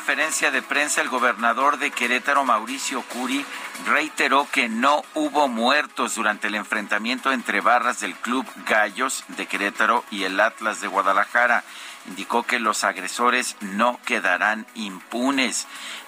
Conferencia de prensa, el gobernador de Querétaro, Mauricio Curi, reiteró que no hubo muertos durante el enfrentamiento entre barras del Club Gallos de Querétaro y el Atlas de Guadalajara. Indicó que los agresores no quedarán impunes.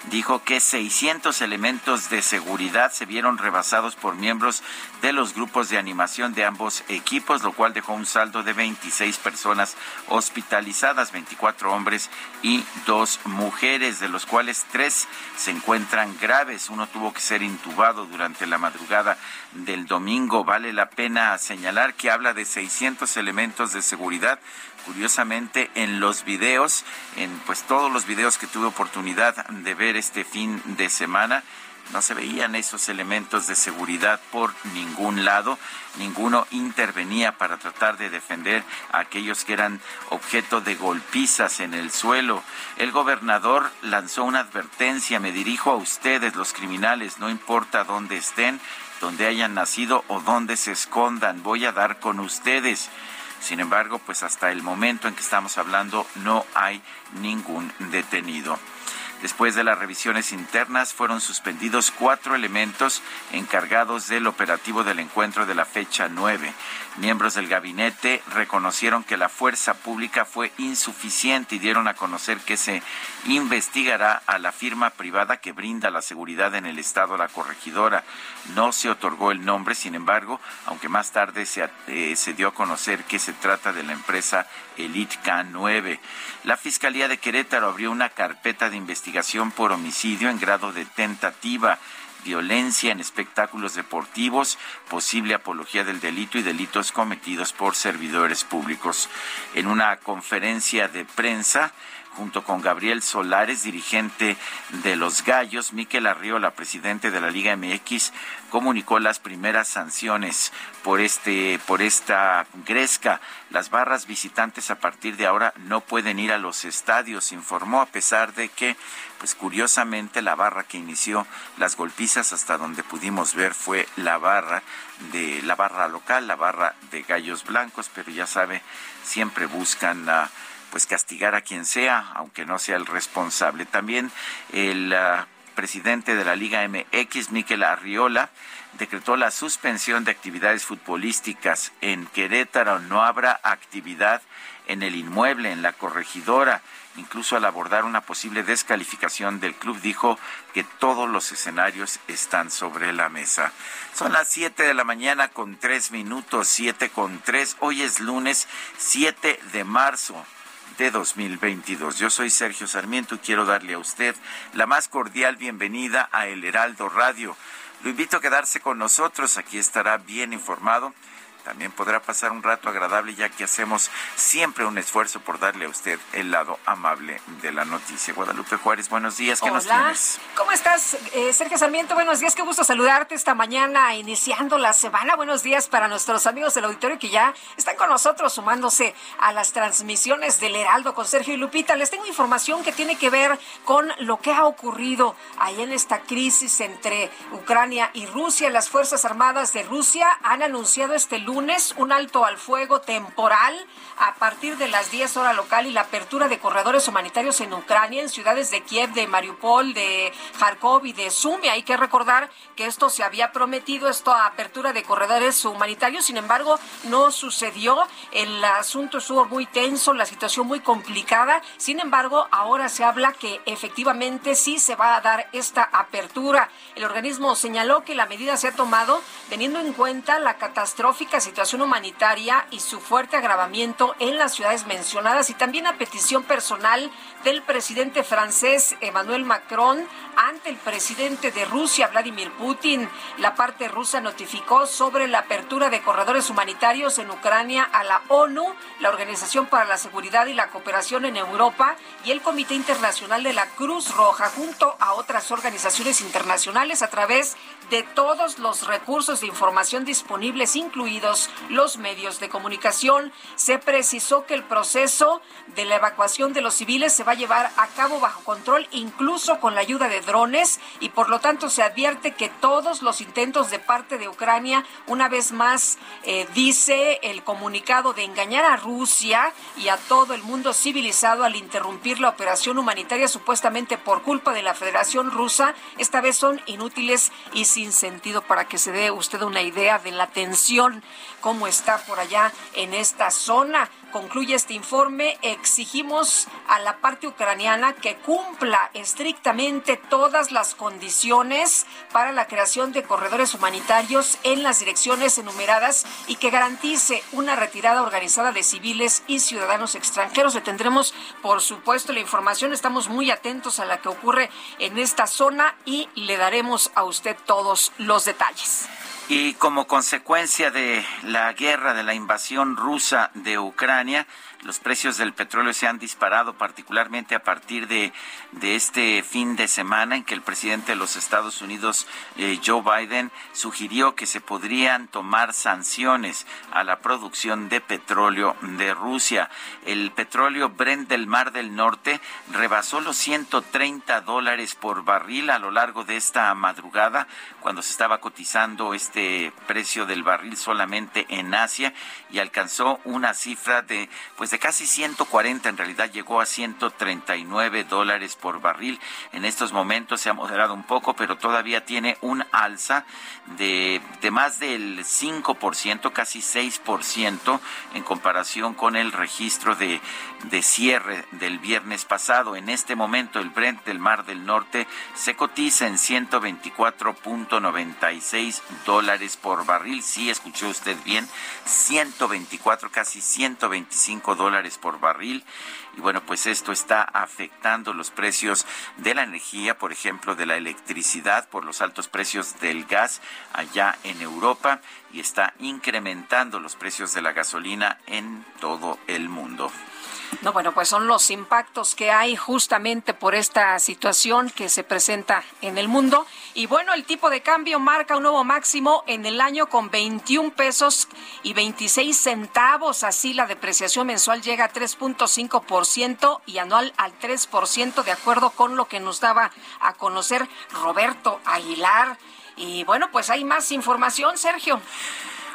Dijo que 600 elementos de seguridad se vieron rebasados por miembros de los grupos de animación de ambos equipos, lo cual dejó un saldo de 26 personas hospitalizadas, 24 hombres y dos mujeres, de los cuales tres se encuentran graves. Uno tuvo que ser intubado durante la madrugada del domingo. Vale la pena señalar que habla de 600 elementos de seguridad. Curiosamente, en los videos, en pues todos los videos que tuve oportunidad de ver este fin de semana, no se veían esos elementos de seguridad por ningún lado, ninguno intervenía para tratar de defender a aquellos que eran objeto de golpizas en el suelo. El gobernador lanzó una advertencia, me dirijo a ustedes, los criminales, no importa dónde estén, donde hayan nacido o dónde se escondan, voy a dar con ustedes. Sin embargo, pues hasta el momento en que estamos hablando no hay ningún detenido. Después de las revisiones internas fueron suspendidos cuatro elementos encargados del operativo del encuentro de la fecha 9. Miembros del gabinete reconocieron que la fuerza pública fue insuficiente y dieron a conocer que se investigará a la firma privada que brinda la seguridad en el estado La Corregidora. No se otorgó el nombre, sin embargo, aunque más tarde se, eh, se dio a conocer que se trata de la empresa Elite K9. La Fiscalía de Querétaro abrió una carpeta de investigación por homicidio en grado de tentativa violencia en espectáculos deportivos, posible apología del delito y delitos cometidos por servidores públicos. En una conferencia de prensa, junto con Gabriel Solares, dirigente de los Gallos, Miquel Arriola, presidente de la Liga MX, comunicó las primeras sanciones por este por esta gresca. Las barras visitantes a partir de ahora no pueden ir a los estadios, informó a pesar de que pues curiosamente la barra que inició las golpizas hasta donde pudimos ver fue la barra de la barra local, la barra de Gallos Blancos, pero ya sabe, siempre buscan a pues castigar a quien sea, aunque no sea el responsable. También el uh, presidente de la Liga MX, Miquel Arriola, decretó la suspensión de actividades futbolísticas en Querétaro. No habrá actividad en el inmueble, en la corregidora. Incluso al abordar una posible descalificación del club, dijo que todos los escenarios están sobre la mesa. Son las 7 de la mañana con 3 minutos, 7 con 3. Hoy es lunes 7 de marzo de 2022. Yo soy Sergio Sarmiento y quiero darle a usted la más cordial bienvenida a El Heraldo Radio. Lo invito a quedarse con nosotros, aquí estará bien informado también podrá pasar un rato agradable ya que hacemos siempre un esfuerzo por darle a usted el lado amable de la noticia. Guadalupe Juárez, buenos días, ¿qué nos tienes? ¿Cómo estás, eh, Sergio Sarmiento? Buenos días, qué gusto saludarte esta mañana, iniciando la semana. Buenos días para nuestros amigos del auditorio que ya están con nosotros sumándose a las transmisiones del Heraldo con Sergio y Lupita. Les tengo información que tiene que ver con lo que ha ocurrido ahí en esta crisis entre Ucrania y Rusia. Las Fuerzas Armadas de Rusia han anunciado este lunes un alto al fuego temporal a partir de las 10 horas local y la apertura de corredores humanitarios en Ucrania, en ciudades de Kiev, de Mariupol, de Kharkov y de Sumi. Hay que recordar que esto se había prometido, esta apertura de corredores humanitarios, sin embargo, no sucedió. El asunto estuvo muy tenso, la situación muy complicada. Sin embargo, ahora se habla que efectivamente sí se va a dar esta apertura. El organismo señaló que la medida se ha tomado teniendo en cuenta la catastrófica situación humanitaria y su fuerte agravamiento en las ciudades mencionadas y también a petición personal del presidente francés Emmanuel Macron ante el presidente de Rusia, Vladimir Putin. La parte rusa notificó sobre la apertura de corredores humanitarios en Ucrania a la ONU, la Organización para la Seguridad y la Cooperación en Europa y el Comité Internacional de la Cruz Roja, junto a otras organizaciones internacionales a través de todos los recursos de información disponibles, incluidos los medios de comunicación. Se precisó que el proceso de la evacuación de los civiles se va a llevar a cabo bajo control, incluso con la ayuda de drones, y por lo tanto se advierte que todos los intentos de parte de Ucrania, una vez más, eh, dice el comunicado de engañar a Rusia y a todo el mundo civilizado al interrumpir la operación humanitaria supuestamente por culpa de la Federación Rusa, esta vez son inútiles y sin sentido para que se dé usted una idea de la tensión, cómo está por allá en esta zona concluye este informe, exigimos a la parte ucraniana que cumpla estrictamente todas las condiciones para la creación de corredores humanitarios en las direcciones enumeradas y que garantice una retirada organizada de civiles y ciudadanos extranjeros. Le tendremos, por supuesto, la información. Estamos muy atentos a la que ocurre en esta zona y le daremos a usted todos los detalles. Y como consecuencia de la guerra, de la invasión rusa de Ucrania, los precios del petróleo se han disparado, particularmente a partir de, este fin de semana en que el presidente de los Estados Unidos, eh, Joe Biden, sugirió que se podrían tomar sanciones a la producción de petróleo de Rusia. El petróleo Brent del Mar del Norte rebasó los 130 dólares por barril a lo largo de esta madrugada, cuando se estaba cotizando este precio del barril solamente en Asia y alcanzó una cifra de pues de casi 140, en realidad llegó a 139 dólares por barril. En estos momentos se ha moderado un poco, pero todavía tiene un alza de, de más del 5%, casi 6% en comparación con el registro de, de cierre del viernes pasado. En este momento el Brent del Mar del Norte se cotiza en 124.96 dólares por barril. Sí, escuchó usted bien, 124, casi 125 dólares por barril. Y bueno, pues esto está afectando los precios de la energía, por ejemplo, de la electricidad, por los altos precios del gas allá en Europa y está incrementando los precios de la gasolina en todo el mundo. No, bueno, pues son los impactos que hay justamente por esta situación que se presenta en el mundo. Y bueno, el tipo de cambio marca un nuevo máximo en el año con 21 pesos y 26 centavos. Así la depreciación mensual llega a 3.5% y anual al 3%, de acuerdo con lo que nos daba a conocer Roberto Aguilar. Y bueno, pues hay más información, Sergio.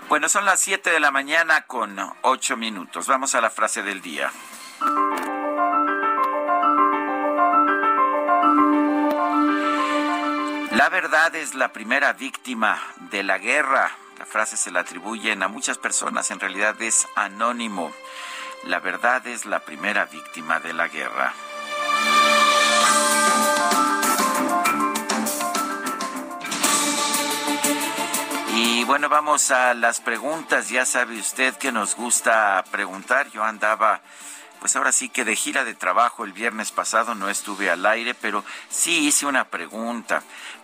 Bueno, son las 7 de la mañana con 8 minutos. Vamos a la frase del día. La verdad es la primera víctima de la guerra. La frase se la atribuyen a muchas personas, en realidad es anónimo. La verdad es la primera víctima de la guerra. Y bueno, vamos a las preguntas. Ya sabe usted que nos gusta preguntar. Yo andaba pues ahora sí que de gira de trabajo el viernes pasado no estuve al aire, pero sí hice una pregunta.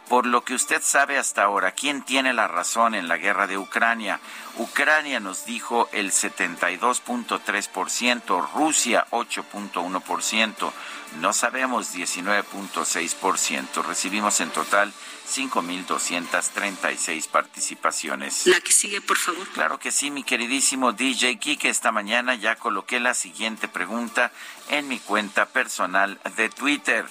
Por lo que usted sabe hasta ahora, ¿quién tiene la razón en la guerra de Ucrania? Ucrania nos dijo el 72.3%, Rusia 8.1%, no sabemos 19.6%. Recibimos en total 5.236 participaciones. La que sigue, por favor. Claro que sí, mi queridísimo DJ Kike. Esta mañana ya coloqué la siguiente pregunta en mi cuenta personal de Twitter.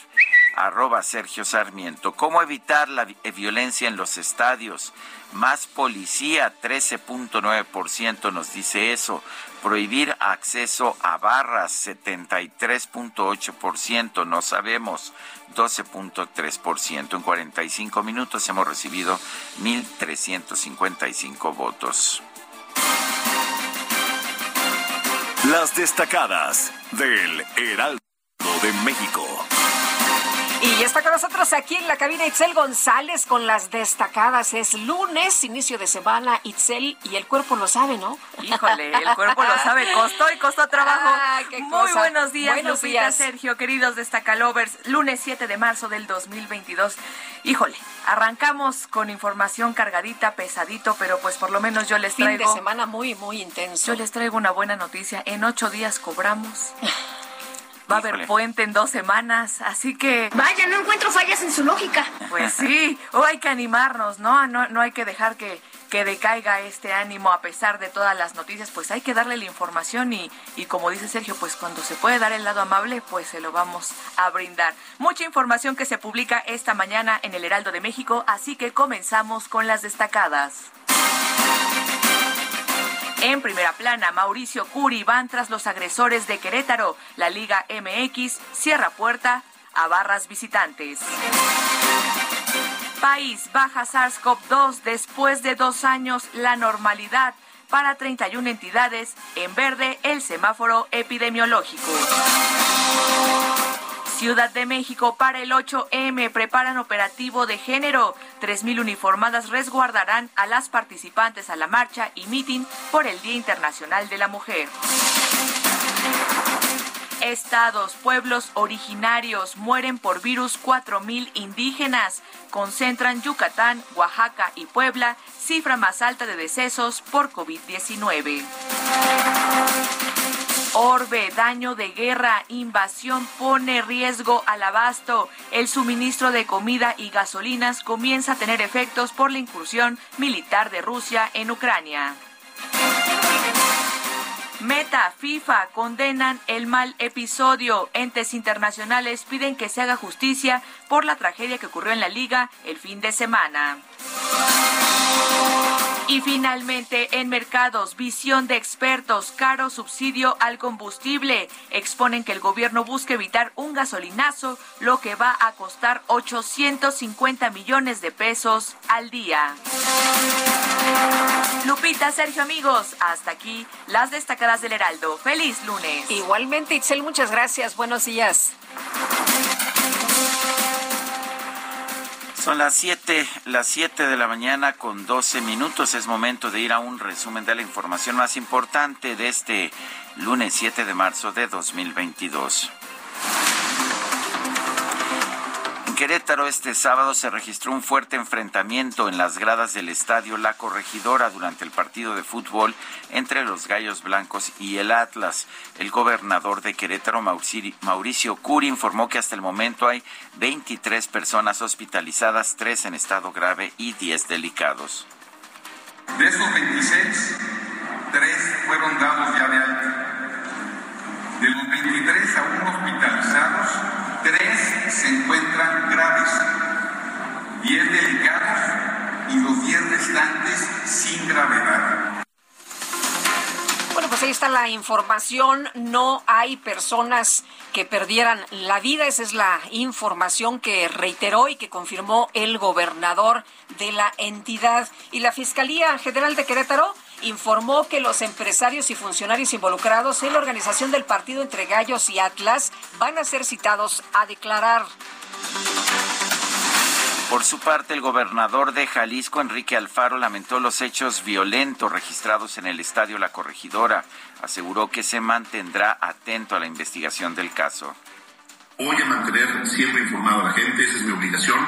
arroba Sergio Sarmiento. ¿Cómo evitar la violencia en los estadios? Más policía, 13.9% nos dice eso. Prohibir acceso a barras, 73.8%, no sabemos, 12.3%. En 45 minutos hemos recibido 1.355 votos. Las destacadas del Heraldo de México. Y está con nosotros aquí en la cabina Itzel González con las destacadas. Es lunes, inicio de semana, Itzel, y el cuerpo lo sabe, ¿no? Híjole, el cuerpo lo sabe, costó y costó trabajo. Muy buenos días, buenos Lupita, Sergio, queridos destacalovers. Lunes 7 de marzo del 2022. Híjole, arrancamos con información cargadita, pesadito, pero pues por lo menos yo les traigo... Fin de semana muy, muy intenso. Yo les traigo una buena noticia. En ocho días cobramos. Va a haber puente en dos semanas, así que... Vaya, no encuentro fallas en su lógica. Pues sí, o hay que animarnos, ¿no? No, no hay que dejar que, que decaiga este ánimo a pesar de todas las noticias, pues hay que darle la información y, y como dice Sergio, pues cuando se puede dar el lado amable, pues se lo vamos a brindar. Mucha información que se publica esta mañana en el Heraldo de México, así que comenzamos con las destacadas. En primera plana, Mauricio Curi van tras los agresores de Querétaro. La Liga MX cierra puerta a barras visitantes. País baja SARS-CoV-2 después de dos años la normalidad para 31 entidades. En verde, el semáforo epidemiológico. Ciudad de México para el 8M preparan operativo de género. 3.000 uniformadas resguardarán a las participantes a la marcha y mitin por el Día Internacional de la Mujer. Estados, pueblos originarios mueren por virus 4.000 indígenas. Concentran Yucatán, Oaxaca y Puebla, cifra más alta de decesos por COVID-19. Orbe, daño de guerra, invasión pone riesgo al abasto. El suministro de comida y gasolinas comienza a tener efectos por la incursión militar de Rusia en Ucrania. Meta, FIFA condenan el mal episodio. Entes internacionales piden que se haga justicia por la tragedia que ocurrió en la liga el fin de semana. Y finalmente, en mercados, visión de expertos, caro subsidio al combustible. Exponen que el gobierno busca evitar un gasolinazo, lo que va a costar 850 millones de pesos al día. Lupita, Sergio, amigos, hasta aquí las destacadas del Heraldo. Feliz lunes. Igualmente, Itzel, muchas gracias. Buenos días. Son las 7, las 7 de la mañana con 12 minutos. Es momento de ir a un resumen de la información más importante de este lunes 7 de marzo de 2022. Querétaro este sábado se registró un fuerte enfrentamiento en las gradas del estadio La Corregidora durante el partido de fútbol entre los Gallos Blancos y el Atlas. El gobernador de Querétaro, Mauricio Curi, informó que hasta el momento hay 23 personas hospitalizadas, 3 en estado grave y 10 delicados. De esos 26, 3 fueron dados ya de alta. De los 23 aún hospitalizados, tres se encuentran graves, diez delicados y los diez restantes sin gravedad. Bueno, pues ahí está la información. No hay personas que perdieran la vida. Esa es la información que reiteró y que confirmó el gobernador de la entidad. Y la Fiscalía General de Querétaro informó que los empresarios y funcionarios involucrados en la organización del partido entre Gallos y Atlas van a ser citados a declarar. Por su parte, el gobernador de Jalisco, Enrique Alfaro, lamentó los hechos violentos registrados en el estadio La Corregidora. Aseguró que se mantendrá atento a la investigación del caso. Voy a mantener siempre informado a la gente, esa es mi obligación.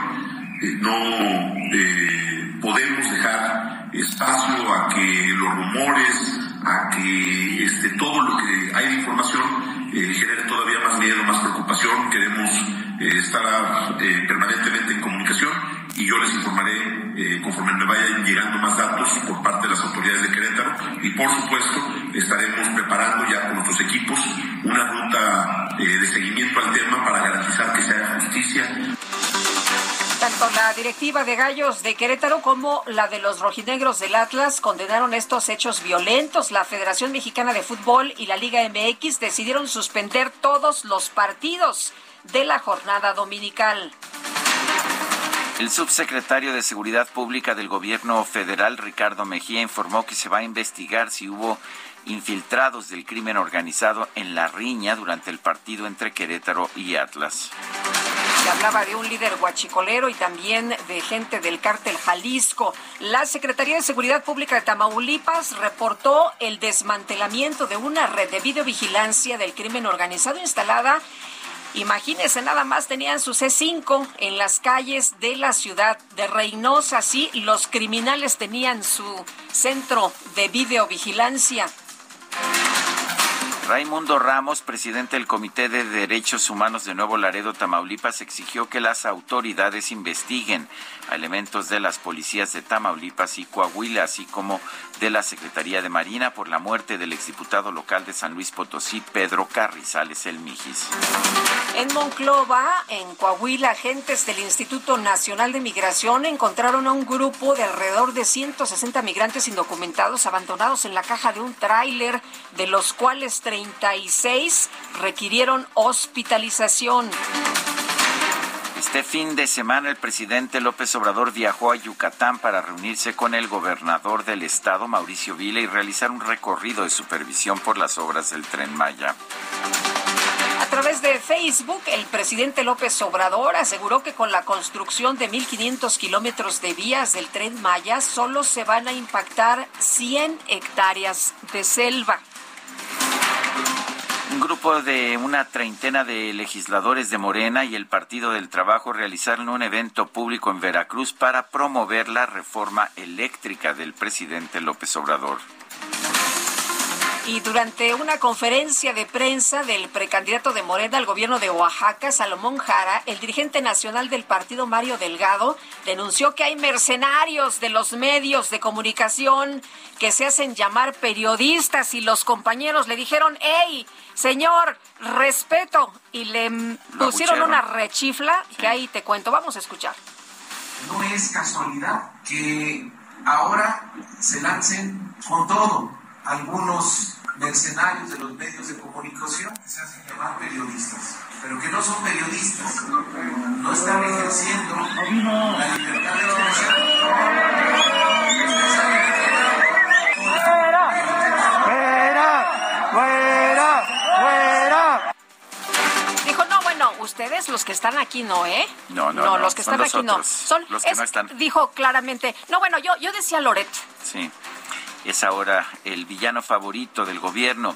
Eh, no eh, podemos dejar espacio a que los rumores, a que este, todo lo que hay de información eh, genere todavía más miedo, más preocupación. Queremos eh, estar eh, permanentemente en comunicación y yo les informaré conforme me vayan llegando más datos por parte de las autoridades de Querétaro y por supuesto estaremos preparando ya con nuestros equipos la directiva de Gallos de Querétaro como la de los rojinegros del Atlas condenaron estos hechos violentos. La Federación Mexicana de Fútbol y la Liga MX decidieron suspender todos los partidos de la jornada dominical. El subsecretario de Seguridad Pública del Gobierno Federal, Ricardo Mejía, informó que se va a investigar si hubo infiltrados del crimen organizado en la riña durante el partido entre Querétaro y Atlas. Se hablaba de un líder guachicolero y también de gente del cártel Jalisco. La Secretaría de Seguridad Pública de Tamaulipas reportó el desmantelamiento de una red de videovigilancia del crimen organizado instalada Imagínense, nada más tenían su C5 en las calles de la ciudad de Reynosa. Sí, los criminales tenían su centro de videovigilancia. Raimundo Ramos, presidente del Comité de Derechos Humanos de Nuevo Laredo, Tamaulipas, exigió que las autoridades investiguen a elementos de las policías de Tamaulipas y Coahuila, así como de la Secretaría de Marina por la muerte del exdiputado local de San Luis Potosí, Pedro Carrizales El Mijis. En Monclova, en Coahuila, agentes del Instituto Nacional de Migración encontraron a un grupo de alrededor de 160 migrantes indocumentados abandonados en la caja de un tráiler, de los cuales 36 requirieron hospitalización. Este fin de semana el presidente López Obrador viajó a Yucatán para reunirse con el gobernador del estado, Mauricio Vila, y realizar un recorrido de supervisión por las obras del tren Maya. A través de Facebook, el presidente López Obrador aseguró que con la construcción de 1.500 kilómetros de vías del tren Maya solo se van a impactar 100 hectáreas de selva. Un grupo de una treintena de legisladores de Morena y el Partido del Trabajo realizaron un evento público en Veracruz para promover la reforma eléctrica del presidente López Obrador. Y durante una conferencia de prensa del precandidato de Morena al gobierno de Oaxaca, Salomón Jara, el dirigente nacional del partido Mario Delgado denunció que hay mercenarios de los medios de comunicación que se hacen llamar periodistas y los compañeros le dijeron, hey, señor, respeto, y le pusieron una rechifla que ahí te cuento. Vamos a escuchar. No es casualidad que ahora se lancen con todo algunos mercenarios de los medios de comunicación que se hacen llamar periodistas, pero que no son periodistas, no están ejerciendo la libertad de expresión. Dijo, no, bueno, ustedes los que están aquí no, ¿eh? No, no, no. no, los que son están aquí no. Son, los que es- no están. Dijo claramente, no, bueno, yo, yo decía Loret. Sí, es ahora el villano favorito del gobierno.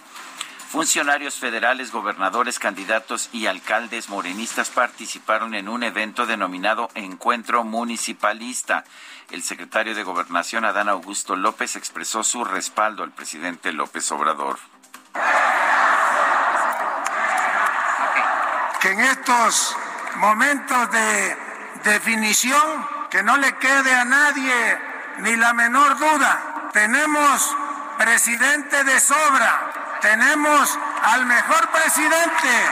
Funcionarios federales, gobernadores, candidatos y alcaldes morenistas participaron en un evento denominado Encuentro Municipalista. El secretario de Gobernación, Adán Augusto López, expresó su respaldo al presidente López Obrador. que en estos momentos de definición, que no le quede a nadie ni la menor duda, tenemos presidente de sobra, tenemos al mejor presidente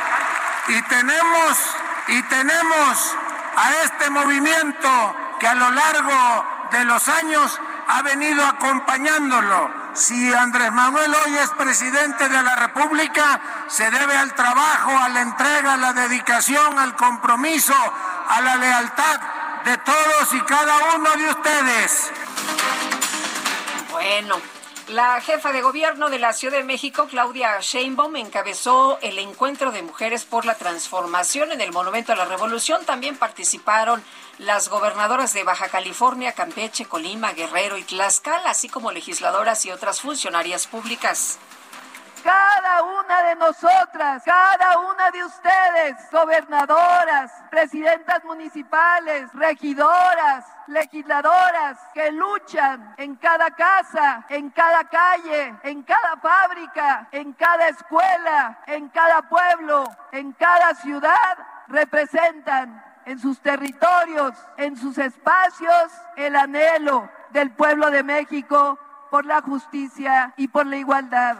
y tenemos y tenemos a este movimiento que a lo largo de los años ha venido acompañándolo. Si Andrés Manuel hoy es presidente de la República, se debe al trabajo, a la entrega, a la dedicación, al compromiso, a la lealtad de todos y cada uno de ustedes. Bueno, la jefa de gobierno de la Ciudad de México, Claudia Sheinbaum, encabezó el encuentro de mujeres por la transformación en el Monumento a la Revolución. También participaron las gobernadoras de Baja California, Campeche, Colima, Guerrero y Tlaxcala, así como legisladoras y otras funcionarias públicas. Cada una de nosotras, cada una de ustedes, gobernadoras, presidentas municipales, regidoras, legisladoras, que luchan en cada casa, en cada calle, en cada fábrica, en cada escuela, en cada pueblo, en cada ciudad, representan en sus territorios, en sus espacios, el anhelo del pueblo de México por la justicia y por la igualdad.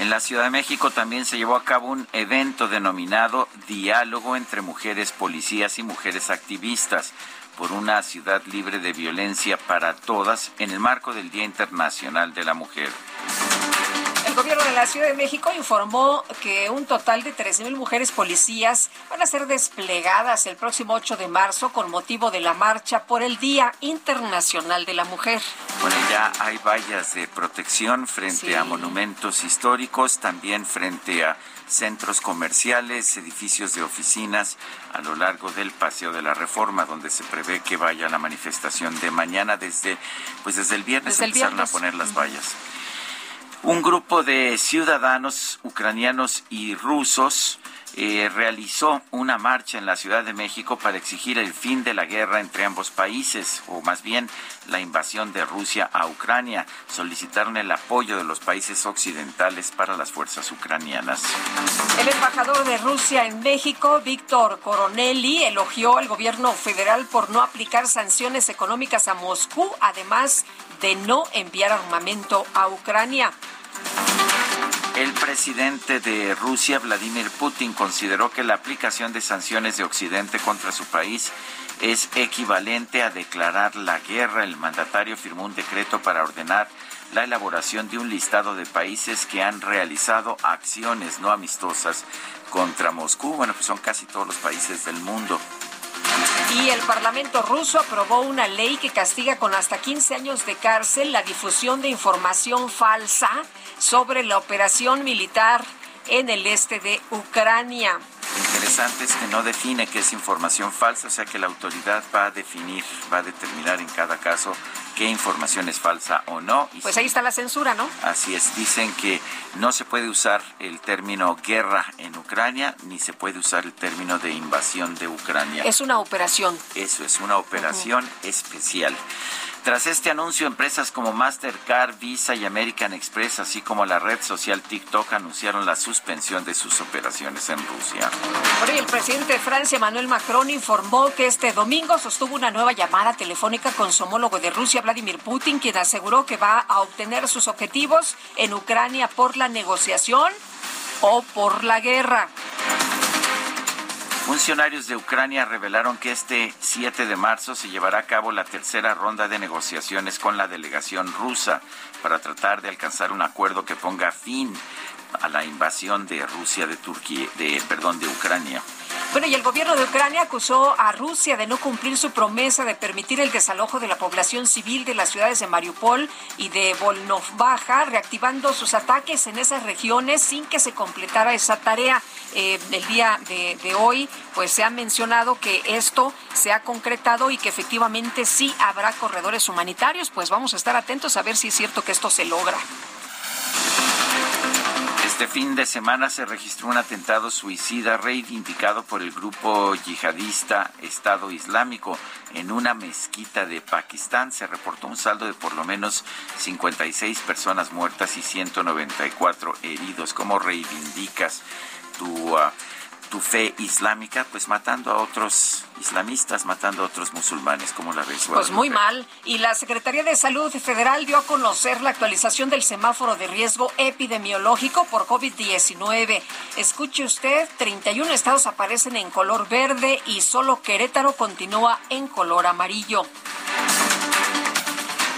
En la Ciudad de México también se llevó a cabo un evento denominado Diálogo entre Mujeres Policías y Mujeres Activistas por una ciudad libre de violencia para todas en el marco del Día Internacional de la Mujer. El gobierno de la Ciudad de México informó que un total de 13.000 mujeres policías van a ser desplegadas el próximo 8 de marzo con motivo de la marcha por el Día Internacional de la Mujer. Bueno, ya hay vallas de protección frente a monumentos históricos, también frente a centros comerciales, edificios de oficinas a lo largo del Paseo de la Reforma, donde se prevé que vaya la manifestación de mañana desde, pues desde el viernes empezaron a poner las vallas. Un grupo de ciudadanos ucranianos y rusos eh, realizó una marcha en la Ciudad de México para exigir el fin de la guerra entre ambos países, o más bien la invasión de Rusia a Ucrania. Solicitaron el apoyo de los países occidentales para las fuerzas ucranianas. El embajador de Rusia en México, Víctor Coronelli, elogió al gobierno federal por no aplicar sanciones económicas a Moscú, además de no enviar armamento a Ucrania. El presidente de Rusia, Vladimir Putin, consideró que la aplicación de sanciones de Occidente contra su país es equivalente a declarar la guerra. El mandatario firmó un decreto para ordenar la elaboración de un listado de países que han realizado acciones no amistosas contra Moscú. Bueno, pues son casi todos los países del mundo. Y el Parlamento ruso aprobó una ley que castiga con hasta 15 años de cárcel la difusión de información falsa sobre la operación militar en el este de Ucrania. Interesante es que no define qué es información falsa, o sea que la autoridad va a definir, va a determinar en cada caso qué información es falsa o no. pues ahí está la censura, ¿no? Así es, dicen que no se puede usar el término guerra en Ucrania, ni se puede usar el término de invasión de Ucrania. Es una operación. Eso es una operación especial. Tras este anuncio, empresas como Mastercard, Visa y American Express, así como la red social TikTok, anunciaron la suspensión de sus operaciones en Rusia. El presidente de Francia, Manuel Macron, informó que este domingo sostuvo una nueva llamada telefónica con su homólogo de Rusia, Vladimir Putin, quien aseguró que va a obtener sus objetivos en Ucrania por la negociación o por la guerra. Funcionarios de Ucrania revelaron que este 7 de marzo se llevará a cabo la tercera ronda de negociaciones con la delegación rusa para tratar de alcanzar un acuerdo que ponga fin a la invasión de Rusia de Turquía, de perdón, de Ucrania. Bueno, y el gobierno de Ucrania acusó a Rusia de no cumplir su promesa de permitir el desalojo de la población civil de las ciudades de Mariupol y de Volnovbaja, reactivando sus ataques en esas regiones sin que se completara esa tarea. Eh, el día de, de hoy, pues se ha mencionado que esto se ha concretado y que efectivamente sí habrá corredores humanitarios. Pues vamos a estar atentos a ver si es cierto que esto se logra. Este fin de semana se registró un atentado suicida reivindicado por el grupo yihadista Estado Islámico en una mezquita de Pakistán. Se reportó un saldo de por lo menos 56 personas muertas y 194 heridos. ¿Cómo reivindicas tu... Uh, tu fe islámica, pues matando a otros islamistas, matando a otros musulmanes, como la ves? Pues muy mal. Y la Secretaría de Salud Federal dio a conocer la actualización del semáforo de riesgo epidemiológico por COVID-19. Escuche usted, 31 estados aparecen en color verde y solo Querétaro continúa en color amarillo.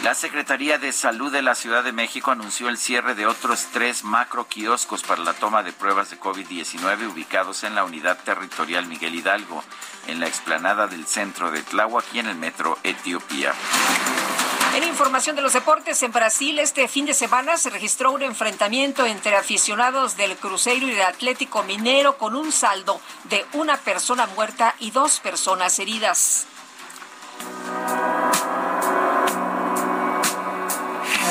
La Secretaría de Salud de la Ciudad de México anunció el cierre de otros tres macro kioscos para la toma de pruebas de COVID-19 ubicados en la unidad territorial Miguel Hidalgo, en la explanada del centro de Tláhuac y en el metro Etiopía. En información de los deportes, en Brasil este fin de semana se registró un enfrentamiento entre aficionados del Cruzeiro y del Atlético Minero con un saldo de una persona muerta y dos personas heridas.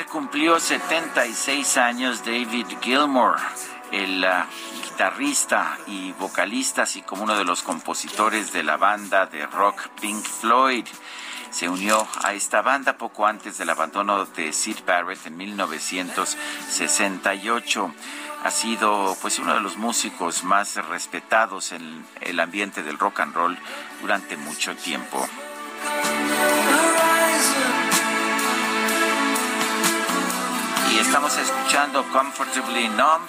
Cumplió 76 años David Gilmour, el ah, guitarrista y vocalista, así como uno de los compositores de la banda de rock Pink Floyd. Se unió a esta banda poco antes del abandono de Sid Barrett en 1968 ha sido pues uno de los músicos más respetados en el ambiente del rock and roll durante mucho tiempo. Estamos escuchando Comfortably Numb,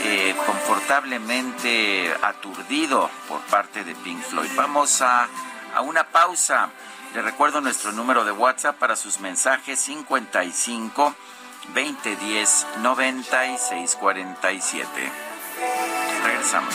eh, confortablemente aturdido por parte de Pink Floyd. Vamos a, a una pausa. Le recuerdo nuestro número de WhatsApp para sus mensajes 55 2010 9647. Regresamos.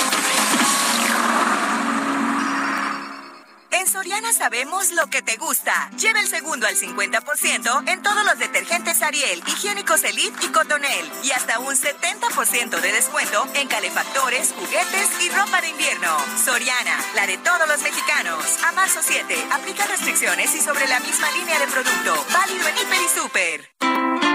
En Soriana sabemos lo que te gusta. Lleva el segundo al 50% en todos los detergentes Ariel, higiénicos Elite y Cotonel. Y hasta un 70% de descuento en calefactores, juguetes y ropa de invierno. Soriana, la de todos los mexicanos. A marzo 7, aplica restricciones y sobre la misma línea de producto. Válido en Hiper y Super.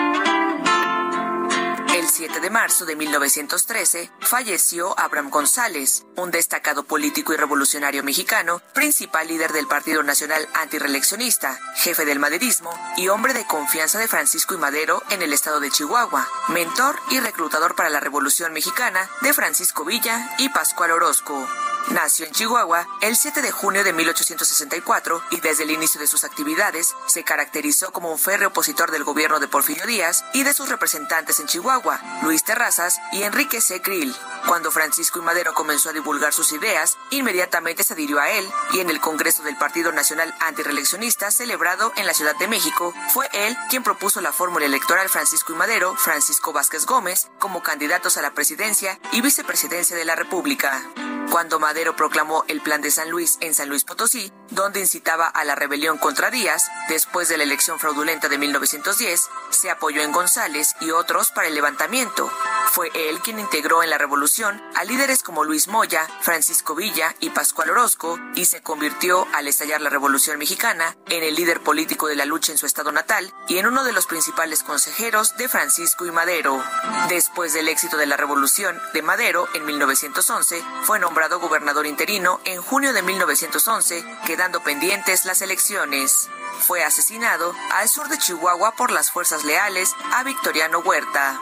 El 7 de marzo de 1913 falleció Abraham González, un destacado político y revolucionario mexicano, principal líder del Partido Nacional Antireeleccionista, jefe del maderismo y hombre de confianza de Francisco y Madero en el estado de Chihuahua, mentor y reclutador para la Revolución Mexicana de Francisco Villa y Pascual Orozco. Nació en Chihuahua el 7 de junio de 1864 y desde el inicio de sus actividades se caracterizó como un férreo opositor del gobierno de Porfirio Díaz y de sus representantes en Chihuahua, Luis Terrazas y Enrique C. Krill. Cuando Francisco y Madero comenzó a divulgar sus ideas, inmediatamente se adhirió a él y en el Congreso del Partido Nacional Antireeleccionista celebrado en la Ciudad de México, fue él quien propuso la fórmula electoral Francisco y Madero, Francisco Vázquez Gómez, como candidatos a la presidencia y vicepresidencia de la República. Cuando Madero proclamó el Plan de San Luis en San Luis Potosí, donde incitaba a la rebelión contra Díaz, después de la elección fraudulenta de 1910, se apoyó en González y otros para el levantamiento. Fue él quien integró en la revolución a líderes como Luis Moya, Francisco Villa y Pascual Orozco y se convirtió, al estallar la Revolución Mexicana, en el líder político de la lucha en su estado natal y en uno de los principales consejeros de Francisco y Madero. Después del éxito de la Revolución de Madero en 1911, fue nombrado gobernador interino en junio de 1911, quedando pendientes las elecciones. Fue asesinado al sur de Chihuahua por las fuerzas leales a Victoriano Huerta.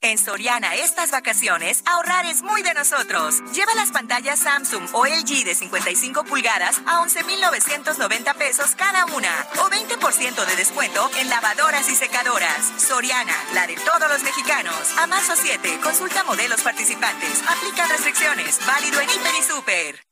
En Soriana estas vacaciones, ahorrar es muy de nosotros. Lleva las pantallas Samsung o LG de 55 pulgadas a 11,990 pesos cada una. O 20% de descuento en lavadoras y secadoras. Soriana, la de todos los mexicanos. A marzo 7, consulta modelos participantes. Aplica restricciones. Válido en Hiper y Super.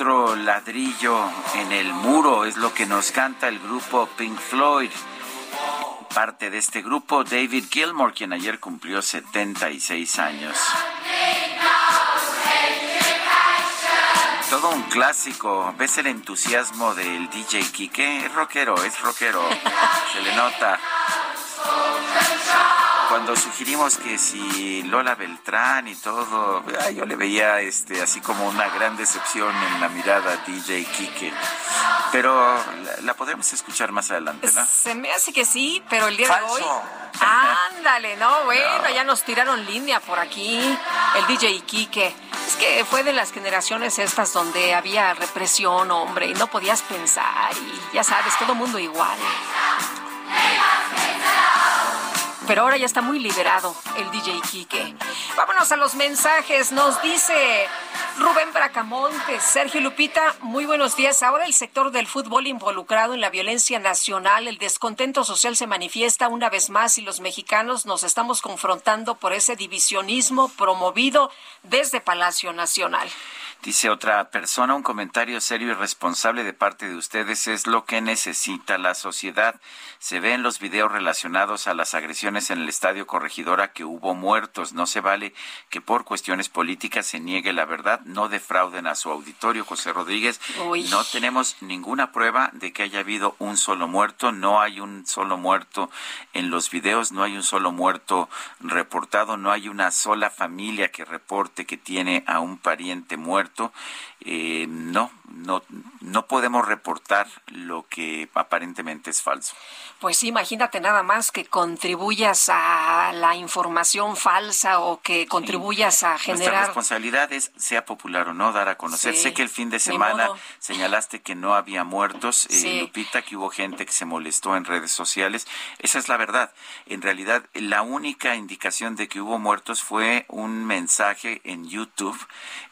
otro ladrillo en el muro, es lo que nos canta el grupo Pink Floyd. Parte de este grupo, David Gilmour, quien ayer cumplió 76 años. todo un clásico. ¿Ves el entusiasmo del DJ Kike? Es rockero, es rockero. Se le nota. Cuando sugerimos que si Lola Beltrán y todo, yo le veía este así como una gran decepción en la mirada DJ Kike. Pero la, podremos escuchar más adelante, ¿no? Se me hace que sí, pero el día de hoy. Ándale, no, bueno, ya nos tiraron línea por aquí. El DJ Kike. Es que fue de las generaciones estas donde había represión, hombre, y no podías pensar, y ya sabes, todo mundo igual pero ahora ya está muy liberado el DJ Kike. Vámonos a los mensajes. Nos dice Rubén Bracamonte, Sergio Lupita, muy buenos días. Ahora el sector del fútbol involucrado en la violencia nacional, el descontento social se manifiesta una vez más y los mexicanos nos estamos confrontando por ese divisionismo promovido desde Palacio Nacional. Dice otra persona, un comentario serio y responsable de parte de ustedes es lo que necesita la sociedad. Se ve en los videos relacionados a las agresiones en el estadio Corregidora que hubo muertos. No se vale que por cuestiones políticas se niegue la verdad. No defrauden a su auditorio, José Rodríguez. No tenemos ninguna prueba de que haya habido un solo muerto. No hay un solo muerto en los videos. No hay un solo muerto reportado. No hay una sola familia que reporte que tiene a un pariente muerto eh, no, no, no podemos reportar lo que aparentemente es falso. Pues imagínate nada más que contribuyas a la información falsa o que contribuyas a generar. Nuestra responsabilidad es, sea popular o no, dar a conocer. sé que el fin de semana señalaste que no había muertos, eh, Lupita, que hubo gente que se molestó en redes sociales. Esa es la verdad. En realidad, la única indicación de que hubo muertos fue un mensaje en YouTube,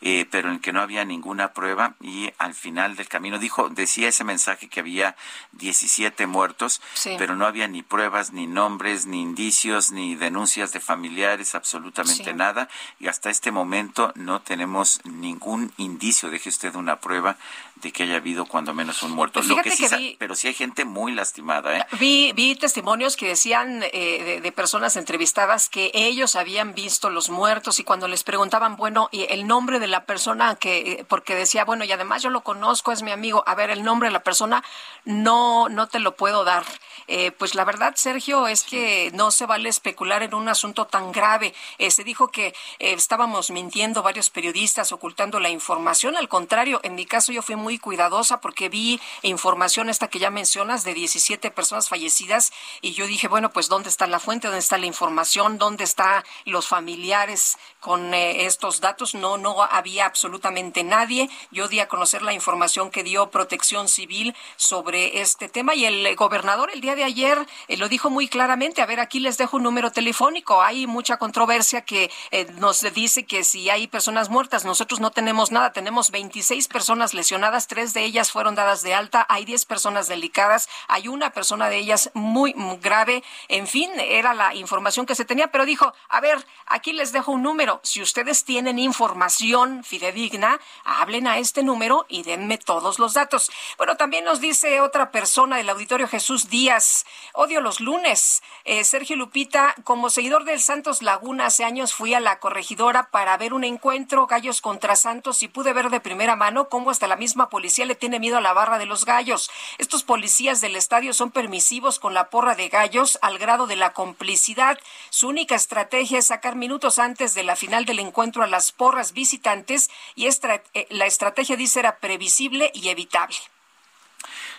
eh, pero en que no había ninguna prueba y al final del camino dijo, decía ese mensaje que había 17 muertos. Sí pero no había ni pruebas, ni nombres, ni indicios, ni denuncias de familiares, absolutamente nada. Y hasta este momento no tenemos ningún indicio, deje usted una prueba de que haya habido cuando menos un muerto. Lo que sí, pero sí hay gente muy lastimada. ¿eh? Vi, vi testimonios que decían eh, de, personas entrevistadas que ellos habían visto los muertos y cuando les preguntaban, bueno, y el nombre de la persona que, eh, porque decía, bueno, y además yo lo conozco, es mi amigo, a ver, el nombre de la persona no, no te lo puedo dar. Eh, pues la verdad, Sergio, es que no se vale especular en un asunto tan grave. se dijo que estábamos mintiendo varios periodistas, ocultando la información. Al contrario, en mi caso yo fui muy muy cuidadosa porque vi información esta que ya mencionas de 17 personas fallecidas y yo dije, bueno, pues ¿dónde está la fuente? ¿Dónde está la información? ¿Dónde están los familiares con eh, estos datos? No, no había absolutamente nadie. Yo di a conocer la información que dio Protección Civil sobre este tema y el gobernador el día de ayer eh, lo dijo muy claramente. A ver, aquí les dejo un número telefónico. Hay mucha controversia que eh, nos dice que si hay personas muertas, nosotros no tenemos nada. Tenemos 26 personas lesionadas tres de ellas fueron dadas de alta, hay diez personas delicadas, hay una persona de ellas muy, grave, en fin, era la información que se tenía, pero dijo, a ver, aquí les dejo un número, si ustedes tienen información fidedigna, hablen a este número y denme todos los datos. Bueno, también nos dice otra persona del auditorio Jesús Díaz, odio los lunes. Eh, Sergio Lupita, como seguidor del Santos Laguna, hace años fui a la corregidora para ver un encuentro Gallos contra Santos y pude ver de primera mano cómo hasta la misma policía le tiene miedo a la barra de los gallos. Estos policías del estadio son permisivos con la porra de gallos al grado de la complicidad. Su única estrategia es sacar minutos antes de la final del encuentro a las porras visitantes y eh, la estrategia dice era previsible y evitable.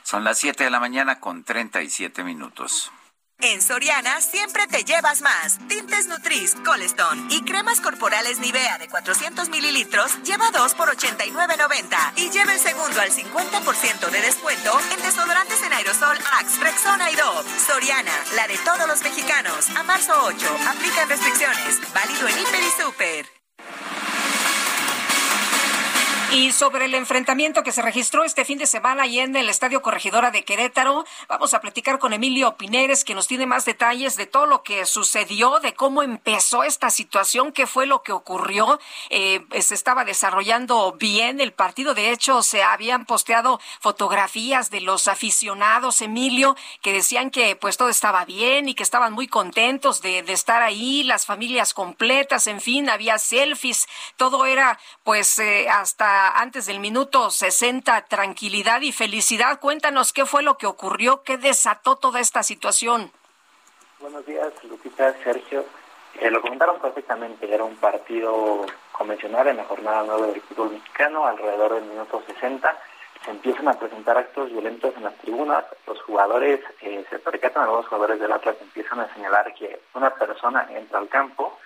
Son las 7 de la mañana con 37 minutos. En Soriana siempre te llevas más. Tintes Nutris, Colestone y cremas corporales Nivea de 400 mililitros lleva 2 por 89.90 y lleva el segundo al 50% de descuento en desodorantes en aerosol Axe, Rexona y Dove. Soriana, la de todos los mexicanos. A marzo 8, aplican restricciones. Válido en Hiper y Super. Y sobre el enfrentamiento que se registró este fin de semana y en el Estadio Corregidora de Querétaro, vamos a platicar con Emilio Pineres, que nos tiene más detalles de todo lo que sucedió, de cómo empezó esta situación, qué fue lo que ocurrió. Eh, se estaba desarrollando bien el partido. De hecho, se habían posteado fotografías de los aficionados, Emilio, que decían que pues todo estaba bien y que estaban muy contentos de, estar ahí, las familias completas, en fin, había selfies, todo era pues eh, hasta a antes del minuto 60, tranquilidad y felicidad. Cuéntanos qué fue lo que ocurrió, qué desató toda esta situación. Buenos días, Lupita, Sergio. Eh, lo comentaron perfectamente, era un partido convencional en la jornada 9 del fútbol mexicano, alrededor del minuto 60 se empiezan a presentar actos violentos en las tribunas, los jugadores, eh, se percatan algunos jugadores del Atlas empiezan a señalar que una persona entra al campo,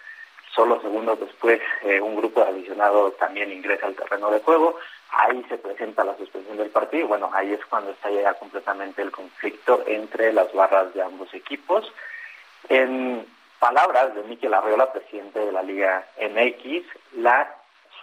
solo segundos después eh, un grupo de aficionados también ingresa al terreno de juego, ahí se presenta la suspensión del partido bueno, ahí es cuando está ya completamente el conflicto entre las barras de ambos equipos. En palabras de Miquel Arreola, presidente de la Liga MX, la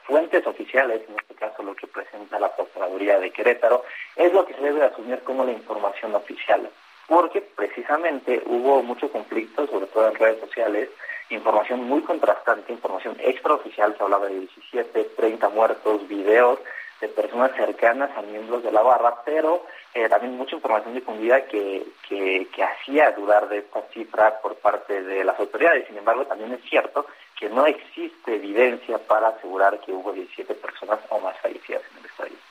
fuentes oficiales, en este caso lo que presenta la Procuraduría de Querétaro, es lo que se debe asumir como la información oficial, porque precisamente hubo mucho conflicto, sobre todo en redes sociales, información muy contrastante, información extraoficial, se hablaba de 17, 30 muertos, videos de personas cercanas a miembros de la barra, pero eh, también mucha información difundida que, que, que hacía dudar de esta cifra por parte de las autoridades. Sin embargo, también es cierto que no existe evidencia para asegurar que hubo 17 personas o más fallecidas en el estadio.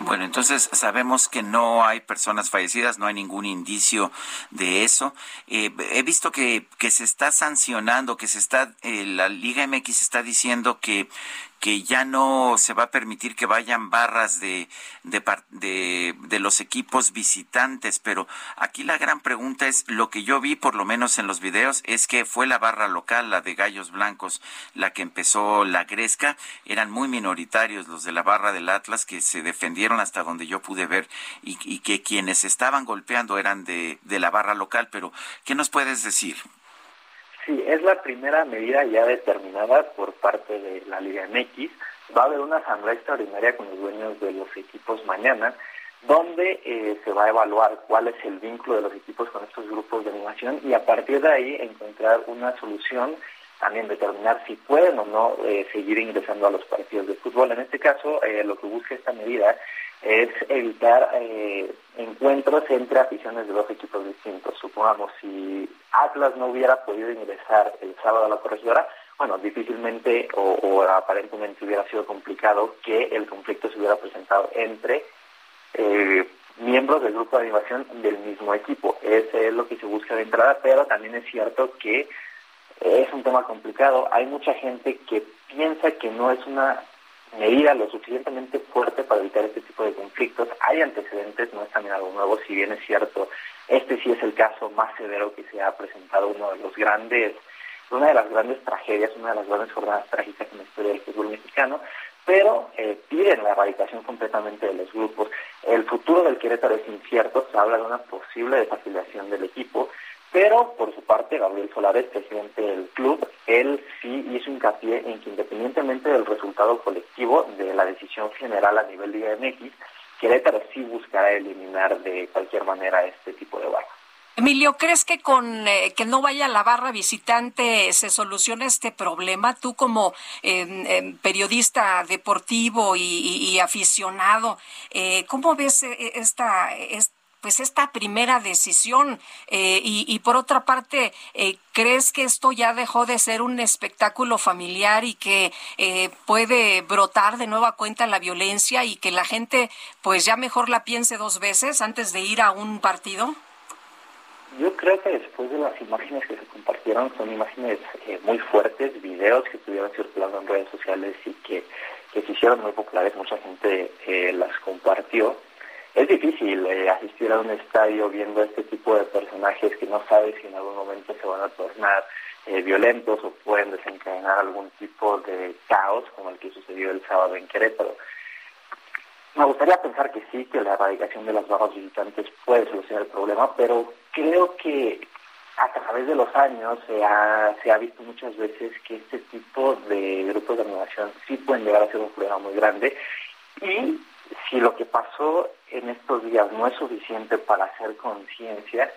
Bueno, entonces sabemos que no hay personas fallecidas, no hay ningún indicio de eso. Eh, he visto que, que se está sancionando, que se está, eh, la Liga MX está diciendo que, que ya no se va a permitir que vayan barras de, de, de, los equipos visitantes, pero aquí la gran pregunta es, lo que yo vi por lo menos en los videos es que fue la barra local, la de Gallos Blancos, la que empezó la Gresca, eran muy minoritarios los de la barra del Atlas que se defendieron hasta donde yo pude ver y, y que quienes estaban golpeando eran de, de la barra local, pero ¿qué nos puedes decir? Sí, es la primera medida ya determinada por parte de la Liga MX. Va a haber una asamblea extraordinaria con los dueños de los equipos mañana, donde eh, se va a evaluar cuál es el vínculo de los equipos con estos grupos de animación y a partir de ahí encontrar una solución, también determinar si pueden o no eh, seguir ingresando a los partidos de fútbol. En este caso, eh, lo que busca esta medida es evitar eh, encuentros entre aficiones de dos equipos distintos. Supongamos, si Atlas no hubiera podido ingresar el sábado a la corregidora, bueno, difícilmente o, aparentemente hubiera sido complicado que el conflicto se hubiera presentado entre eh, miembros del grupo de animación del mismo equipo. Ese es lo que se busca de entrada, pero también es cierto que es un tema complicado. Hay mucha gente que piensa que no es una medida lo suficientemente fuerte para evitar este tipo de conflictos. Hay antecedentes, no es también algo nuevo, si bien es cierto, este sí es el caso más severo que se ha presentado, uno de los grandes, una de las grandes tragedias, una de las grandes jornadas trágicas en la historia del fútbol mexicano, pero eh, piden la erradicación completamente de los grupos. El futuro del Querétaro es incierto, se habla de una posible desafiliación del equipo, pero por su parte, Gabriel Solares, presidente del club, él sí hizo hincapié en que independientemente del resultado colectivo de la decisión general a nivel de MX, Querétaro sí buscará eliminar de cualquier manera este tipo de barra. Emilio, ¿crees que con eh, que no vaya la barra visitante se soluciona este problema? Tú como em, periodista deportivo y, aficionado, eh, ¿cómo ves eh, esta, esta pues esta primera decisión eh, y, por otra parte eh, crees que esto ya dejó de ser un espectáculo familiar y que eh, puede brotar de nueva cuenta la violencia y que la gente pues ya mejor la piense dos veces antes de ir a un partido yo creo que después de las imágenes que se compartieron son imágenes muy fuertes videos que estuvieron circulando en redes sociales y que, que se hicieron muy populares mucha gente las compartió es difícil eh, asistir a un estadio viendo este tipo de personajes que no sabes si en algún momento se van a tornar eh, violentos o pueden desencadenar algún tipo de caos como el que sucedió el sábado en Querétaro. Me gustaría pensar que sí, que la erradicación de las barras visitantes puede solucionar el problema, pero creo que a través de los años se ha, se ha visto muchas veces que este tipo de grupos de animación sí pueden llegar a ser un problema muy grande y si lo que pasó en estos días no es suficiente para hacer conciencia,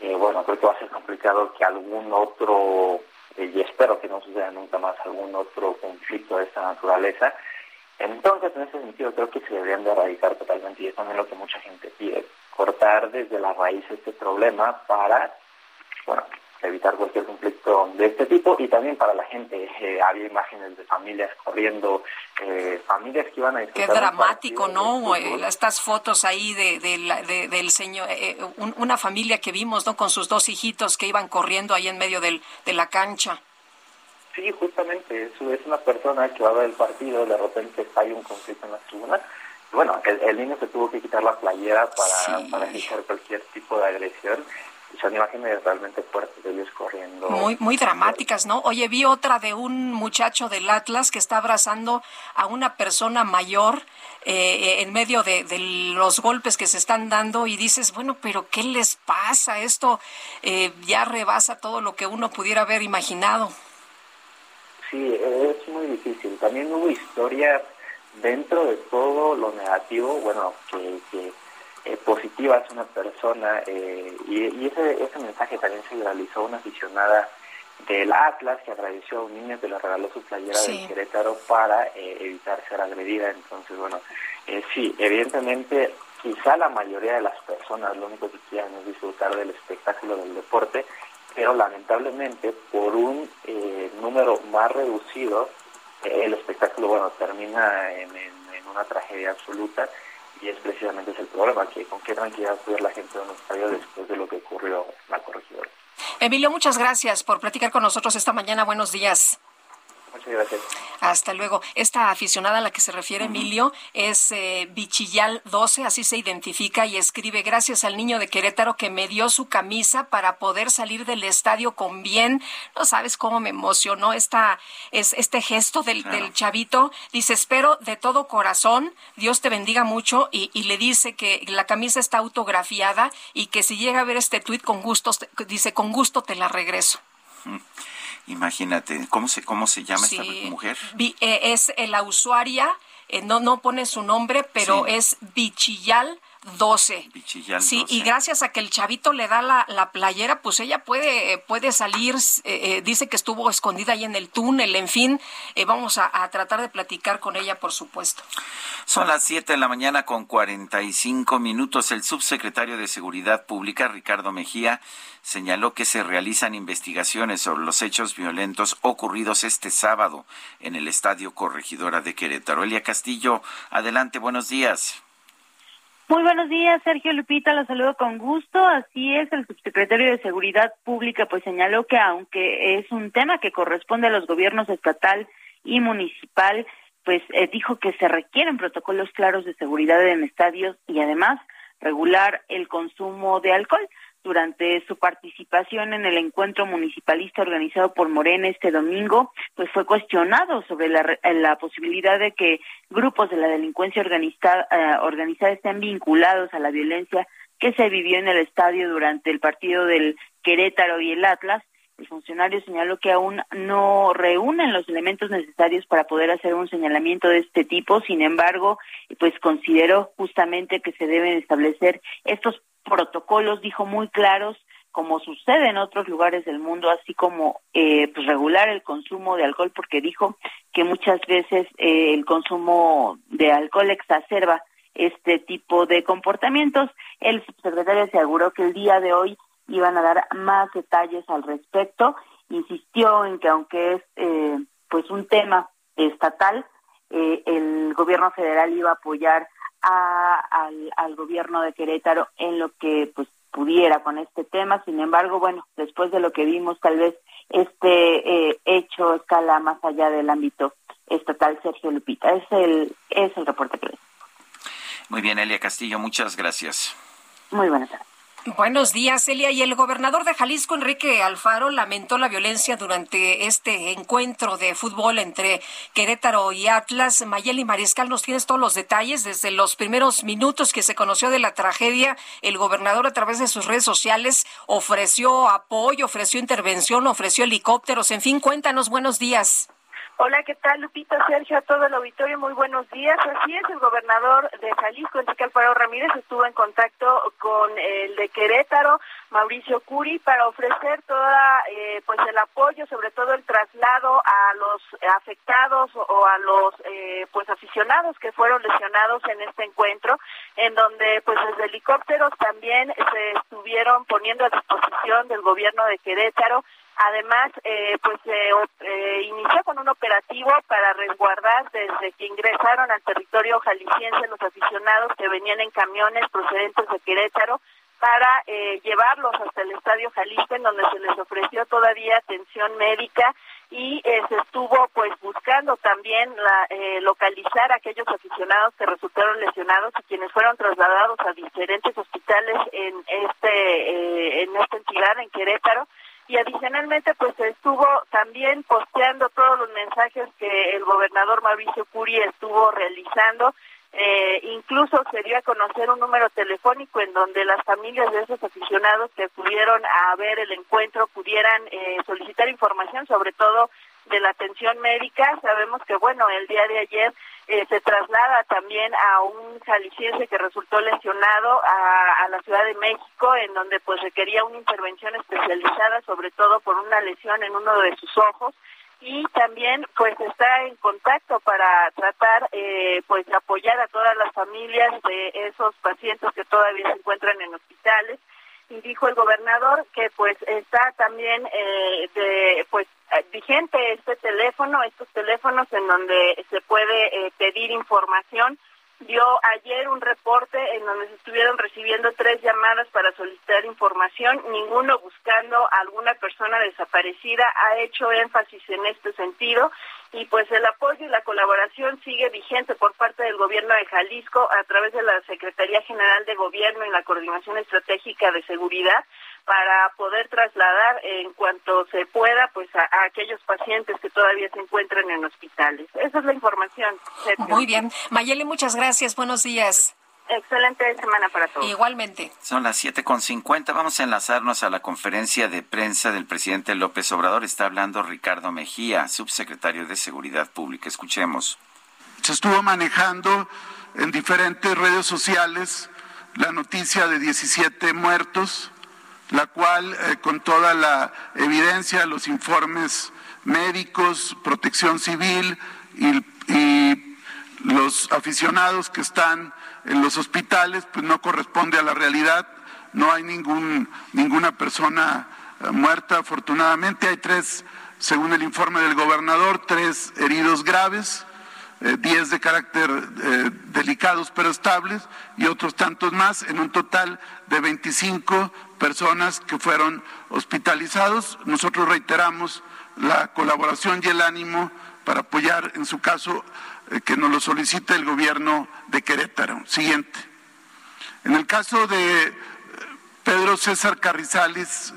eh, bueno, creo que va a ser complicado que algún otro, eh, y espero que no suceda nunca más algún otro conflicto de esta naturaleza, entonces en ese sentido creo que se deberían de erradicar totalmente, y es también lo que mucha gente pide, cortar desde la raíz este problema para, bueno, evitar cualquier conflicto de este tipo y también para la gente. Eh, había imágenes de familias corriendo, eh, familias que iban a Qué dramático, ¿no? Estas fotos ahí de, del señor, eh, una familia que vimos, ¿no? Con sus dos hijitos que iban corriendo ahí en medio del, de la cancha. Sí, justamente, es, es una persona que va a ver el partido, de repente hay un conflicto en la tribuna. Bueno, el, niño se tuvo que quitar la playera para, para evitar cualquier tipo de agresión son imágenes realmente fuertes de ellos corriendo. Muy, muy dramáticas, ¿no? Oye, vi otra de un muchacho del Atlas que está abrazando a una persona mayor eh, en medio de, los golpes que se están dando y dices, bueno, pero ¿qué les pasa? Esto eh, ya rebasa todo lo que uno pudiera haber imaginado. Sí, es muy difícil. También hubo historias dentro de todo lo negativo, bueno, que, que eh, positiva es una persona eh, y, ese, ese mensaje también se realizó una aficionada del Atlas que agradeció a un niño que le regaló su playera del Querétaro para eh, evitar ser agredida. Entonces, bueno, sí, evidentemente quizá la mayoría de las personas lo único que quieran es disfrutar del espectáculo del deporte, pero lamentablemente por un número más reducido, el espectáculo, bueno, termina en, en una tragedia absoluta y es precisamente ese el problema, que con qué tranquilidad puede la gente de un estadio después de lo que ocurrió en la corregidora. Emilio, muchas gracias por platicar con nosotros esta mañana. Buenos días. Muchas gracias. Hasta luego. Esta aficionada a la que se refiere Emilio es eh, Bichillal 12, así se identifica y escribe, gracias al niño de Querétaro que me dio su camisa para poder salir del estadio con bien. No sabes cómo me emocionó esta, es, este gesto del, del chavito. Dice, espero de todo corazón, Dios te bendiga mucho y, y, le dice que la camisa está autografiada y que si llega a ver este tuit con gusto, dice, con gusto te la regreso. Imagínate, ¿cómo se, cómo se llama esta mujer? Eh, es la usuaria, eh, no, no pone su nombre, pero es Bichillal 12. sí, y gracias a que el chavito le da la, la playera, pues ella puede, puede salir, eh, eh, dice que estuvo escondida ahí en el túnel, en fin, eh, vamos a, a, tratar de platicar con ella, por supuesto. Son las 7 de la mañana con 45 minutos. El subsecretario de Seguridad Pública, Ricardo Mejía, señaló que se realizan investigaciones sobre los hechos violentos ocurridos este sábado en el Estadio Corregidora de Querétaro. Elia Castillo, adelante, buenos días. Muy buenos días, Sergio Lupita, los saludo con gusto. Así es, el subsecretario de Seguridad Pública pues señaló que aunque es un tema que corresponde a los gobiernos estatal y municipal, pues eh, dijo que se requieren protocolos claros de seguridad en estadios y además regular el consumo de alcohol durante su participación en el encuentro municipalista organizado por Morena este domingo, pues fue cuestionado sobre la, la posibilidad de que grupos de la delincuencia organizada, eh, organizada estén vinculados a la violencia que se vivió en el estadio durante el partido del Querétaro y el Atlas. El funcionario señaló que aún no reúnen los elementos necesarios para poder hacer un señalamiento de este tipo. Sin embargo, pues consideró justamente que se deben establecer estos protocolos, dijo, muy claros, como sucede en otros lugares del mundo, así como eh, pues regular el consumo de alcohol, porque dijo que muchas veces eh, el consumo de alcohol exacerba este tipo de comportamientos. El subsecretario aseguró que el día de hoy iban a dar más detalles al respecto. Insistió en que aunque es eh, pues un tema estatal, eh, el gobierno federal iba a apoyar al, al gobierno de Querétaro en lo que pues pudiera con este tema. Sin embargo, bueno, después de lo que vimos, tal vez este eh, hecho escala más allá del ámbito estatal. Sergio Lupita, es el es el reporte que Muy bien, Elia Castillo, muchas gracias. Muy buenas tardes. Buenos días, Elia. Y el gobernador de Jalisco, Enrique Alfaro, lamentó la violencia durante este encuentro de fútbol entre Querétaro y Atlas. Mayeli Mariscal, nos tienes todos los detalles. Desde los primeros minutos que se conoció de la tragedia, el gobernador a través de sus redes sociales ofreció apoyo, ofreció intervención, ofreció helicópteros. En fin, cuéntanos, buenos días. Hola, ¿qué tal, Lupita, Sergio, a todo el auditorio? Muy buenos días. Así es, el gobernador de Jalisco, Enrique Alfaro Ramírez, estuvo en contacto con el de Querétaro, Mauricio Curi, para ofrecer toda, eh, pues, el apoyo, sobre todo el traslado a los afectados o a los, eh, pues, aficionados que fueron lesionados en este encuentro, en donde, pues, desde helicópteros también se estuvieron poniendo a disposición del gobierno de Querétaro Además, eh, pues se eh, inició con un operativo para resguardar desde que ingresaron al territorio jalisciense los aficionados que venían en camiones procedentes de Querétaro para eh, llevarlos hasta el Estadio Jalisco, en donde se les ofreció todavía atención médica y se estuvo pues buscando también la, localizar a aquellos aficionados que resultaron lesionados y quienes fueron trasladados a diferentes hospitales en este en esta entidad en Querétaro y adicionalmente pues estuvo también posteando todos los mensajes que el gobernador Mauricio Curi estuvo realizando eh, incluso se dio a conocer un número telefónico en donde las familias de esos aficionados que pudieron a ver el encuentro pudieran eh, solicitar información sobre todo de la atención médica. Sabemos que, bueno, el día de ayer eh, se traslada también a un jalisciense que resultó lesionado a, la Ciudad de México, en donde pues requería una intervención especializada, sobre todo por una lesión en uno de sus ojos. Y también pues está en contacto para tratar eh, pues apoyar a todas las familias de esos pacientes que todavía se encuentran en hospitales dijo el gobernador que pues está también eh, de pues vigente este teléfono estos teléfonos en donde se puede eh, pedir información dio ayer un reporte en donde se estuvieron recibiendo tres llamadas para solicitar información, ninguno buscando a alguna persona desaparecida, ha hecho énfasis en este sentido y pues el apoyo y la colaboración sigue vigente por parte del gobierno de Jalisco a través de la Secretaría General de Gobierno y la Coordinación Estratégica de Seguridad para poder trasladar en cuanto se pueda pues a, aquellos pacientes que todavía se encuentran en hospitales. Esa es la información. Muy bien. Mayeli, muchas gracias. Buenos días. Excelente semana para todos. Igualmente. Son las siete con cincuenta. Vamos a enlazarnos a la conferencia de prensa del presidente López Obrador. Está hablando Ricardo Mejía, subsecretario de Seguridad Pública. Escuchemos. Se estuvo manejando en diferentes redes sociales la noticia de 17 muertos la cual eh, con toda la evidencia, los informes médicos, protección civil y, los aficionados que están en los hospitales, pues no corresponde a la realidad. No hay ningún, ninguna persona eh, muerta, afortunadamente. Hay tres, según el informe del gobernador, tres heridos graves. Eh, diez de carácter delicados pero estables y otros tantos más, en un total de 25 personas que fueron hospitalizados. Nosotros reiteramos la colaboración y el ánimo para apoyar, en su caso, eh, que nos lo solicite el gobierno de Querétaro. Siguiente. En el caso de eh, Pedro César Carrizales,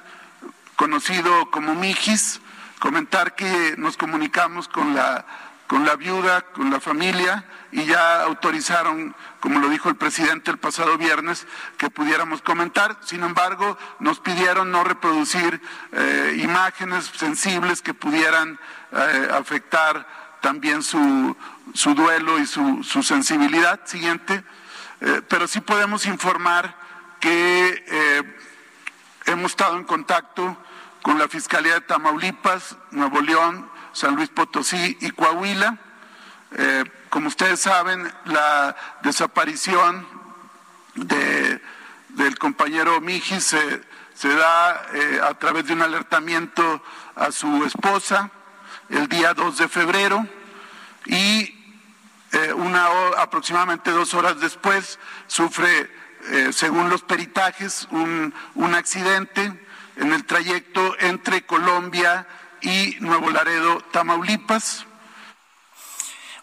conocido como Mijis, comentar que nos comunicamos con la con la viuda, con la familia, y ya autorizaron, como lo dijo el presidente el pasado viernes, que pudiéramos comentar. Sin embargo, nos pidieron no reproducir eh, imágenes sensibles que pudieran eh, afectar también su, su duelo y su, su sensibilidad. Siguiente. Eh, pero sí podemos informar que hemos estado en contacto con la Fiscalía de Tamaulipas, Nuevo León, San Luis Potosí y Coahuila. Eh, como ustedes saben, la desaparición de, del compañero Miji se, da eh, a través de un alertamiento a su esposa el día 2 de febrero y eh, una aproximadamente dos horas después sufre, según los peritajes, un accidente en el trayecto entre Colombia y Nuevo Laredo, Tamaulipas.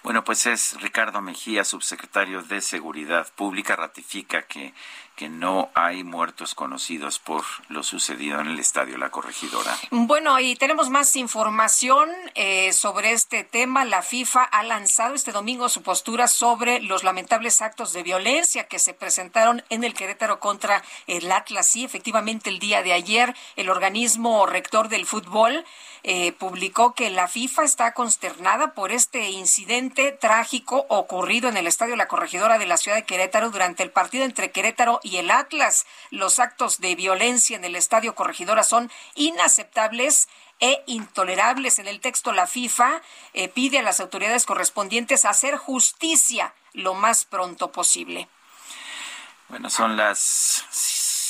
Bueno, pues es Ricardo Mejía, subsecretario de Seguridad Pública, ratifica que, que no hay muertos conocidos por lo sucedido en el estadio La Corregidora. Bueno, y tenemos más información eh, sobre este tema. La FIFA ha lanzado este domingo su postura sobre los lamentables actos de violencia que se presentaron en el Querétaro contra el Atlas. Sí, efectivamente, el día de ayer, el organismo rector del fútbol eh, publicó que la FIFA está consternada por este incidente trágico ocurrido en el Estadio La Corregidora de la ciudad de Querétaro durante el partido entre Querétaro y el Atlas. Los actos de violencia en el Estadio Corregidora son inaceptables e intolerables. En el texto, la FIFA eh, pide a las autoridades correspondientes hacer justicia lo más pronto posible. Bueno, son las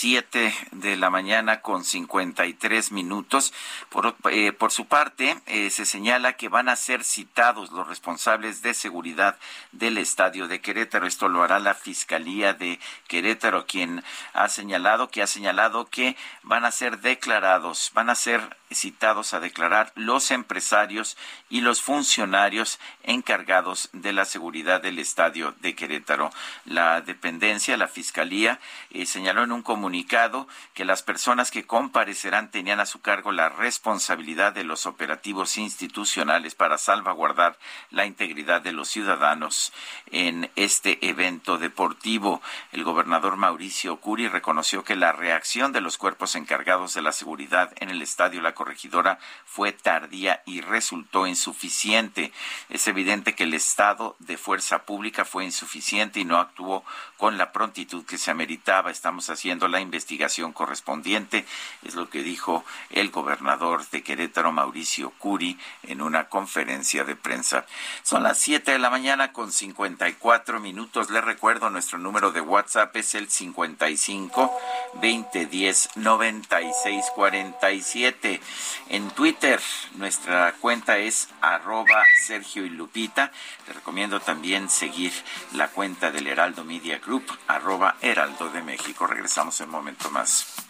7 de la mañana con 53 minutos. Por, eh, por su parte, eh, se señala que van a ser citados los responsables de seguridad del estadio de Querétaro. Esto lo hará la Fiscalía de Querétaro, quien ha señalado que ha señalado que van a ser declarados, van a ser citados a declarar los empresarios y los funcionarios encargados de la seguridad del estadio de Querétaro. La dependencia, la Fiscalía, eh, señaló en un comunicado que las personas que comparecerán tenían a su cargo la responsabilidad de los operativos institucionales para salvaguardar la integridad de los ciudadanos en este evento deportivo. El gobernador Mauricio Curi reconoció que la reacción de los cuerpos encargados de la seguridad en el estadio La corregidora fue tardía y resultó insuficiente. Es evidente que el estado de fuerza pública fue insuficiente y no actuó con la prontitud que se ameritaba. Estamos haciendo la investigación correspondiente, es lo que dijo el gobernador de Querétaro, Mauricio Curi, en una conferencia de prensa. Son las 7 de la mañana con 54 minutos. Les recuerdo, nuestro número de WhatsApp es el 55 2010 96 47. En Twitter, nuestra cuenta es arroba Sergio y Lupita. Les recomiendo también seguir la cuenta del Heraldo Media Group, arroba Heraldo de México. Regresamos en un momento más.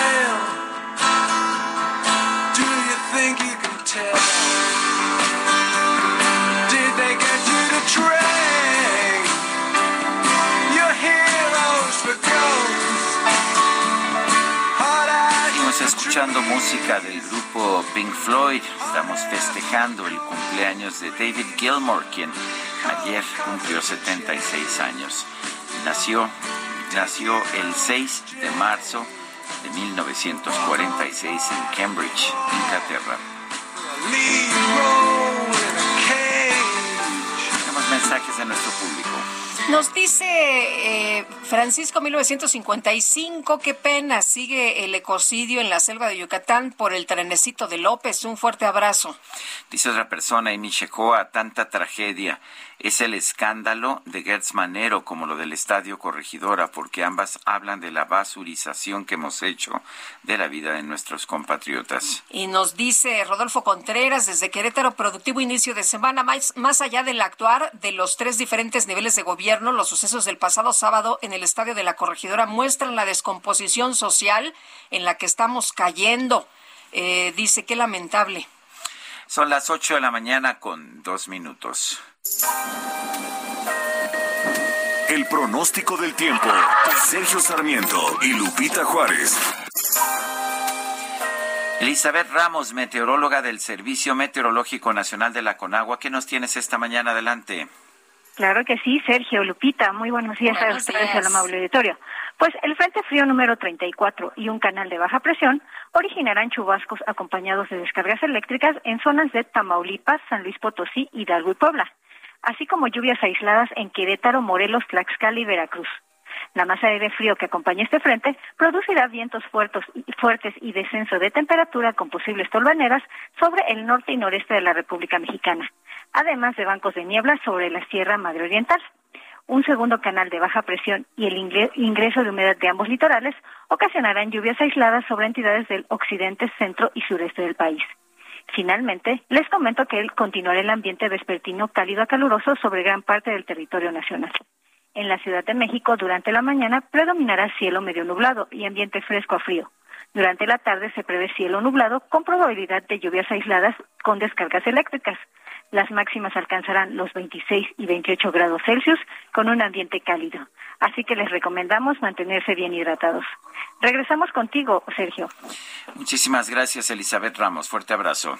Escuchando música del grupo Pink Floyd. Estamos festejando el cumpleaños de David Gilmour, quien ayer cumplió 76 años. Nació, nació el 6 de marzo de 1946 en Cambridge, Inglaterra. Tenemos mensajes de nuestro público. Nos dice eh, Francisco 1955, qué pena, sigue el ecocidio en la selva de Yucatán por el trenecito de López. Un fuerte abrazo. Dice otra persona, y Michecoa, tanta tragedia. Es el escándalo de Gertz Manero como lo del Estadio Corregidora, porque ambas hablan de la basurización que hemos hecho de la vida de nuestros compatriotas. Y nos dice Rodolfo Contreras desde Querétaro, productivo inicio de semana, más, más allá del actuar de los tres diferentes niveles de gobierno, los sucesos del pasado sábado en el Estadio de la Corregidora muestran la descomposición social en la que estamos cayendo. Eh, dice, qué lamentable. Son las 8 de la mañana con dos minutos. El pronóstico del tiempo. Sergio Sarmiento y Lupita Juárez. Elizabeth Ramos, meteoróloga del Servicio Meteorológico Nacional de la Conagua, ¿qué nos tienes esta mañana adelante? Claro que sí, Sergio, Lupita, muy buenos días a ustedes, al amable auditorio. Pues el Frente Frío número 34 y un canal de baja presión originarán chubascos acompañados de descargas eléctricas en zonas de Tamaulipas, San Luis Potosí, Hidalgo y Puebla, así como lluvias aisladas en Querétaro, Morelos, Tlaxcala y Veracruz. La masa de aire frío que acompaña este frente producirá vientos fuertes y, descenso de temperatura con posibles tolvaneras sobre el norte y noreste de la República Mexicana, además de bancos de niebla sobre la Sierra Madre Oriental. Un segundo canal de baja presión y el ingreso de humedad de ambos litorales ocasionarán lluvias aisladas sobre entidades del occidente, centro y sureste del país. Finalmente, les comento que continuará el ambiente vespertino cálido a caluroso sobre gran parte del territorio nacional. En la Ciudad de México, durante la mañana, predominará cielo medio nublado y ambiente fresco a frío. Durante la tarde se prevé cielo nublado con probabilidad de lluvias aisladas con descargas eléctricas. Las máximas alcanzarán los 26 y 28 grados Celsius con un ambiente cálido. Así que les recomendamos mantenerse bien hidratados. Regresamos contigo, Sergio. Muchísimas gracias, Elizabeth Ramos. Fuerte abrazo.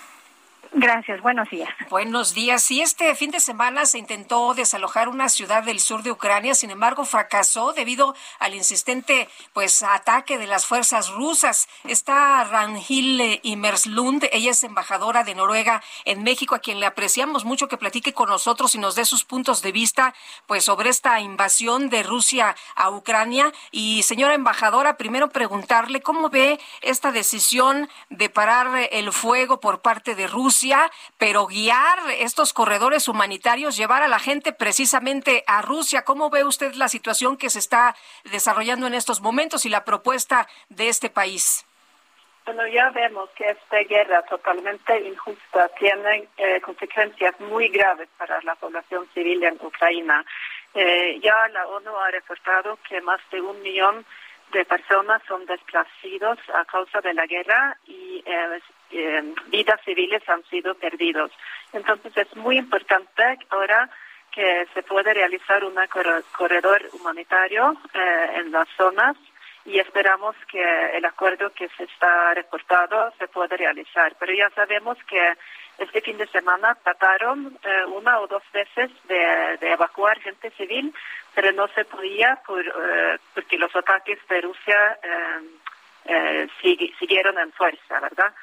Gracias, buenos días. Buenos días. Y este fin de semana se intentó desalojar una ciudad del sur de Ucrania, sin embargo fracasó debido al insistente pues ataque de las fuerzas rusas. Está Ranhil Imerslund, ella es embajadora de Noruega en México, a quien le apreciamos mucho que platique con nosotros y nos dé sus puntos de vista pues sobre esta invasión de Rusia a Ucrania. Y señora embajadora, primero preguntarle cómo ve esta decisión de parar el fuego por parte de Rusia pero guiar estos corredores humanitarios, llevar a la gente precisamente a Rusia. ¿Cómo ve usted la situación que se está desarrollando en estos momentos y la propuesta de este país? Bueno, ya vemos que esta guerra totalmente injusta tiene eh, consecuencias muy graves para la población civil en Ucrania. Eh, ya la ONU ha reportado que más de un millón de personas son desplazados a causa de la guerra y eh, eh, vidas civiles han sido perdidos. Entonces es muy importante ahora que se puede realizar un corredor humanitario eh, en las zonas y esperamos que el acuerdo que se está reportado se pueda realizar. Pero ya sabemos que este fin de semana trataron eh, una o dos veces de, evacuar gente civil, pero no se podía por, porque los ataques de Rusia siguieron en fuerza, ¿verdad?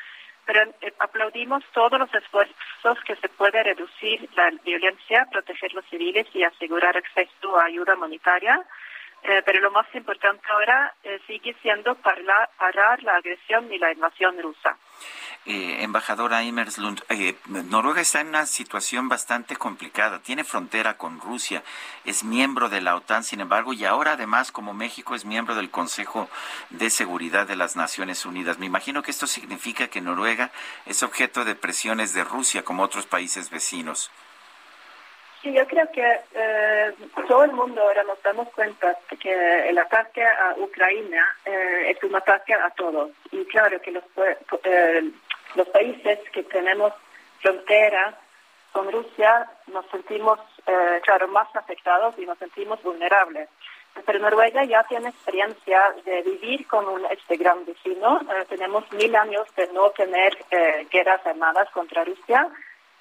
Pero eh, aplaudimos todos los esfuerzos que se puede reducir la violencia, proteger los civiles y asegurar acceso a ayuda humanitaria. Eh, pero lo más importante ahora eh, sigue siendo parar, la agresión y la invasión rusa. Eh, embajadora Imerslund, eh, Noruega está en una situación bastante complicada. Tiene frontera con Rusia, es miembro de la OTAN, sin embargo, y ahora además, como México es miembro del Consejo de Seguridad de las Naciones Unidas. Me imagino que esto significa que Noruega es objeto de presiones de Rusia, como otros países vecinos. Sí, yo creo que eh, todo el mundo ahora nos damos cuenta que el ataque a Ucrania es un ataque a todos. Y claro que los, los países que tenemos frontera con Rusia nos sentimos, eh, claro, más afectados y nos sentimos vulnerables. Pero Noruega ya tiene experiencia de vivir con un, este gran vecino. Eh, tenemos mil años de no tener eh, guerras armadas contra Rusia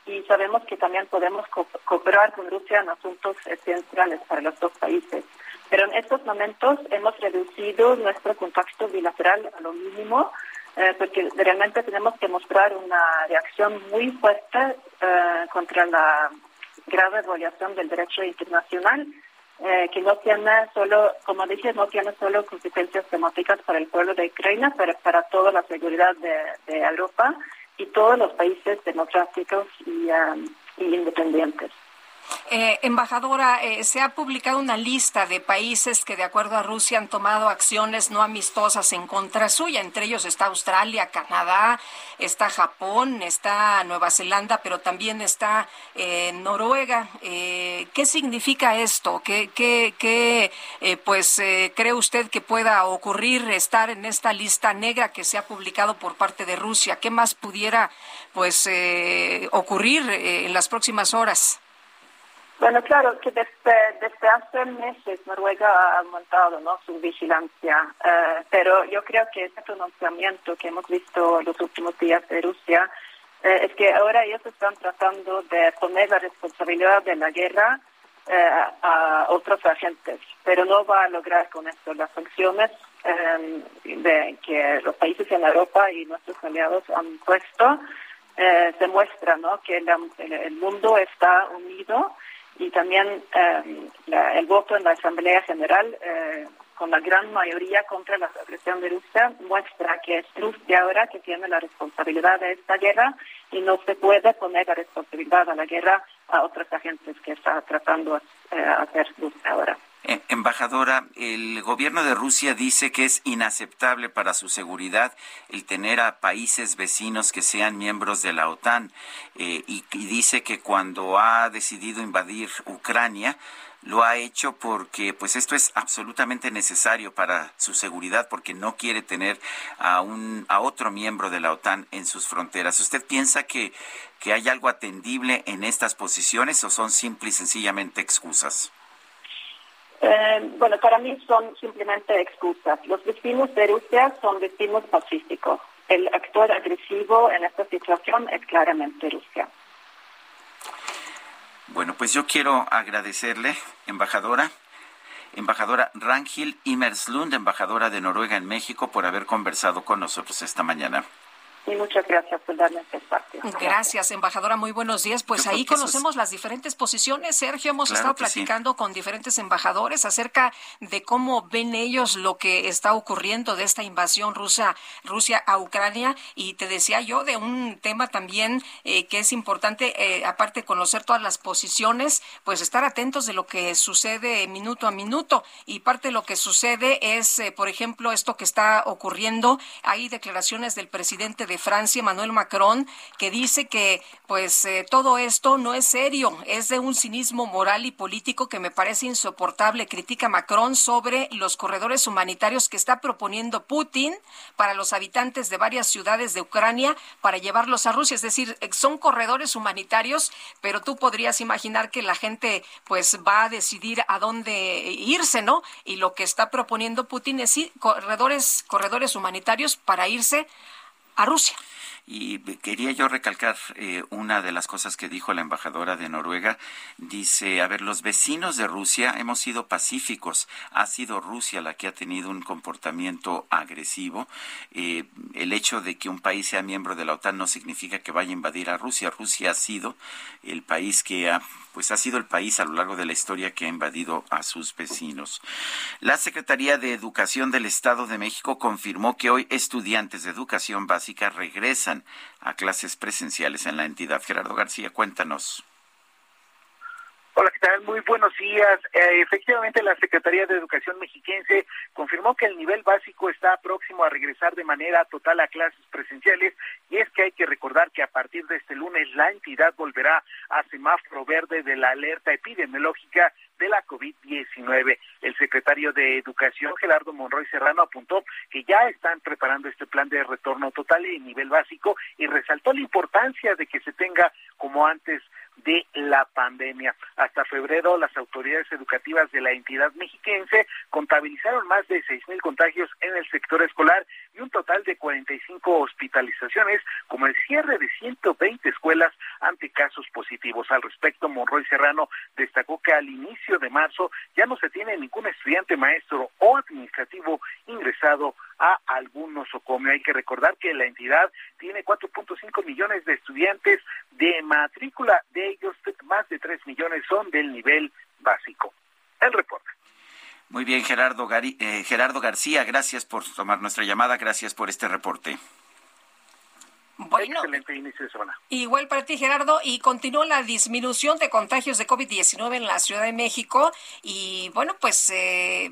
y sabemos que también podemos cooperar con Rusia en asuntos esenciales para los dos países. Pero en estos momentos hemos reducido nuestro contacto bilateral a lo mínimo eh, porque realmente tenemos que mostrar una reacción muy fuerte eh, contra la grave violación del derecho internacional, eh, que no tiene solo, como dije, no tiene solo consecuencias temáticas para el pueblo de Ucrania, pero para toda la seguridad de, Europa y todos los países democráticos y, y independientes. Eh, embajadora, eh, se ha publicado una lista de países que de acuerdo a Rusia han tomado acciones no amistosas en contra suya. Entre ellos está Australia, Canadá, está Japón, está Nueva Zelanda, pero también está eh, Noruega. ¿Qué significa esto? ¿Qué, qué, qué pues cree usted que pueda ocurrir estar en esta lista negra que se ha publicado por parte de Rusia? ¿Qué más pudiera pues ocurrir en las próximas horas? Bueno, claro que desde, desde hace meses Noruega ha aumentado ¿no? su vigilancia, eh, pero yo creo que ese pronunciamiento que hemos visto los últimos días de Rusia eh, es que ahora ellos están tratando de poner la responsabilidad de la guerra eh, a otros agentes, pero no va a lograr con esto las sanciones de que los países en Europa y nuestros aliados han puesto. demuestra ¿no? que el mundo está unido y también eh, el voto en la Asamblea General eh, con la gran mayoría contra la agresión de Rusia muestra que es Rusia ahora que tiene la responsabilidad de esta guerra y no se puede poner la responsabilidad a la guerra a otros agentes que está tratando de eh, hacer Rusia ahora. Eh, embajadora, el gobierno de Rusia dice que es inaceptable para su seguridad el tener a países vecinos que sean miembros de la OTAN eh, y, dice que cuando ha decidido invadir Ucrania lo ha hecho porque pues esto es absolutamente necesario para su seguridad porque no quiere tener a un a otro miembro de la OTAN en sus fronteras. ¿Usted piensa que que hay algo atendible en estas posiciones o son simple y sencillamente excusas? Eh, bueno, para mí son simplemente excusas. Los vecinos de Rusia son vecinos pacíficos. El actor agresivo en esta situación es claramente Rusia. Bueno, pues yo quiero agradecerle, embajadora, embajadora Rangil Imerslund, embajadora de Noruega en México, por haber conversado con nosotros esta mañana. Y muchas gracias por darme este espacio. Gracias, embajadora. Muy buenos días. Pues ahí conocemos las diferentes posiciones. Sergio, hemos estado platicando con diferentes embajadores acerca de cómo ven ellos lo que está ocurriendo de esta invasión rusa, Rusia a Ucrania. Y te decía yo de un tema también eh, que es importante, eh, aparte de conocer todas las posiciones, pues estar atentos de lo que sucede minuto a minuto. Y parte de lo que sucede es, eh, por ejemplo, esto que está ocurriendo. Hay declaraciones del presidente de Francia, Emmanuel Macron, que dice que pues eh, todo esto no es serio, es de un cinismo moral y político que me parece insoportable. Critica Macron sobre los corredores humanitarios que está proponiendo Putin para los habitantes de varias ciudades de Ucrania para llevarlos a Rusia. Es decir, eh, son corredores humanitarios, pero tú podrías imaginar que la gente pues va a decidir a dónde irse, ¿no? Y lo que está proponiendo Putin es corredores, corredores humanitarios para irse a Rusia. Y quería yo recalcar eh, una de las cosas que dijo la embajadora de Noruega. Dice, a ver, los vecinos de Rusia hemos sido pacíficos. Ha sido Rusia la que ha tenido un comportamiento agresivo. Eh, el hecho de que un país sea miembro de la OTAN no significa que vaya a invadir a Rusia. Rusia ha sido el país que ha pues ha sido el país a lo largo de la historia que ha invadido a sus vecinos. La Secretaría de Educación del Estado de México confirmó que hoy estudiantes de educación básica regresan a clases presenciales en la entidad. Gerardo García, cuéntanos. Hola, ¿qué tal? Muy buenos días. Eh, efectivamente, la Secretaría de Educación mexiquense confirmó que el nivel básico está próximo a regresar de manera total a clases presenciales y es que hay que recordar que a partir de este lunes la entidad volverá a semáforo verde de la alerta epidemiológica de la COVID-19. El secretario de Educación, Gerardo Monroy Serrano, apuntó que ya están preparando este plan de retorno total y nivel básico y resaltó la importancia de que se tenga como antes de la pandemia. Hasta febrero, las autoridades educativas de la entidad mexiquense contabilizaron más de seis mil contagios en el sector escolar y un total de 45 hospitalizaciones, como el cierre de 120 escuelas ante casos positivos. Al respecto, Monroy Serrano destacó que al inicio de marzo ya no se tiene ningún estudiante maestro o administrativo ingresado a algún nosocomio. Hay que recordar que la entidad tiene 4.5 millones de estudiantes de matrícula, de ellos más de 3 millones son del nivel básico. El reporte. Muy bien, Gerardo, eh, Gerardo García, gracias por tomar nuestra llamada, gracias por este reporte. Bueno, excelente inicio de semana. Igual para ti, Gerardo, y continúa la disminución de contagios de COVID-19 en la Ciudad de México. Y bueno, pues eh,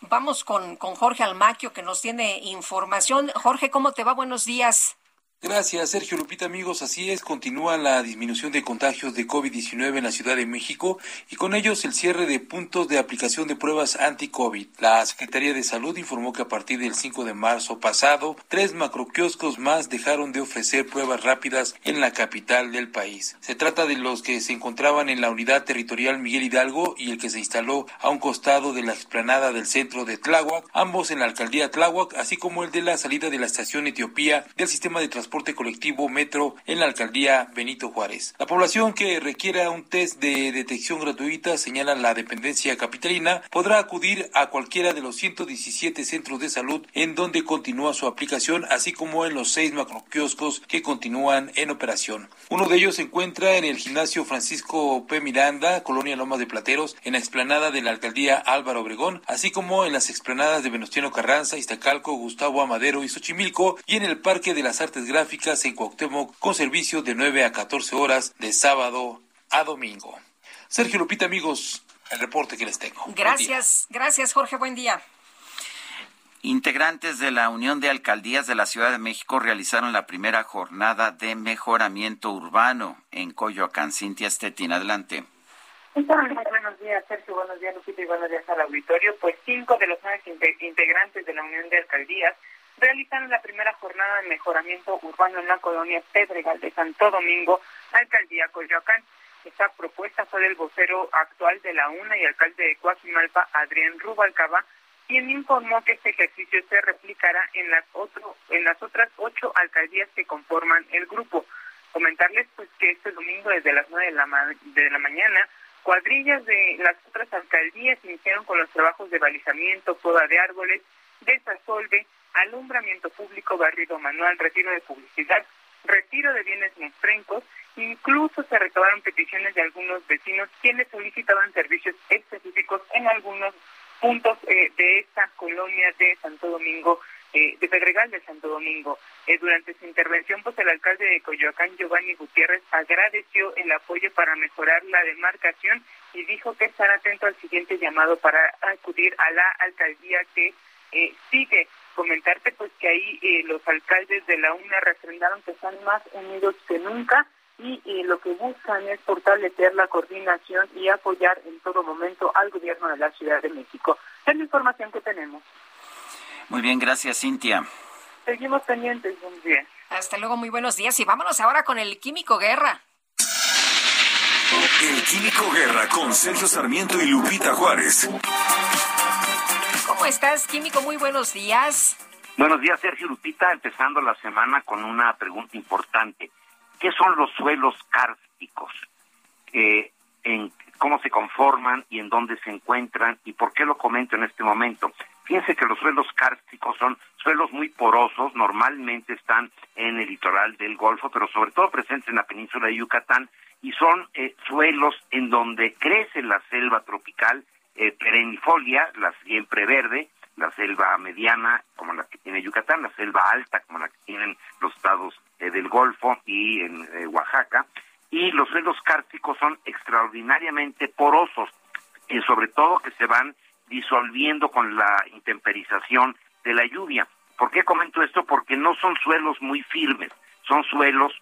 vamos con, con Jorge Almaquio, que nos tiene información. Jorge, ¿cómo te va? Buenos días. Gracias, Sergio Lupita, amigos. Así es, continúa la disminución de contagios de COVID-19 en la Ciudad de México y con ellos el cierre de puntos de aplicación de pruebas anti-COVID. La Secretaría de Salud informó que a partir del 5 de marzo pasado, tres macroquioscos más dejaron de ofrecer pruebas rápidas en la capital del país. Se trata de los que se encontraban en la unidad territorial Miguel Hidalgo y el que se instaló a un costado de la explanada del centro de Tláhuac, ambos en la alcaldía Tláhuac, así como el de la salida de la estación Etiopía del sistema de transporte transporte colectivo Metro en la alcaldía Benito Juárez. La población que requiera un test de detección gratuita, señala la dependencia capitalina, podrá acudir a cualquiera de los 117 centros de salud en donde continúa su aplicación, así como en los seis macroquioscos que continúan en operación. Uno de ellos se encuentra en el gimnasio Francisco P. Miranda, Colonia Lomas de Plateros, en la explanada de la alcaldía Álvaro Obregón, así como en las explanadas de Venustiano Carranza, Iztacalco, Gustavo Amadero y Xochimilco, y en el Parque de las Artes Gráficas en Cuauhtémoc con servicio de 9 a 14 horas de sábado a domingo. Sergio Lupita, amigos, el reporte que les tengo. Gracias, gracias Jorge, buen día. Integrantes de la Unión de Alcaldías de la Ciudad de México realizaron la primera jornada de mejoramiento urbano en Coyoacán. Cintia Stettin, adelante. Buenos días, Sergio. Buenos días, Lupita, y buenos días al auditorio. Pues cinco de los nueve integrantes de la Unión de Alcaldías realizaron la primera jornada de mejoramiento urbano en la colonia Pedregal de Santo Domingo, alcaldía Coyoacán. Esta propuesta fue del vocero actual de la UNA y alcalde de Coajimalpa, Adrián Rubalcaba, quien informó que este ejercicio se replicará en las, otro, en las otras ocho alcaldías que conforman el grupo. Comentarles pues que este domingo desde las nueve de la, de la mañana cuadrillas de las otras alcaldías iniciaron con los trabajos de balizamiento, poda de árboles, desasolve, alumbramiento público, barrido manual, retiro de publicidad, retiro de bienes monstrencos, incluso se recabaron peticiones de algunos vecinos quienes solicitaban servicios específicos en algunos puntos eh, de esta colonia de Santo Domingo, eh, de Pedregal de Santo Domingo. Eh, durante su intervención, pues el alcalde de Coyoacán, Giovanni Gutiérrez, agradeció el apoyo para mejorar la demarcación y dijo que estará atento al siguiente llamado para acudir a la alcaldía que sigue comentarte pues que ahí eh, los alcaldes de la UNA refrendaron que están más unidos que nunca y eh, lo que buscan es fortalecer la coordinación y apoyar en todo momento al gobierno de la Ciudad de México. Es la información que tenemos. Muy bien, gracias Cintia. Seguimos pendientes, buen día. Hasta luego, muy buenos días y vámonos ahora con el Químico Guerra. El Químico Guerra con Sergio Sarmiento y Lupita Juárez. ¿Cómo estás, Químico? Muy buenos días. Buenos días, Sergio Lupita. Empezando la semana con una pregunta importante. ¿Qué son los suelos kársticos? Eh, ¿Cómo se conforman y en dónde se encuentran? ¿Y por qué lo comento en este momento? Fíjense que los suelos kársticos son suelos muy porosos, normalmente están en el litoral del Golfo, pero sobre todo presentes en la península de Yucatán, y son eh, suelos en donde crece la selva tropical eh, perennifolia, la siempre verde, la selva mediana como la que tiene Yucatán, la selva alta como la que tienen los estados eh, del Golfo y en eh, Oaxaca, y los suelos cárticos son extraordinariamente porosos, y sobre todo que se van disolviendo con la intemperización de la lluvia. ¿Por qué comento esto? Porque no son suelos muy firmes, son suelos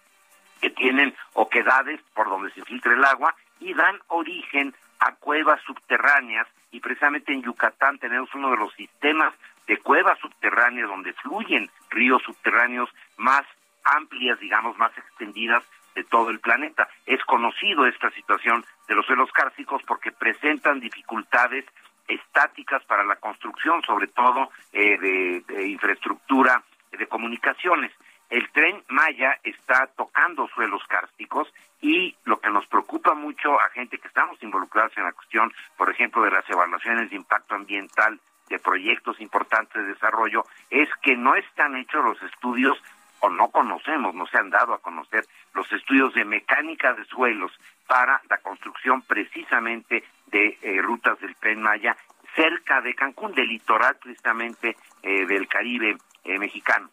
que tienen oquedades por donde se filtra el agua y dan origen a cuevas subterráneas y precisamente en Yucatán tenemos uno de los sistemas de cuevas subterráneas donde fluyen ríos subterráneos más amplias, digamos, más extendidas de todo el planeta. Es conocido esta situación de los suelos cársticos porque presentan dificultades estáticas para la construcción, sobre todo eh, de infraestructura de comunicaciones. El tren Maya está tocando suelos cársticos y lo que nos preocupa mucho a gente que estamos involucrados en la cuestión, por ejemplo, de las evaluaciones de impacto ambiental de proyectos importantes de desarrollo, es que no están hechos los estudios o no conocemos, no se han dado a conocer los estudios de mecánica de suelos para la construcción precisamente de eh, rutas del tren Maya cerca de Cancún, del litoral precisamente eh, del Caribe eh, mexicano.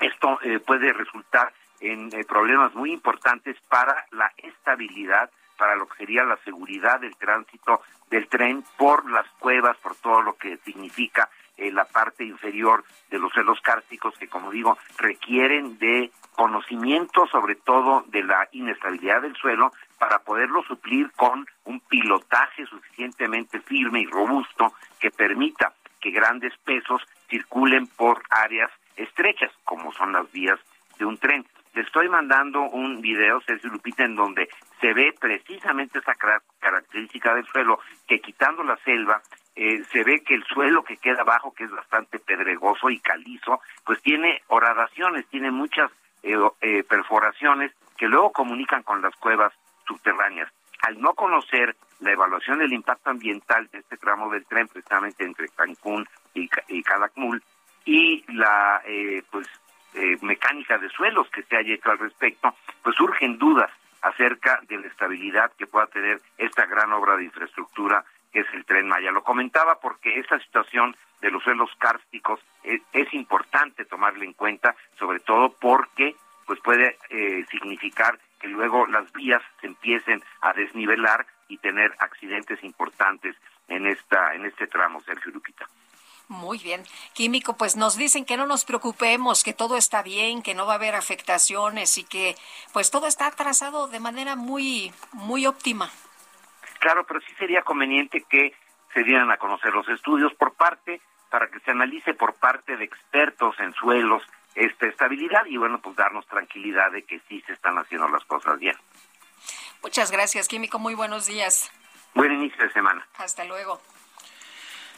Esto puede resultar en eh, problemas muy importantes para la estabilidad, para lo que sería la seguridad del tránsito del tren por las cuevas, por todo lo que significa eh, la parte inferior de los suelos cársticos que, como digo, requieren de conocimiento sobre todo de la inestabilidad del suelo para poderlo suplir con un pilotaje suficientemente firme y robusto que permita que grandes pesos circulen por áreas estrechas, como son las vías de un tren. Le estoy mandando un video, Sergio Lupita, en donde se ve precisamente esa característica del suelo, que quitando la selva, eh, se ve que el suelo que queda abajo, que es bastante pedregoso y calizo, pues tiene horadaciones, tiene muchas eh, eh, perforaciones que luego comunican con las cuevas subterráneas. Al no conocer la evaluación del impacto ambiental de este tramo del tren, precisamente entre Cancún y, y Calakmul, y la pues eh, mecánica de suelos que se haya hecho al respecto, pues surgen dudas acerca de la estabilidad que pueda tener esta gran obra de infraestructura que es el tren Maya. Lo comentaba porque esta situación de los suelos kársticos es, es importante tomarla en cuenta, sobre todo porque pues puede eh, significar que luego las vías se empiecen a desnivelar y tener accidentes importantes en esta en este tramo, Sergio Lupita. Muy bien. Químico, pues nos dicen que no nos preocupemos, que todo está bien, que no va a haber afectaciones y que pues todo está trazado de manera muy, muy óptima. Claro, pero sí sería conveniente que se dieran a conocer los estudios por parte, para que se analice por parte de expertos en suelos esta estabilidad y bueno, pues darnos tranquilidad de que sí se están haciendo las cosas bien. Muchas gracias, Químico. Muy buenos días. Buen inicio de semana. Hasta luego.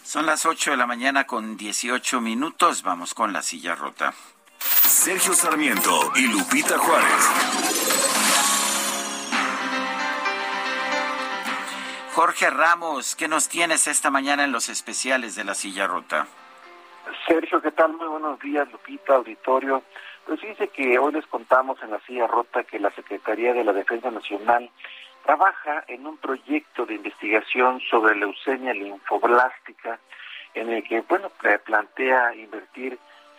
Son las 8 de la mañana con 18 minutos. Vamos con la silla rota. Sergio Sarmiento y Lupita Juárez. Jorge Ramos, ¿qué nos tienes esta mañana en los especiales de la silla rota? Sergio, ¿qué tal? Muy buenos días, Lupita, auditorio. Pues dice que hoy les contamos en la silla rota que la Secretaría de la Defensa Nacional trabaja en un proyecto de investigación sobre leucemia linfoblástica en el que, bueno, plantea invertir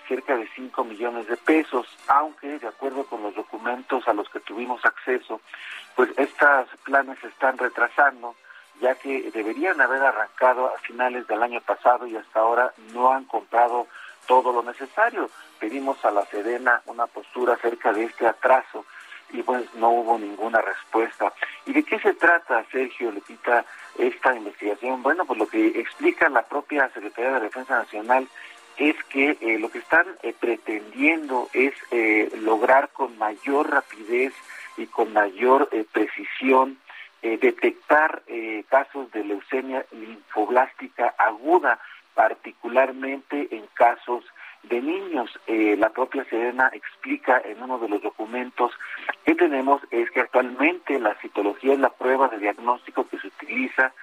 cerca de 5 millones de pesos, aunque de acuerdo con los documentos a los que tuvimos acceso, pues estos planes se están retrasando, ya que deberían haber arrancado a finales del año pasado y hasta ahora no han comprado todo lo necesario. Pedimos a la Sedena una postura acerca de este atraso y pues no hubo ninguna respuesta. ¿Y de qué se trata, Sergio Lepita, esta investigación? Bueno, pues lo que explica la propia Secretaría de Defensa Nacional es que eh, lo que están eh, pretendiendo es eh, lograr con mayor rapidez y con mayor precisión detectar casos de leucemia linfoblástica aguda, particularmente en casos de niños. Eh, la propia Serena explica en uno de los documentos que tenemos es que actualmente la citología es la prueba de diagnóstico que se utiliza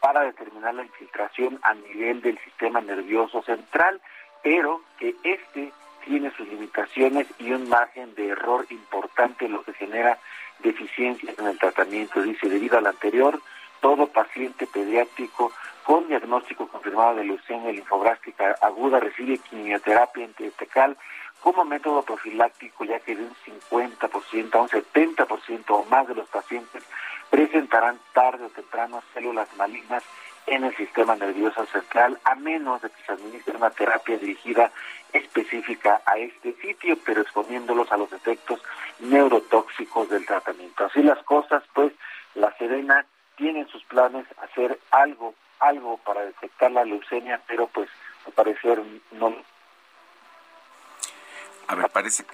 para determinar la infiltración a nivel del sistema nervioso central, pero que este tiene sus limitaciones y un margen de error importante, lo que genera deficiencias en el tratamiento. Dice, debido al anterior, todo paciente pediátrico con diagnóstico confirmado de leucemia linfoblástica aguda recibe quimioterapia antiestecal como método profiláctico, ya que de un 50% a un 70% o más de los pacientes presentarán tarde o temprano células malignas en el sistema nervioso central, a menos de que se administre una terapia dirigida específica a este sitio, pero exponiéndolos a los efectos neurotóxicos del tratamiento. Así las cosas, pues la Serena tiene en sus planes hacer algo algo para detectar la leucemia, pero pues al parecer no. A ver, parece,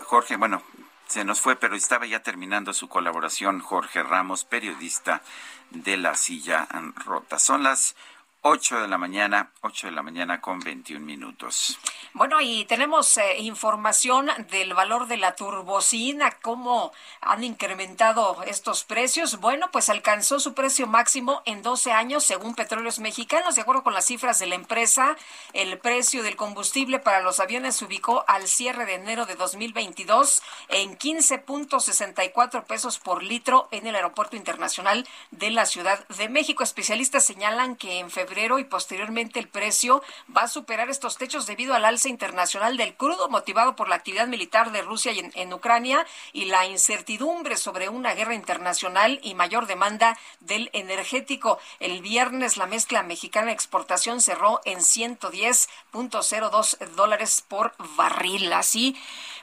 Jorge, bueno, se nos fue, pero estaba ya terminando su colaboración Jorge Ramos, periodista de La Silla Rota. Son las 8 de la mañana, 8 de la mañana con 21 minutos. Bueno, y tenemos eh, información del valor de la turbocina, cómo han incrementado estos precios. Bueno, pues alcanzó su precio máximo en 12 años según Petróleos Mexicanos. De acuerdo con las cifras de la empresa, el precio del combustible para los aviones se ubicó al cierre de enero de 2022 en 15.64 pesos por litro en el Aeropuerto Internacional de la Ciudad de México. Especialistas señalan que en febrero febrero y posteriormente el precio va a superar estos techos debido al alza internacional del crudo motivado por la actividad militar de Rusia en, Ucrania y la incertidumbre sobre una guerra internacional y mayor demanda del energético. El viernes la mezcla mexicana de exportación cerró en 110.02 dólares por barril. Así,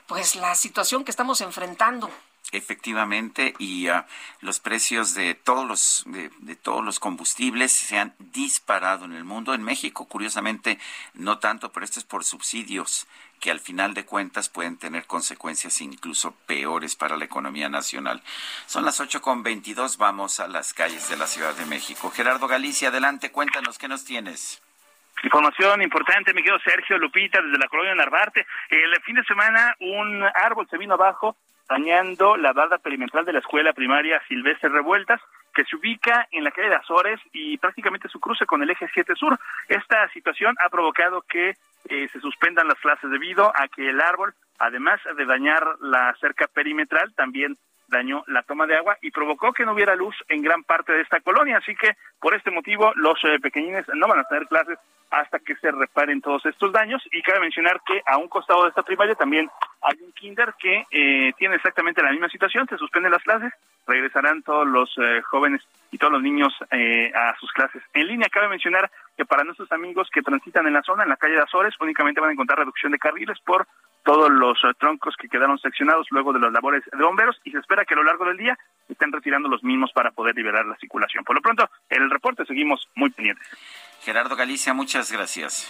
pues la situación que estamos enfrentando. Efectivamente, y uh, los precios de todos los de, de, todos los combustibles se han disparado en el mundo. En México, curiosamente, no tanto, pero esto es por subsidios que al final de cuentas pueden tener consecuencias incluso peores para la economía nacional. Son las ocho con veintidós, vamos a las calles de la Ciudad de México. Gerardo Galicia, adelante, cuéntanos qué nos tienes. Información importante, mi querido Sergio Lupita, desde la colonia Narvarte. El fin de semana un árbol se vino abajo dañando la barda perimetral de la escuela primaria Silvestre Revueltas, que se ubica en la calle de Azores y prácticamente su cruce con el eje 7 Sur. Esta situación ha provocado que eh, se suspendan las clases debido a que el árbol, además de dañar la cerca perimetral, también dañó la toma de agua y provocó que no hubiera luz en gran parte de esta colonia. Así que por este motivo los eh, pequeñines no van a tener clases hasta que se reparen todos estos daños. Y cabe mencionar que a un costado de esta primaria también hay un kinder que eh, tiene exactamente la misma situación, se suspenden las clases, regresarán todos los eh, jóvenes y todos los niños eh, a sus clases en línea. Cabe mencionar que para nuestros amigos que transitan en la zona, en la calle de Azores, únicamente van a encontrar reducción de carriles por todos los uh, troncos que quedaron seccionados luego de las labores de bomberos y se espera que a lo largo del día estén retirando los mismos para poder liberar la circulación. Por lo pronto, en el reporte seguimos muy pendientes. Gerardo Galicia, muchas gracias.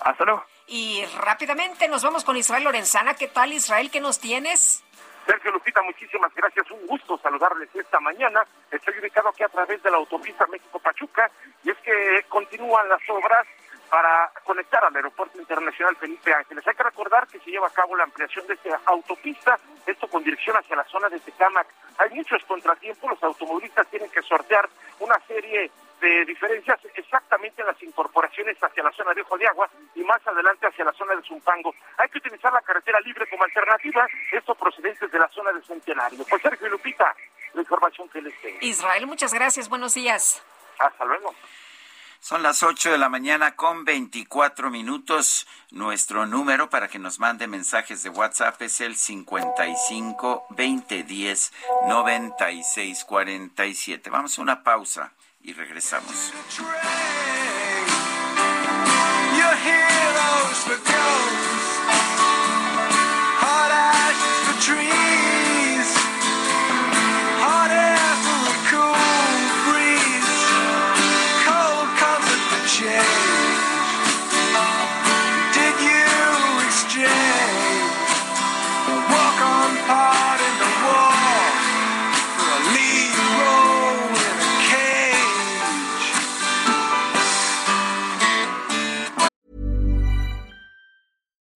Hasta luego. Y rápidamente nos vamos con Israel Lorenzana. ¿Qué tal, Israel? ¿Qué nos tienes? Sergio Lupita, muchísimas gracias. Un gusto saludarles esta mañana. Estoy ubicado aquí a través de la autopista México-Pachuca y es que continúan las obras para conectar al Aeropuerto Internacional Felipe Ángeles. Hay que recordar que se lleva a cabo la ampliación de esta autopista, esto con dirección hacia la zona de Tecámac. Hay muchos contratiempos, los automovilistas tienen que sortear una serie de diferencias exactamente en las incorporaciones hacia la zona de Ojo de Agua y más adelante hacia la zona de Zumpango. Hay que utilizar la carretera libre como alternativa, esto procedentes de la zona de Centenario. Pues Sergio y Lupita, la información que les tengo. Israel, muchas gracias, buenos días. Hasta luego. Son las 8 de la mañana con 24 minutos. Nuestro número para que nos mande mensajes de WhatsApp es el 55 2010 9647. Vamos a una pausa y regresamos.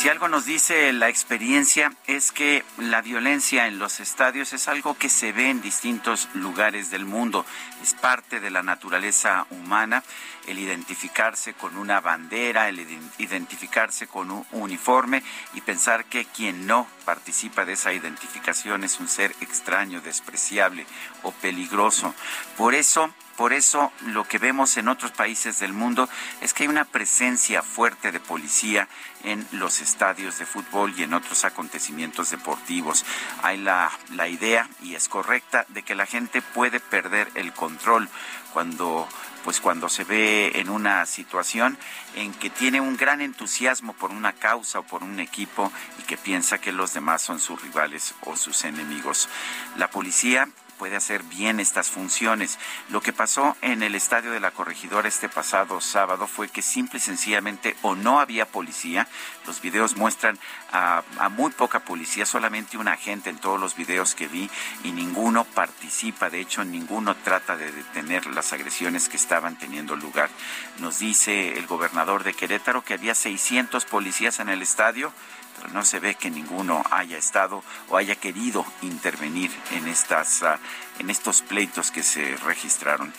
Si algo nos dice la experiencia es que la violencia en los estadios es algo que se ve en distintos lugares del mundo, es parte de la naturaleza humana, el identificarse con una bandera, el identificarse con un uniforme y pensar que quien no participa de esa identificación es un ser extraño, despreciable o peligroso. Por eso por eso lo que vemos en otros países del mundo es que hay una presencia fuerte de policía en los estadios de fútbol y en otros acontecimientos deportivos. Hay la, la idea, y es correcta, de que la gente puede perder el control cuando pues cuando se ve en una situación en que tiene un gran entusiasmo por una causa o por un equipo y que piensa que los demás son sus rivales o sus enemigos. La policía puede hacer bien estas funciones. Lo que pasó en el estadio de la corregidora este pasado sábado fue que simple y sencillamente o no había policía. Los videos muestran a, muy poca policía, solamente un agente en todos los videos que vi y ninguno participa. De hecho, ninguno trata de detener las agresiones que estaban teniendo lugar. Nos dice el gobernador de Querétaro que había 600 policías en el estadio no se ve que ninguno haya estado o haya querido intervenir en estas ah, en estos pleitos que se registraron.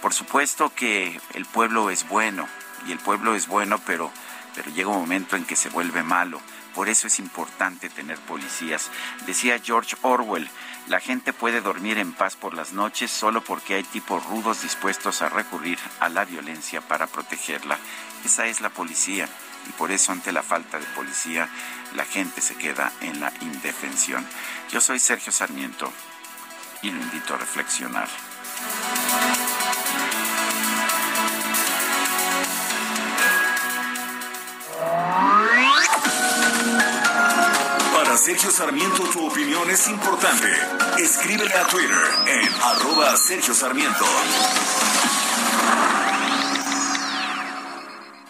Por supuesto que el pueblo es bueno y el pueblo es bueno, pero pero llega un momento en que se vuelve malo. Por eso es importante tener policías. Decía George Orwell, la gente puede dormir en paz por las noches solo porque hay tipos rudos dispuestos a recurrir a la violencia para protegerla. Esa es la policía y por eso ante la falta de policía la gente se queda en la indefensión. Yo soy Sergio Sarmiento y lo invito a reflexionar. Para Sergio Sarmiento tu opinión es importante. Escríbele a Twitter en arroba Sergio Sarmiento.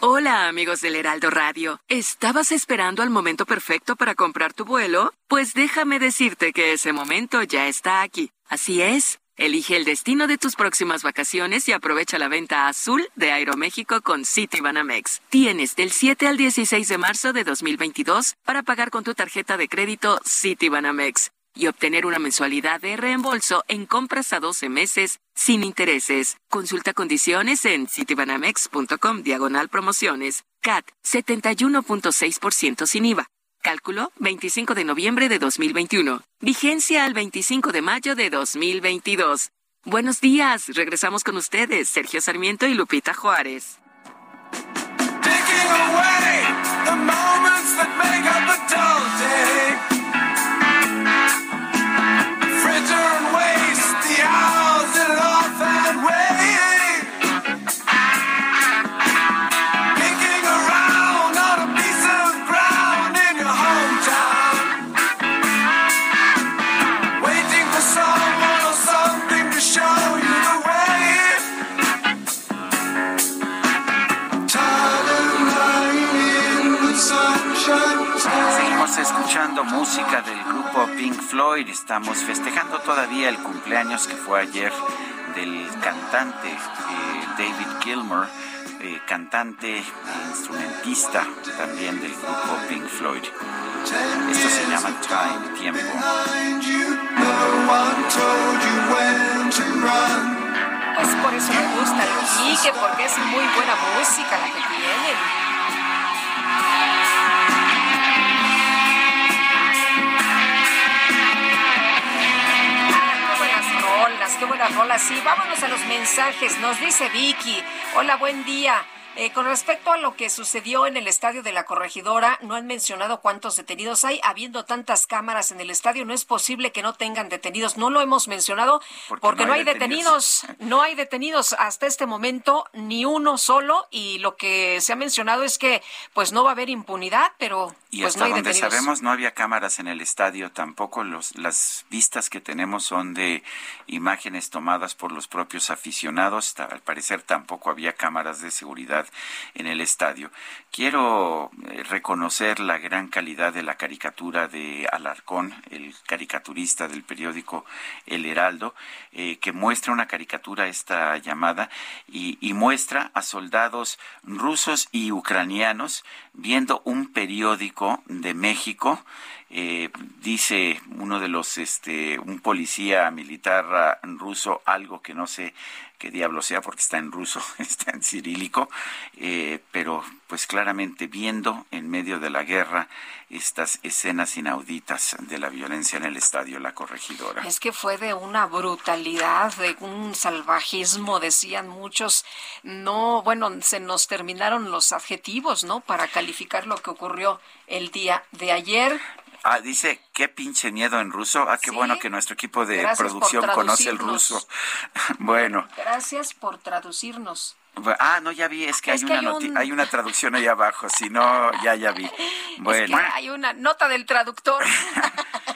Hola amigos del Heraldo Radio. ¿Estabas esperando al momento perfecto para comprar tu vuelo? Pues déjame decirte que ese momento ya está aquí. Así es. Elige el destino de tus próximas vacaciones y aprovecha la venta azul de Aeroméxico con Citibanamex. Tienes del 7 al 16 de marzo de 2022 para pagar con tu tarjeta de crédito Citibanamex y obtener una mensualidad de reembolso en compras a 12 meses sin intereses. Consulta condiciones en citibanamex.com diagonal promociones. CAT 71.6% sin IVA. Cálculo 25 de noviembre de 2021. Vigencia al 25 de mayo de 2022. Buenos días, regresamos con ustedes, Sergio Sarmiento y Lupita Juárez. Escuchando música del grupo Pink Floyd. Estamos festejando todavía el cumpleaños que fue ayer del cantante eh, David Gilmour, eh, cantante e instrumentista también del grupo Pink Floyd. Esto se llama Time, Tiempo. Pues por eso me gusta que porque es muy buena música la que tienen. Qué buenas rolas. Sí, vámonos a los mensajes. Nos dice Vicky. Hola, buen día. Eh, con respecto a lo que sucedió en el estadio de la corregidora, no han mencionado cuántos detenidos hay. Habiendo tantas cámaras en el estadio, no es posible que no tengan detenidos. No lo hemos mencionado porque, no, hay, detenidos. No hay detenidos hasta este momento, ni uno solo. Y lo que se ha mencionado es que pues no va a haber impunidad, pero y pues hasta no donde detenidos. sabemos no había cámaras en el estadio tampoco. Los, las vistas que tenemos son de imágenes tomadas por los propios aficionados. Al parecer tampoco había cámaras de seguridad en el estadio. Quiero eh, reconocer la gran calidad de la caricatura de Alarcón, el caricaturista del periódico El Heraldo, eh, que muestra una caricatura esta llamada y, y muestra a soldados rusos y ucranianos viendo un periódico de México Eh, dice uno de los, este, un policía militar ah, ruso, algo que no sé qué diablo sea porque está en ruso, está en cirílico, eh, pero pues claramente viendo en medio de la guerra estas escenas inauditas de la violencia en el estadio La Corregidora. Es que fue de una brutalidad, de un salvajismo, decían muchos. No, bueno, se nos terminaron los adjetivos, ¿no? Para calificar lo que ocurrió el día de ayer. Ah, dice, qué pinche miedo en ruso. Ah, qué bueno que nuestro equipo de producción conoce el ruso. bueno. Gracias por traducirnos. Ah, no, ya vi, es que, hay, una hay una traducción ahí abajo, si no, ya, ya vi. Bueno. hay una nota del traductor.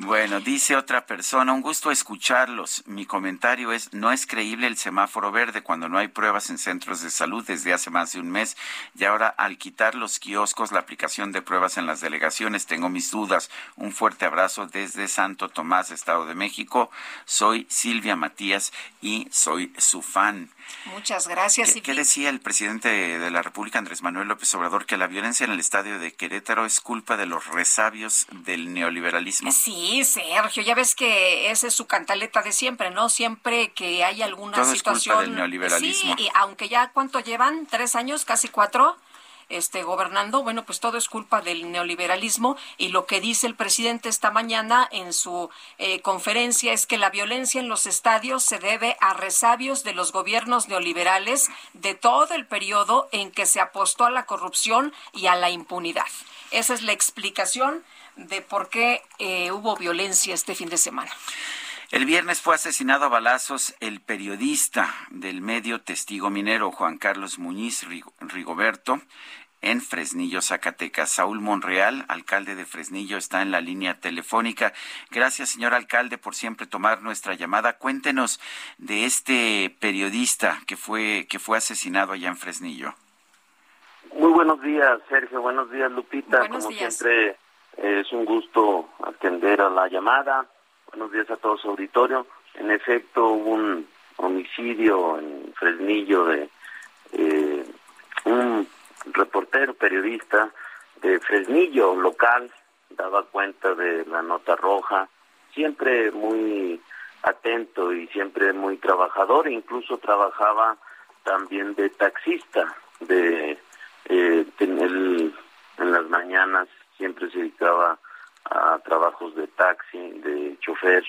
Bueno, dice otra persona, un gusto escucharlos. Mi comentario es, no es creíble el semáforo verde cuando no hay pruebas en centros de salud desde hace más de un mes y ahora al quitar los kioscos, la aplicación de pruebas en las delegaciones, tengo mis dudas. Un fuerte abrazo desde Santo Tomás, Estado de México. Soy Silvia Matías y soy su fan. Muchas gracias. ¿Qué, ¿Qué, decía el presidente de la República, Andrés Manuel López Obrador, que la violencia en el estadio de Querétaro es culpa de los resabios del neoliberalismo? Sí, Sergio, ya ves que esa es su cantaleta de siempre, ¿no? Siempre que hay alguna Todo situación. Es culpa del neoliberalismo. Sí, y aunque ya cuánto llevan, tres años, casi cuatro este, gobernando, bueno, pues todo es culpa del neoliberalismo y lo que dice el presidente esta mañana en su eh, conferencia es que la violencia en los estadios se debe a resabios de los gobiernos neoliberales de todo el periodo en que se apostó a la corrupción y a la impunidad. Esa es la explicación de por qué eh, hubo violencia este fin de semana. El viernes fue asesinado a balazos el periodista del medio Testigo Minero, Juan Carlos Muñiz Rigoberto, en Fresnillo, Zacatecas. Saúl Monreal, alcalde de Fresnillo, está en la línea telefónica. Gracias, señor alcalde, por siempre tomar nuestra llamada. Cuéntenos de este periodista que fue, que fue asesinado allá en Fresnillo. Muy buenos días, Sergio. Buenos días, Lupita. Como siempre, es un gusto atender a la llamada Buenos días a todos auditorio. En efecto, hubo un homicidio en Fresnillo de eh, un reportero, periodista de Fresnillo local, daba cuenta de la nota roja, siempre muy atento y siempre muy trabajador, incluso trabajaba también de taxista, de eh, en las mañanas siempre se dedicaba a trabajos de taxi, de chofer,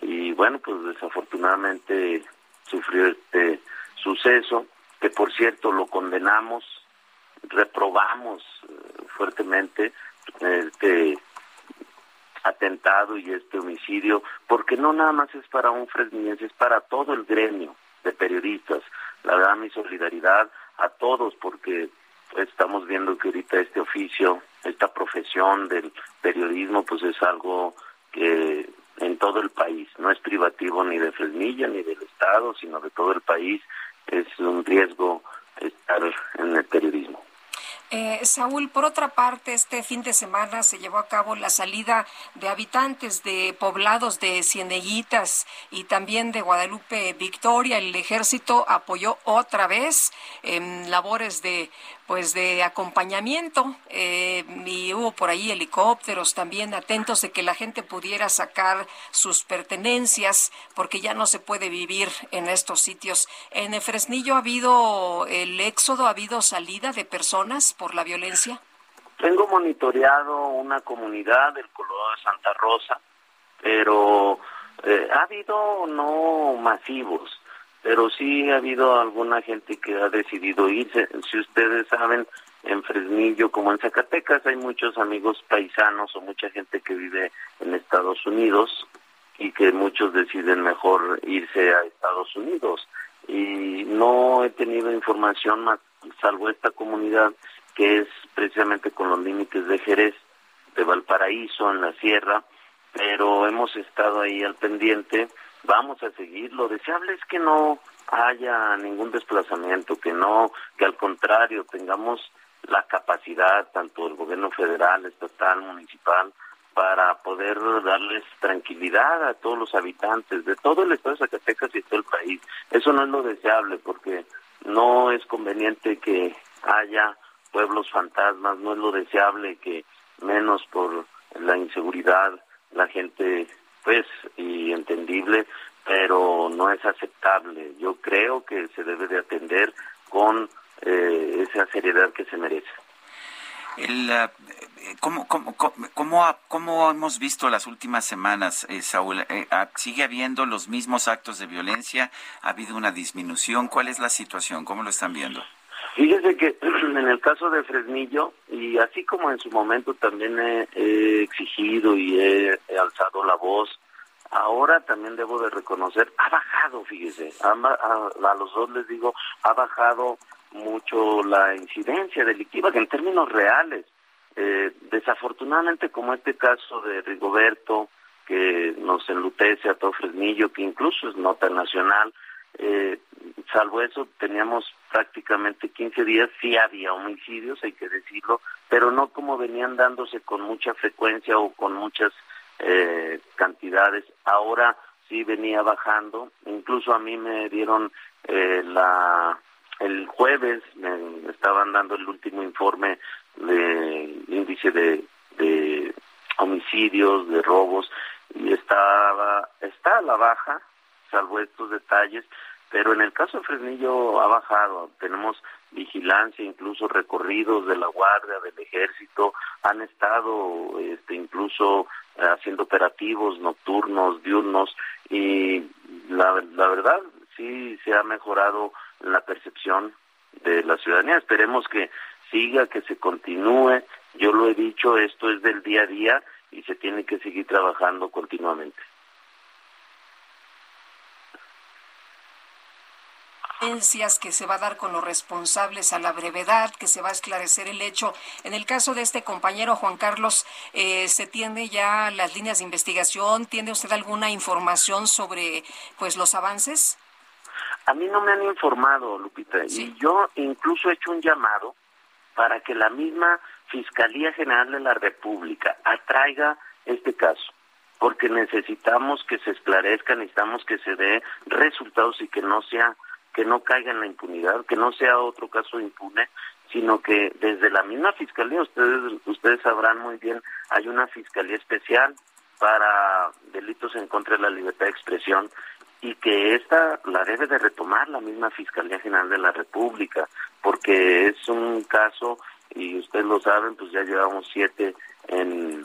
y bueno, pues desafortunadamente sufrió este suceso, que por cierto lo condenamos, reprobamos eh, fuertemente este atentado y este homicidio, porque no nada más es para un fresniense, es para todo el gremio de periodistas. La verdad, mi solidaridad a todos, porque estamos viendo que ahorita este oficio, esta profesión del periodismo, pues es algo que en todo el país, no es privativo ni de Fresnilla ni del Estado, sino de todo el país, es un riesgo estar en el periodismo. Eh, Saúl, por otra parte, este fin de semana se llevó a cabo la salida de habitantes de poblados de Cieneguitas y también de Guadalupe Victoria. El ejército apoyó otra vez en labores de pues de acompañamiento eh, y hubo por ahí helicópteros también atentos de que la gente pudiera sacar sus pertenencias porque ya no se puede vivir en estos sitios. En Fresnillo ha habido el éxodo, ha habido salida de personas por la violencia. Tengo monitoreado una comunidad del color de Santa Rosa, pero eh, ha habido no masivos pero sí ha habido alguna gente que ha decidido irse. Si ustedes saben, en Fresnillo como en Zacatecas hay muchos amigos paisanos o mucha gente que vive en Estados Unidos y que muchos deciden mejor irse a Estados Unidos. Y no he tenido información más, salvo esta comunidad que es precisamente con los límites de Jerez, de Valparaíso, en la sierra, pero hemos estado ahí al pendiente vamos a seguir. Lo deseable es que no haya ningún desplazamiento, que no, que al contrario tengamos la capacidad, tanto del gobierno federal, estatal, municipal, para poder darles tranquilidad a todos los habitantes de todo el estado de Zacatecas y todo el país. Eso no es lo deseable porque no es conveniente que haya pueblos fantasmas, no es lo deseable que menos por la inseguridad, la gente, pues, y entendible, pero no es aceptable. Yo creo que se debe de atender con eh, esa seriedad que se merece. El, eh, ¿cómo, cómo, cómo, cómo, hemos visto las últimas semanas, eh, Saúl? Ah, ¿Sigue habiendo los mismos actos de violencia? ¿Ha habido una disminución? ¿Cuál es la situación? ¿Cómo lo están viendo? Fíjese que en el caso de Fresnillo, y así como en su momento también he, exigido y he, alzado la voz, ahora también debo de reconocer, ha bajado, fíjese, a, los dos les digo, ha bajado mucho la incidencia delictiva, que en términos reales, eh, desafortunadamente como este caso de Rigoberto, que nos enlutece a todo Fresnillo, que incluso es nota nacional, eh, salvo eso, teníamos prácticamente 15 días, sí había homicidios, hay que decirlo, pero no como venían dándose con mucha frecuencia o con muchas eh, cantidades. Ahora sí venía bajando, incluso a mí me dieron eh, la el jueves me estaban dando el último informe de índice de, de homicidios, de robos y estaba está a la baja salvo estos detalles, pero en el caso de Fresnillo ha bajado, tenemos vigilancia, incluso recorridos de la Guardia, del Ejército, han estado este, incluso haciendo operativos nocturnos, diurnos, y la, la verdad sí se ha mejorado la percepción de la ciudadanía. Esperemos que siga, que se continúe. Yo lo he dicho, esto es del día a día y se tiene que seguir trabajando continuamente. Que se va a dar con los responsables a la brevedad, que se va a esclarecer el hecho. En el caso de este compañero Juan Carlos, eh, ¿se tiene ya las líneas de investigación? ¿Tiene usted alguna información sobre pues los avances? A mí no me han informado, Lupita, y yo incluso he hecho un llamado para que la misma Fiscalía General de la República atraiga este caso porque necesitamos que se esclarezca, necesitamos que se dé resultados y que no sea que no caiga en la impunidad, que no sea otro caso impune, sino que desde la misma fiscalía, ustedes, ustedes sabrán muy bien, hay una fiscalía especial para delitos en contra de la libertad de expresión y que esta la debe de retomar la misma Fiscalía General de la República, porque es un caso, y ustedes lo saben, pues ya llevamos siete en,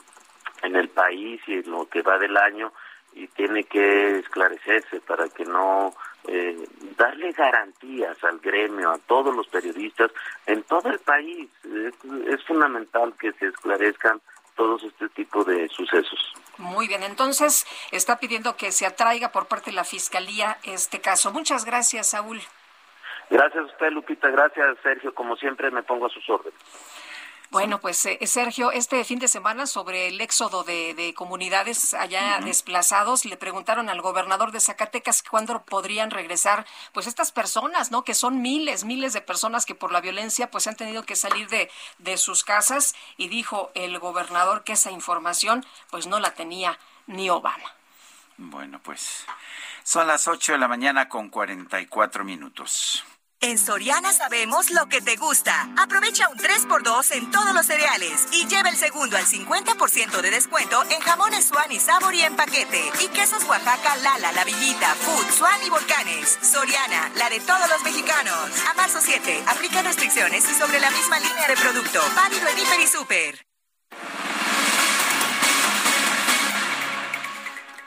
en el país y en lo que va del año, y tiene que esclarecerse para que no eh, darle garantías al gremio, a todos los periodistas en todo el país. Es, fundamental que se esclarezcan todos este tipo de sucesos. Muy bien, entonces está pidiendo que se atraiga por parte de la Fiscalía este caso. Muchas gracias, Saúl. Gracias a usted, Lupita. Gracias, Sergio. Como siempre, me pongo a sus órdenes. Bueno, pues eh, Sergio, este fin de semana sobre el éxodo de, comunidades allá desplazados, le preguntaron al gobernador de Zacatecas cuándo podrían regresar, pues estas personas, ¿no? Que son miles, miles de personas que por la violencia pues han tenido que salir de, de sus casas y dijo el gobernador que esa información pues no la tenía ni Obama. Bueno, pues son las 8 de la mañana con 44 minutos. En Soriana sabemos lo que te gusta. Aprovecha un 3x2 en todos los cereales y lleva el segundo al 50% de descuento en jamones Swan y Sabor y en paquete. Y quesos Oaxaca, Lala, La Villita, Food, Swan y Volcanes. Soriana, la de todos los mexicanos. A marzo 7, aplica restricciones y sobre la misma línea de producto. Válido en Hiper y Super.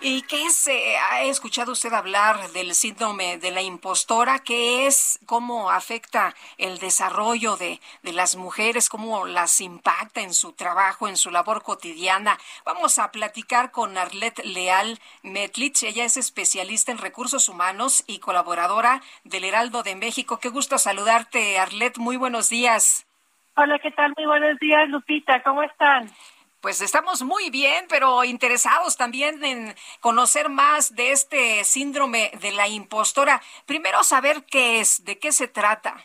¿Y qué se ha escuchado usted hablar del síndrome de la impostora? ¿Qué es? ¿Cómo afecta el desarrollo de, de las mujeres? ¿Cómo las impacta en su trabajo, en su labor cotidiana? Vamos a platicar con Arlette Leal Metlitz. Ella es especialista en recursos humanos y colaboradora del Heraldo de México. Qué gusto saludarte, Arlette. Muy buenos días. Hola, ¿qué tal? Muy buenos días, Lupita. ¿Cómo están? Pues estamos muy bien, pero interesados también en conocer más de este síndrome de la impostora. Primero saber qué es, de qué se trata.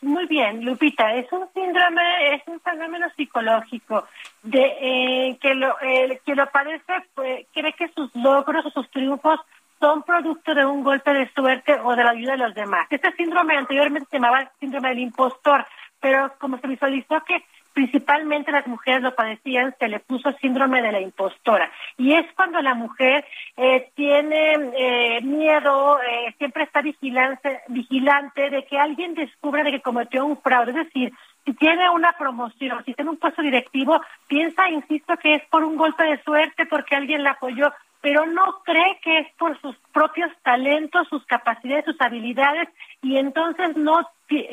Muy bien, Lupita, es un síndrome, es un fenómeno psicológico de eh, que lo que lo padece pues, cree que sus logros o sus triunfos son producto de un golpe de suerte o de la ayuda de los demás. Este síndrome anteriormente se llamaba síndrome del impostor, pero como se visualizó que principalmente las mujeres lo padecían, se le puso síndrome de la impostora. Y es cuando la mujer eh, tiene eh, miedo, eh, siempre está vigilante, vigilante de que alguien descubra de que cometió un fraude. Es decir, si tiene una promoción, si tiene un puesto directivo, piensa, insisto, que es por un golpe de suerte, porque alguien la apoyó, pero no cree que es por sus propios talentos, sus capacidades, sus habilidades, y entonces no,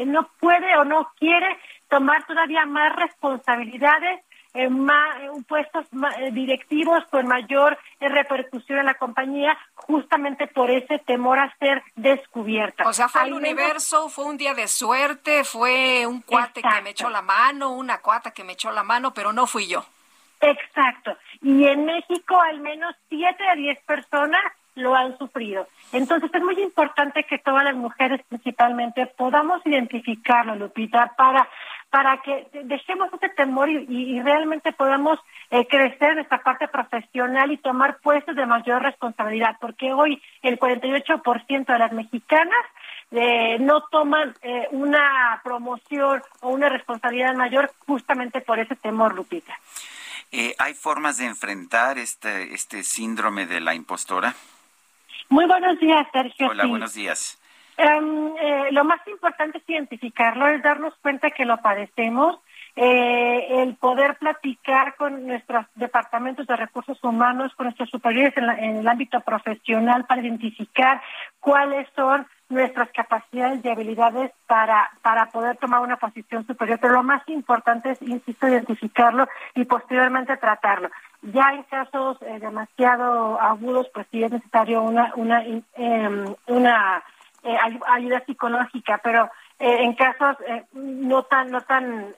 no puede o no quiere tomar todavía más responsabilidades en más, puestos eh, directivos con mayor eh, repercusión en la compañía, justamente por ese temor a ser descubierta. O sea, fue el universo, fue un día de suerte, fue un cuate que me echó la mano, una cuata que me echó la mano, pero no fui yo. Exacto. Y en México al menos siete a diez personas lo han sufrido. Entonces es muy importante que todas las mujeres principalmente podamos identificarlo, Lupita, para para que dejemos ese temor y, realmente podamos eh, crecer en esta parte profesional y tomar puestos de mayor responsabilidad, porque hoy el 48% de las mexicanas eh, no toman eh, una promoción o una responsabilidad mayor justamente por ese temor, Lupita. ¿Hay formas de enfrentar este, este síndrome de la impostora? Muy buenos días, Sergio. Hola, buenos días. Em, eh, lo más importante es identificarlo, es darnos cuenta que lo padecemos, eh, el poder platicar con nuestros departamentos de recursos humanos, con nuestros superiores en, el ámbito profesional para identificar cuáles son nuestras capacidades y habilidades para, para poder tomar una posición superior. Pero lo más importante es, insisto, identificarlo y posteriormente tratarlo. Ya en casos eh, demasiado agudos, pues sí es necesario una, una, em, una eh, ayuda psicológica, pero eh, en casos eh, no tan no tan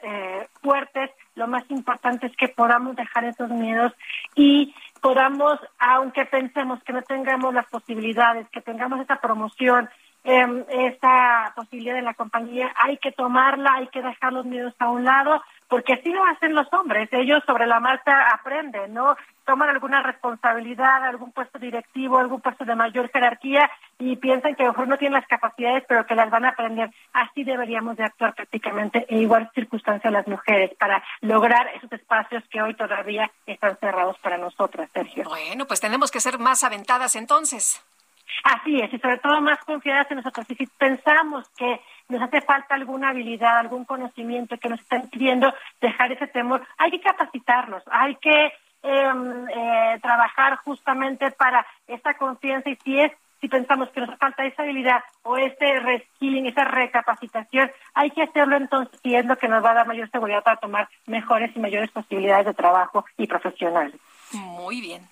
fuertes, lo más importante es que podamos dejar esos miedos y podamos, aunque pensemos que no tengamos las posibilidades, que tengamos esa promoción, eh, esa posibilidad de la compañía, hay que tomarla, hay que dejar los miedos a un lado porque así lo hacen los hombres, ellos sobre la marcha aprenden, ¿no? Toman alguna responsabilidad, algún puesto directivo, algún puesto de mayor jerarquía y piensan que a lo mejor no tienen las capacidades, pero que las van a aprender. Así deberíamos de actuar prácticamente en igual circunstancia las mujeres para lograr esos espacios que hoy todavía están cerrados para nosotras, Sergio. Bueno, pues tenemos que ser más aventadas entonces. Así es, y sobre todo más confiadas en nosotros. Y si pensamos que nos hace falta alguna habilidad, algún conocimiento que nos están pidiendo dejar ese temor, hay que capacitarnos, hay que em, eh, trabajar justamente para esa confianza y si es si pensamos que nos falta esa habilidad o ese reskilling, esa recapacitación, hay que hacerlo entonces y es lo que nos va a dar mayor seguridad para tomar mejores y mayores posibilidades de trabajo y profesionales. Muy bien.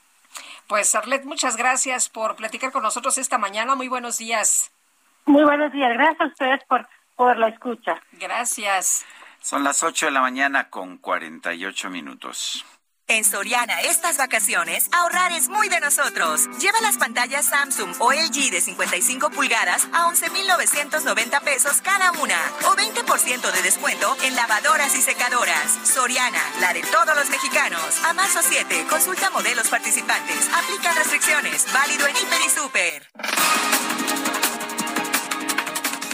Pues Arlet, muchas gracias por platicar con nosotros esta mañana. Muy buenos días. Muy buenos días. Gracias a ustedes por, por la escucha. Gracias. Son las 8 de la mañana con 48 minutos. En Soriana, estas vacaciones, ahorrar es muy de nosotros. Lleva las pantallas Samsung o LG de 55 pulgadas a 11,990 pesos cada una. O 20% de descuento en lavadoras y secadoras. Soriana, la de todos los mexicanos. A marzo 7, consulta modelos participantes. Aplica restricciones. Válido en Hiper y Super.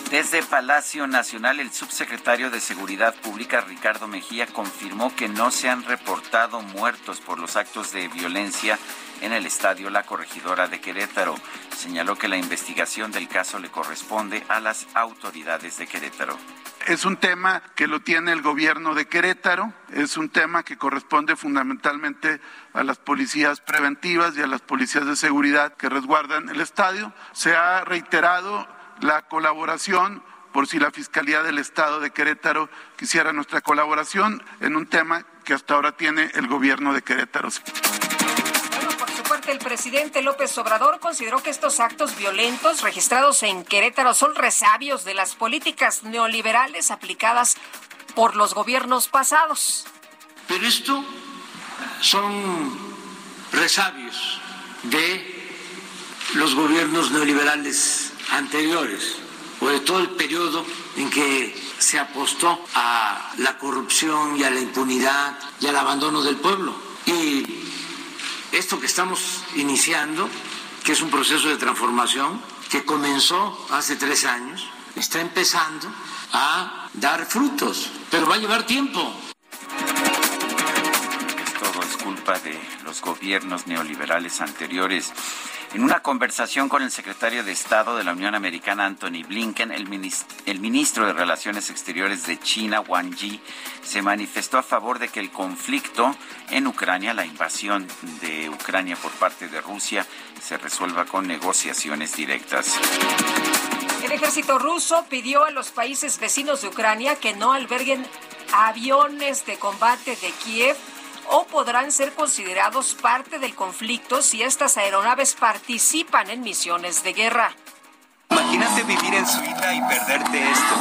Desde Palacio Nacional, el subsecretario de Seguridad Pública, Ricardo Mejía, confirmó que no se han reportado muertos por los actos de violencia en el estadio La Corregidora de Querétaro. Señaló que la investigación del caso le corresponde a las autoridades de Querétaro. Es un tema que lo tiene el gobierno de Querétaro, es un tema que corresponde fundamentalmente a las policías preventivas y a las policías de seguridad que resguardan el estadio. Se ha reiterado la colaboración por si la Fiscalía del Estado de Querétaro quisiera nuestra colaboración en un tema que hasta ahora tiene el gobierno de Querétaro. Bueno, por su parte, el presidente López Obrador consideró que estos actos violentos registrados en Querétaro son resabios de las políticas neoliberales aplicadas por los gobiernos pasados. Pero esto son resabios de los gobiernos neoliberales anteriores o de todo el periodo en que se apostó a la corrupción y a la impunidad y al abandono del pueblo. Y esto que estamos iniciando, que es un proceso de transformación que comenzó hace tres años, está empezando a dar frutos, pero va a llevar tiempo. culpa de los gobiernos neoliberales anteriores. En una conversación con el secretario de Estado de la Unión Americana, Anthony Blinken, el, ministro de Relaciones Exteriores de China, Wang Yi, se manifestó a favor de que el conflicto en Ucrania, la invasión de Ucrania por parte de Rusia, se resuelva con negociaciones directas. El ejército ruso pidió a los países vecinos de Ucrania que no alberguen aviones de combate de Kiev o podrán ser considerados parte del conflicto si estas aeronaves participan en misiones de guerra. Imagínate vivir en Suiza y perderte esto.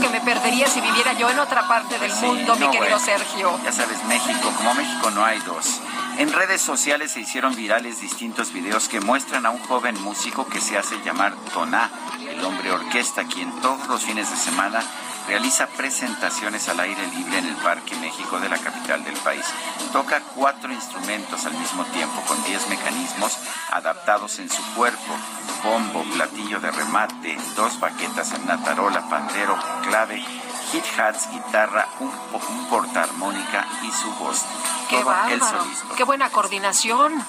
Que me perdería si viviera yo en otra parte del mundo, mi querido Sergio. Ya sabes, México, como México no hay dos. En redes sociales se hicieron virales distintos videos que muestran a un joven músico que se hace llamar Toná el hombre orquesta, quien todos los fines de semana realiza presentaciones al aire libre en el Parque México de la capital del país. Toca cuatro instrumentos al mismo tiempo, con diez mecanismos adaptados en su cuerpo. Bombo, platillo de remate, dos baquetas en una tarola, pandero, clave, hit hats, guitarra, un, un portaarmónica y su voz. ¡Qué bárbaro! ¡Qué buena coordinación!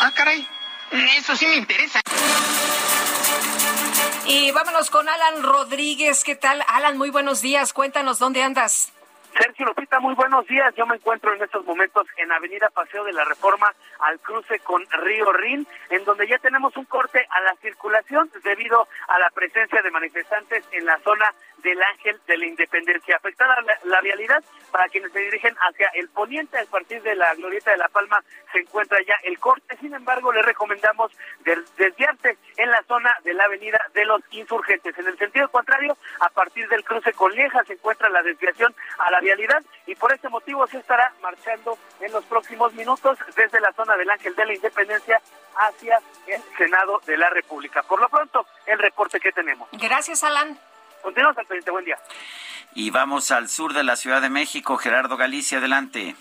¡Ah, caray! Eso sí me interesa. Y vámonos con Alan Rodríguez. ¿Qué tal? Alan, muy buenos días. Cuéntanos dónde andas. Sergio Lupita, muy buenos días. Yo me encuentro en estos momentos en Avenida Paseo de la Reforma al cruce con Río Rin, en donde ya tenemos un corte a la circulación debido a la presencia de manifestantes en la zona del Ángel de la Independencia. Afectada la, vialidad para quienes se dirigen hacia el poniente a partir de la Glorieta de la Palma se encuentra ya el corte. Sin embargo, le recomendamos desviarse en la zona de la Avenida de los Insurgentes. En el sentido contrario, a partir del cruce con Lieja se encuentra la desviación a la vialidad y por ese motivo se estará marchando en los próximos minutos desde la zona del Ángel de la Independencia hacia el Senado de la República. Por lo pronto, el reporte que tenemos. Gracias, Alan. Continuamos al presidente. Buen día. Y vamos al sur de la Ciudad de México. Gerardo Galicia, adelante.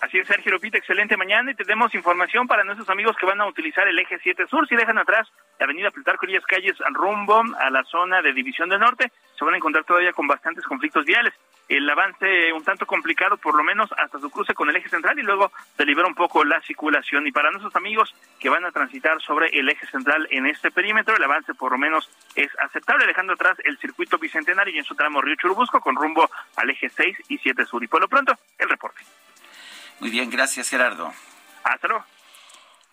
Así es, Sergio Lupita, excelente mañana y tenemos información para nuestros amigos que van a utilizar el eje 7 Sur. Si dejan atrás la avenida Plutarco Elías Calles al rumbo a la zona de División del Norte, se van a encontrar todavía con bastantes conflictos viales. El avance un tanto complicado, por lo menos hasta su cruce con el eje central y luego se libera un poco la circulación. Y para nuestros amigos que van a transitar sobre el eje central en este perímetro, el avance por lo menos es aceptable, dejando atrás el circuito bicentenario y en su tramo Río Churubusco con rumbo al eje 6 y 7 Sur. Y por lo pronto, el reporte. Muy bien, gracias Gerardo. Hasta luego.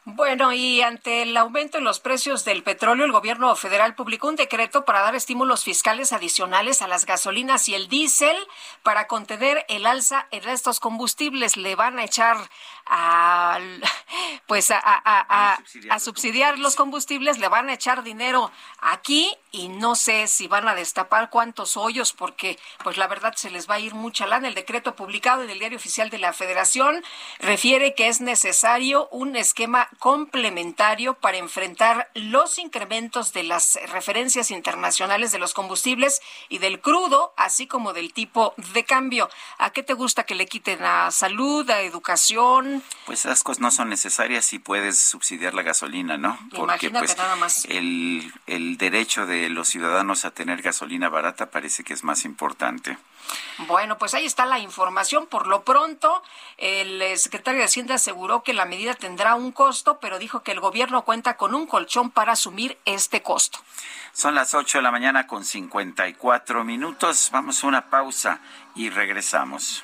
Bueno, y ante el aumento en los precios del petróleo, el gobierno federal publicó un decreto para dar estímulos fiscales adicionales a las gasolinas y el diésel para contener el alza en estos combustibles. Le van a echar a, pues a, a, a, subsidiar los combustibles, le van a echar dinero aquí y no sé si van a destapar cuántos hoyos porque pues la verdad se les va a ir mucha lana. El decreto publicado en el Diario Oficial de la Federación refiere que es necesario un esquema complementario para enfrentar los incrementos de las referencias internacionales de los combustibles y del crudo, así como del tipo de cambio. ¿A qué te gusta que le quiten a salud, a educación? Pues esas cosas no son necesarias si puedes subsidiar la gasolina, ¿no? Porque pues nada más. El, el derecho de los ciudadanos a tener gasolina barata parece que es más importante. Bueno, pues ahí está la información. Por lo pronto, el eh, secretario de Hacienda aseguró que la medida tendrá un costo, pero dijo que el gobierno cuenta con un colchón para asumir este costo. Son las 8 de la mañana con 54 minutos. Vamos a una pausa y regresamos.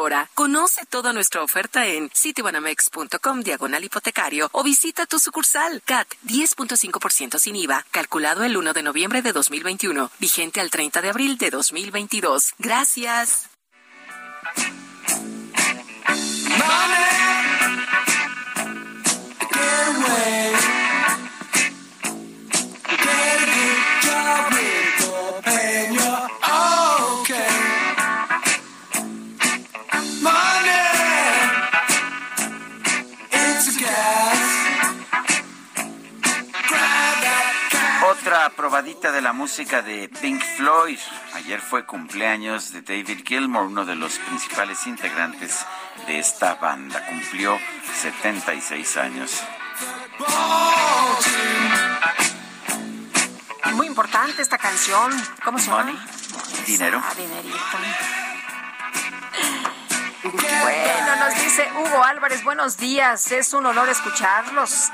Conoce toda nuestra oferta en citibanamex.com diagonal hipotecario o visita tu sucursal CAT 10.5% sin IVA, calculado el 1 de noviembre de 2021, vigente al 30 de abril de 2022. Gracias. Probadita de la música de Pink Floyd. Ayer fue cumpleaños de David Gilmour, uno de los principales integrantes de esta banda. Cumplió 76 años. Muy importante esta canción. ¿Cómo se llama? Dinero. Ah, dinerito. Bueno, nos dice Hugo Álvarez, buenos días, es un honor escucharlos.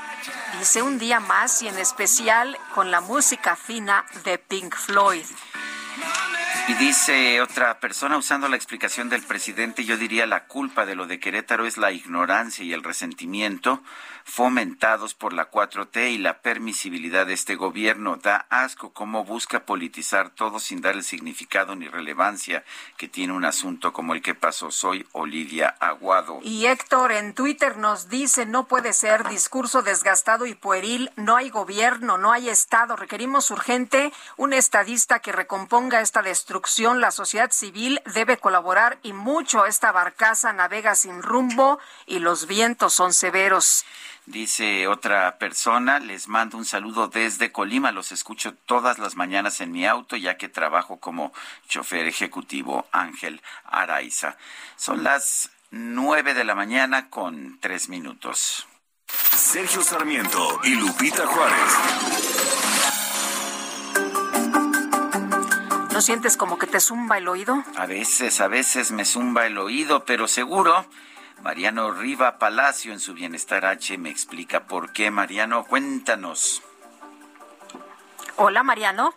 Dice un día más y en especial con la música fina de Pink Floyd. Y dice otra persona usando la explicación del presidente, yo diría la culpa de lo de Querétaro es la ignorancia y el resentimiento fomentados por la 4T y la permisibilidad de este gobierno. Da asco cómo busca politizar todo sin dar el significado ni relevancia que tiene un asunto como el que pasó. Soy Olivia Aguado. Y Héctor en Twitter nos dice, no puede ser discurso desgastado y pueril, no hay gobierno, no hay Estado. Requerimos urgente un estadista que recomponga esta destrucción. La sociedad civil debe colaborar y mucho. Esta barcaza navega sin rumbo y los vientos son severos. Dice otra persona, les mando un saludo desde Colima, los escucho todas las mañanas en mi auto ya que trabajo como chofer ejecutivo Ángel Araiza. Son las nueve de la mañana con tres minutos. Sergio Sarmiento y Lupita Juárez. ¿No sientes como que te zumba el oído? A veces, a veces me zumba el oído, pero seguro Mariano Riva Palacio en su Bienestar H me explica por qué. Mariano, cuéntanos. Hola, Mariano.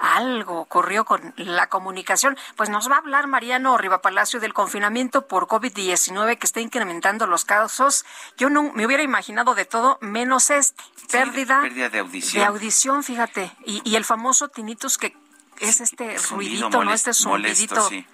Algo ocurrió con la comunicación. Pues nos va a hablar Mariano Riva Palacio del confinamiento por COVID-19 que está incrementando los casos. Yo no me hubiera imaginado de todo menos este. Pérdida, pérdida de audición. De audición, fíjate. Y, y el famoso tinnitus que es este ruidito, ¿no? Este zumbidito. sí.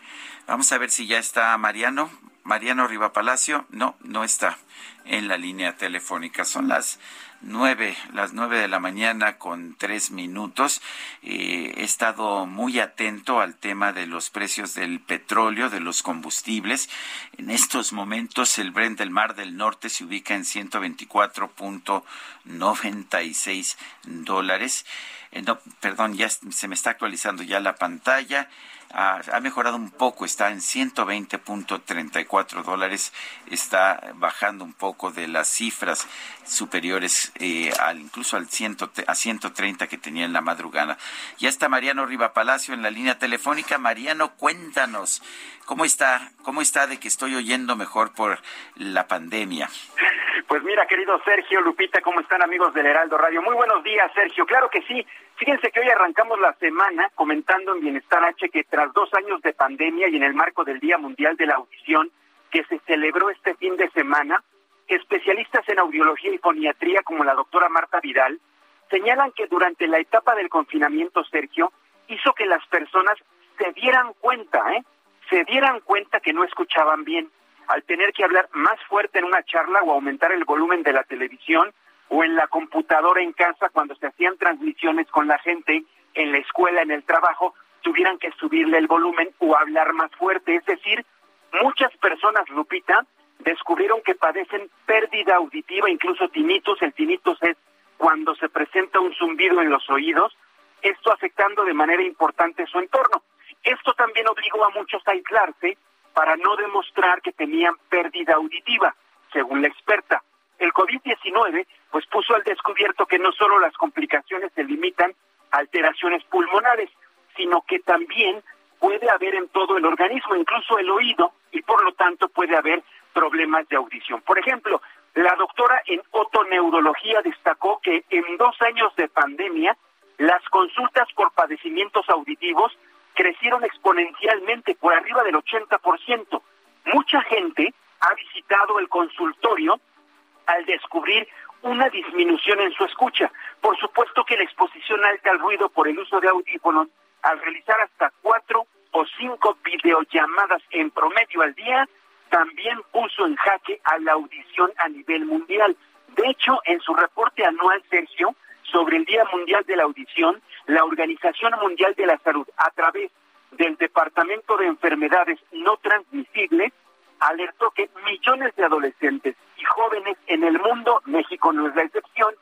Vamos a ver si ya está Mariano. Mariano Riva Palacio, no, no está en la línea telefónica. Son las nueve, las nueve de la mañana con tres minutos. Eh, he estado muy atento al tema de los precios del petróleo, de los combustibles. En estos momentos el Brent del Mar del Norte se ubica en 124.96 dólares. Eh, no, perdón, ya se me está actualizando ya la pantalla ha, mejorado un poco, está en 120.34 dólares, está bajando un poco de las cifras superiores eh, al incluso al ciento, a 130 que tenía en la madrugada. Ya está Mariano Riva Palacio en la línea telefónica. Mariano, cuéntanos, ¿cómo está? ¿Cómo está de que estoy oyendo mejor por la pandemia? Pues mira, querido Sergio, Lupita, ¿cómo están amigos del Heraldo Radio? Muy buenos días, Sergio. Claro que sí. Fíjense que hoy arrancamos la semana comentando en Bienestar H que tras dos años de pandemia y en el marco del Día Mundial de la Audición que se celebró este fin de semana, especialistas en audiología y foniatría como la doctora Marta Vidal señalan que durante la etapa del confinamiento, Sergio, hizo que las personas se dieran cuenta, ¿eh? Se dieran cuenta que no escuchaban bien al tener que hablar más fuerte en una charla o aumentar el volumen de la televisión o en la computadora en casa cuando se hacían transmisiones con la gente en la escuela, en el trabajo, tuvieran que subirle el volumen o hablar más fuerte. Es decir, muchas personas, Lupita, descubrieron que padecen pérdida auditiva, incluso tinnitus. El tinnitus es cuando se presenta un zumbido en los oídos, esto afectando de manera importante su entorno. Esto también obligó a muchos a aislarse para no demostrar que tenían pérdida auditiva, según la experta. El COVID-19 pues puso al descubierto que no solo las complicaciones se limitan a alteraciones pulmonares, sino que también puede haber en todo el organismo, incluso el oído, y por lo tanto puede haber problemas de audición. Por ejemplo, la doctora en otoneurología destacó que en dos años de pandemia, las consultas por padecimientos auditivos crecieron exponencialmente por arriba del 80%. Mucha gente ha visitado el consultorio al descubrir una disminución en su escucha. Por supuesto que la exposición alta al ruido por el uso de audífonos, al realizar hasta cuatro o cinco videollamadas en promedio al día, también puso en jaque a la audición a nivel mundial. De hecho, en su reporte anual, Sergio, sobre el Día Mundial de la Audición, la Organización Mundial de la Salud, a través del Departamento de Enfermedades No Transmisibles, alertó que millones de adolescentes y jóvenes en el mundo, México no es la excepción,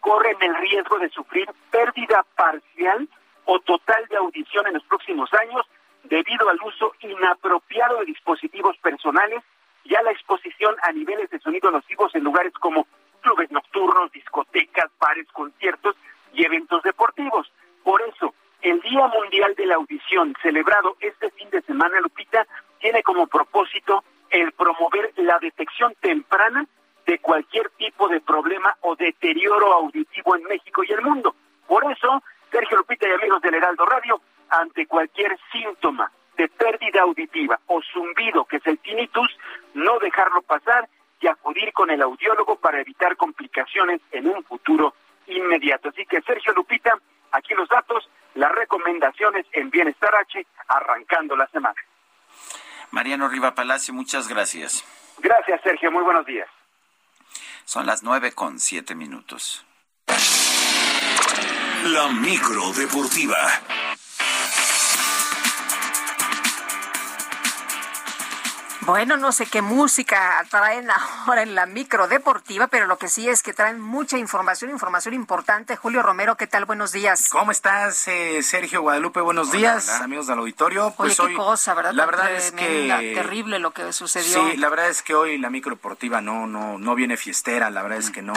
corren el riesgo de sufrir pérdida parcial o total de audición en los próximos años debido al uso inapropiado de dispositivos personales y a la exposición a niveles de sonido nocivos en lugares como clubes nocturnos, discotecas, bares, conciertos y eventos deportivos. Por eso, el Día Mundial de la Audición, celebrado este fin de semana, Lupita, tiene como propósito el promover la detección temprana de cualquier tipo de problema o deterioro auditivo en México y el mundo. Por eso, Sergio Lupita y amigos del Heraldo Radio, ante cualquier síntoma de pérdida auditiva o zumbido que es el tinnitus, no dejarlo pasar y acudir con el audiólogo para evitar complicaciones en un futuro inmediato. Así que Sergio Lupita, aquí los datos, las recomendaciones en Bienestar H, arrancando la semana. Mariano Riva Palacio, muchas gracias. Gracias, Sergio. Muy buenos días. Son las nueve con siete minutos. La micro deportiva. Bueno, no sé qué música traen ahora en la micro deportiva, pero lo que sí es que traen mucha información, información importante. Julio Romero, ¿qué tal? Buenos días. ¿Cómo estás, eh, Sergio Guadalupe? Buenos días, amigos del auditorio. Pues Oye, qué cosa, ¿verdad? La verdad es que terrible lo que sucedió. Sí, la verdad es que hoy la micro deportiva no, no, no viene fiestera. La verdad es que no,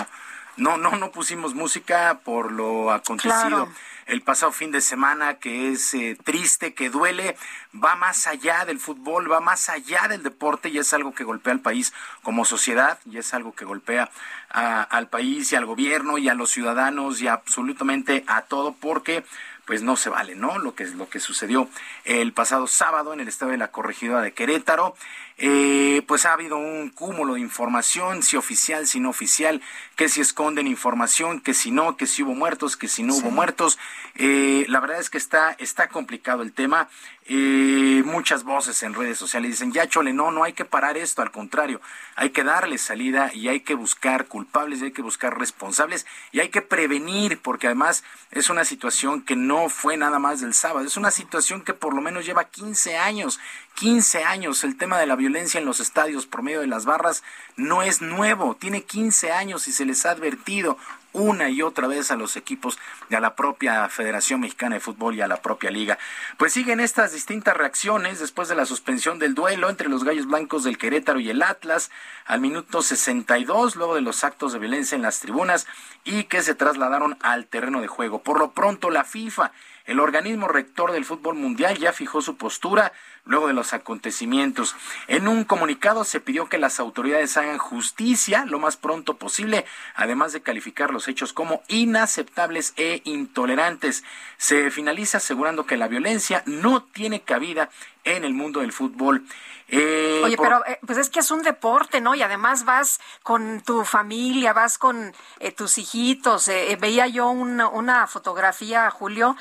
no, no, no pusimos música por lo acontecido el pasado fin de semana, que es eh, triste, que duele, va más allá del fútbol, va más allá del deporte y es algo que golpea al país como sociedad y es algo que golpea al país y al gobierno y a los ciudadanos y absolutamente a todo porque pues no se vale, ¿no? Lo que, lo que sucedió el pasado sábado en el estado de la corregidora de Querétaro, eh, pues ha habido un cúmulo de información, si oficial, si no oficial, que si esconden información, que si no, que si hubo muertos, que si no hubo muertos. Eh, la verdad es que está, está complicado el tema. Eh, muchas voces en redes sociales dicen, ya chole, no, no hay que parar esto, al contrario, hay que darle salida y hay que buscar culpables, y hay que buscar responsables y hay que prevenir, porque además es una situación que no fue nada más del sábado, es una situación que por lo menos lleva 15 años 15 años. El tema de la violencia en los estadios por medio de las barras no es nuevo, tiene 15 años y se les ha advertido una y otra vez a los equipos de a la propia Federación Mexicana de Fútbol y a la propia liga. Pues siguen estas distintas reacciones después de la suspensión del duelo entre los Gallos Blancos del Querétaro y el Atlas al minuto 62, luego de los actos de violencia en las tribunas y que se trasladaron al terreno de juego. Por lo pronto, la FIFA el organismo rector del fútbol mundial ya fijó su postura luego de los acontecimientos. En un comunicado se pidió que las autoridades hagan justicia lo más pronto posible, además de calificar los hechos como inaceptables e intolerantes. Se finaliza asegurando que la violencia no tiene cabida en el mundo del fútbol. Eh, Oye, pero eh, pues es que es un deporte, ¿no? Y además vas con tu familia, vas con eh, tus hijitos. veía yo una, una fotografía, Julio,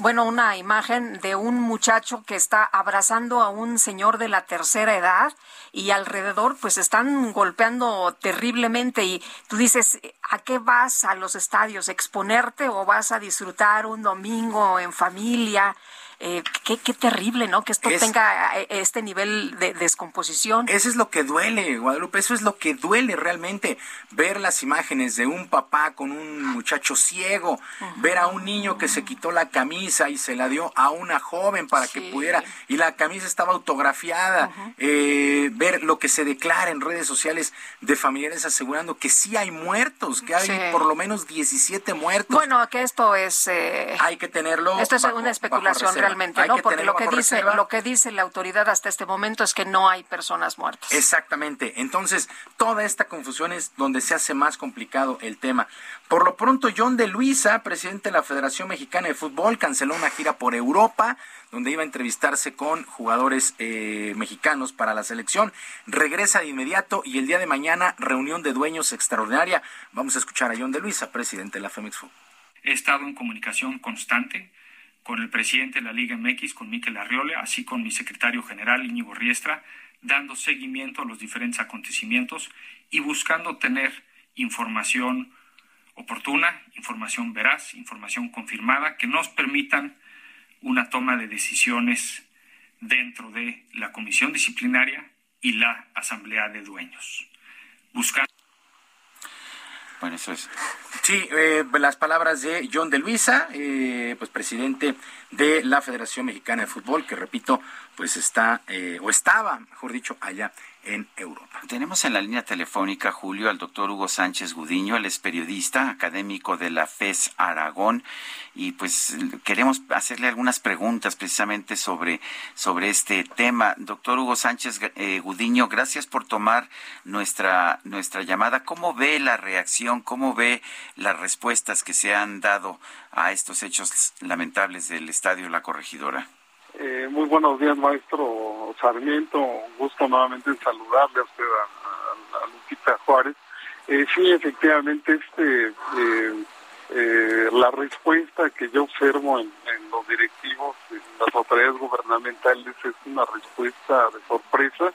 bueno, una imagen de un muchacho que está abrazando a un señor de la tercera edad y alrededor pues están golpeando terriblemente y tú dices, ¿a qué vas a los estadios? ¿Exponerte o vas a disfrutar un domingo en familia? Eh, qué, qué, terrible, ¿no? Que esto tenga eh, este nivel de descomposición. Eso es lo que duele, Guadalupe, eso es lo que duele realmente, ver las imágenes de un papá con un muchacho ciego, ver a un niño que se quitó la camisa y se la dio a una joven para que pudiera, y la camisa estaba autografiada, eh, ver lo que se declara en redes sociales de familiares asegurando que sí hay muertos, que hay por lo menos 17 muertos. Bueno, que esto es... Eh, hay que tenerlo. Esto es una especulación realmente, ¿no? Porque lo que dice, lo que dice la autoridad hasta este momento es que no hay personas muertas. Exactamente. Entonces, toda esta confusión es donde se hace más complicado el tema. Por lo pronto, John de Luisa, presidente de la Federación Mexicana de Fútbol, canceló una gira por Europa donde iba a entrevistarse con jugadores eh, mexicanos para la selección. Regresa de inmediato y el día de mañana reunión de dueños extraordinaria. Vamos a escuchar a John de Luisa, presidente de la Femex Fútbol. He estado en comunicación constante con el presidente de la Liga MX, con Miquel Arriole, así con mi secretario general Íñigo Riestra, dando seguimiento a los diferentes acontecimientos y buscando tener información oportuna, información veraz, información confirmada que nos permitan una toma de decisiones dentro de la comisión disciplinaria y la asamblea de dueños. Buscando bueno, eso es. Sí, eh, las palabras de John de Luisa, eh, pues presidente de la Federación Mexicana de Fútbol, que repito, pues está, eh, o estaba, mejor dicho, allá en Europa. Tenemos en la línea telefónica, Julio, al doctor Hugo Sánchez Gudiño, él es periodista, académico de la FES Aragón, y pues queremos hacerle algunas preguntas precisamente sobre, sobre este tema. Doctor Hugo Sánchez eh, Gudiño, gracias por tomar nuestra, nuestra llamada. ¿Cómo ve la reacción, cómo ve las respuestas que se han dado a estos hechos lamentables del Estadio La Corregidora? Eh, muy buenos días, maestro Sarmiento. Un gusto nuevamente saludarle a usted, a, Lupita Juárez. Eh, sí, efectivamente, este eh, eh, la respuesta que yo observo en, los directivos, en las autoridades gubernamentales, es una respuesta de sorpresa,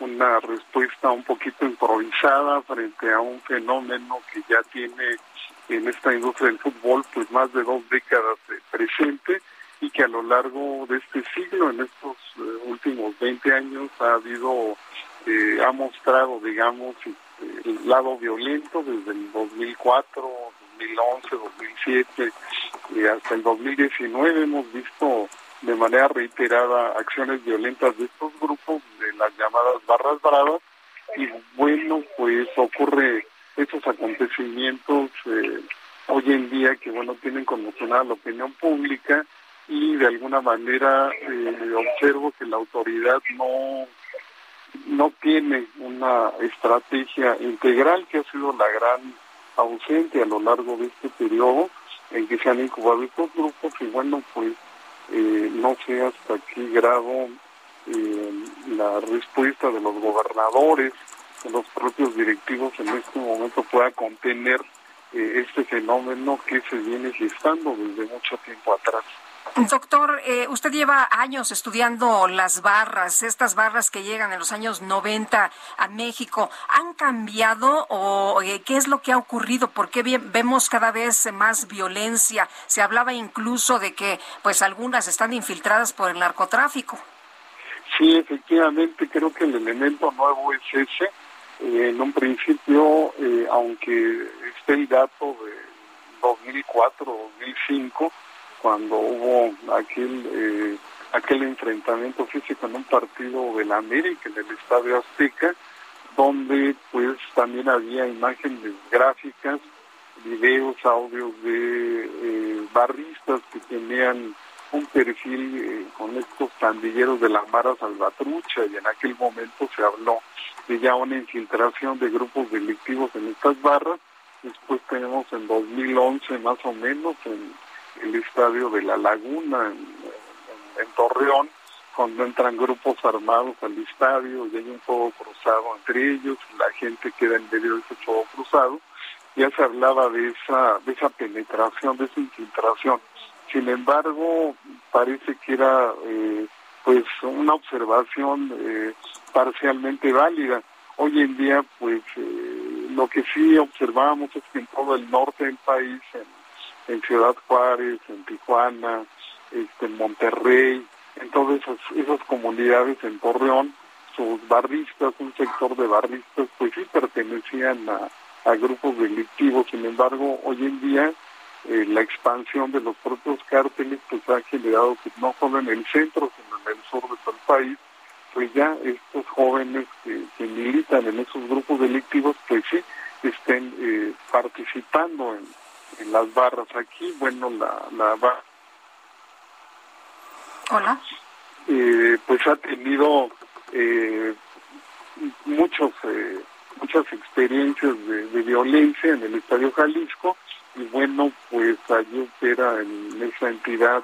una respuesta un poquito improvisada frente a un fenómeno que ya tiene en esta industria del fútbol pues más de dos décadas presente y que a lo largo de este siglo, en estos eh, últimos 20 años, ha habido, eh, ha mostrado, digamos, este, el lado violento desde el 2004, 2011, 2007 y hasta el 2019 hemos visto de manera reiterada acciones violentas de estos grupos, de las llamadas barras bravas, y bueno, pues ocurre estos acontecimientos eh, hoy en día que bueno tienen conmocionada la opinión pública y de alguna manera eh, observo que la autoridad no no tiene una estrategia integral que ha sido la gran ausente a lo largo de este periodo en que se han incubado estos grupos y bueno pues eh, no sé hasta qué grado eh, la respuesta de los gobernadores de los propios directivos en este momento pueda contener este fenómeno que se viene gestando desde mucho tiempo atrás. Doctor, eh, usted lleva años estudiando las barras, estas barras que llegan en los años 90 a México. ¿Han cambiado o eh, qué es lo que ha ocurrido? ¿Por qué vemos cada vez más violencia? Se hablaba incluso de que pues algunas están infiltradas por el narcotráfico. Sí, efectivamente, creo que el elemento nuevo es ese. Eh, en un principio, aunque esté el dato de 2004, 2005, cuando hubo aquel eh, aquel enfrentamiento físico en un partido de la América en el Estadio Azteca donde pues también había imágenes gráficas videos audios de eh, barristas que tenían un perfil eh, con estos pandilleros de la Mara Salvatrucha y en aquel momento se habló de ya una infiltración de grupos delictivos en estas barras. Después tenemos en 2011 más o menos en el estadio de La Laguna en, Torreón, cuando entran grupos armados al estadio y hay un fuego cruzado entre ellos, la gente queda en medio de ese fuego cruzado, ya se hablaba de esa, de esa penetración, de esa infiltración. Sin embargo, parece que era eh, pues una observación eh, parcialmente válida. Hoy en día, pues eh, lo que sí observamos es que en todo el norte del país, en en Ciudad Juárez, en Tijuana, este, en Monterrey, en todas esas, esas comunidades en Torreón, sus barristas, un sector de barristas, pues sí pertenecían a, grupos delictivos. Sin embargo, hoy en día eh, la expansión de los propios cárteles pues ha generado que no solo en el centro, sino en el sur de todo el país, pues ya estos jóvenes que, militan en esos grupos delictivos, pues sí, estén eh, participando en, las barras. Aquí, bueno, la, la barra... Hola. Eh, pues ha tenido eh, muchos eh, muchas experiencias de, violencia en el Estadio Jalisco y bueno pues allí opera en esa entidad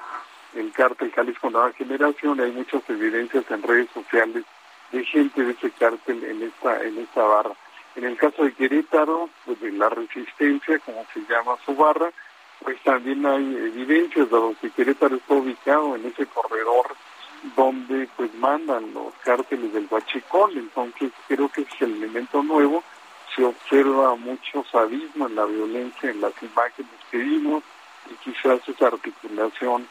el cártel Jalisco Nueva Generación hay muchas evidencias en redes sociales de gente de ese cártel en esta en esta barra en el caso de Querétaro pues de la resistencia como se llama su barra pues también hay evidencias dado que Querétaro está ubicado en ese corredor donde pues mandan los cárteles del Huachicol, entonces creo que es el elemento nuevo, se observa mucho sadismo en la violencia, en las imágenes que vimos, y quizás esa articulación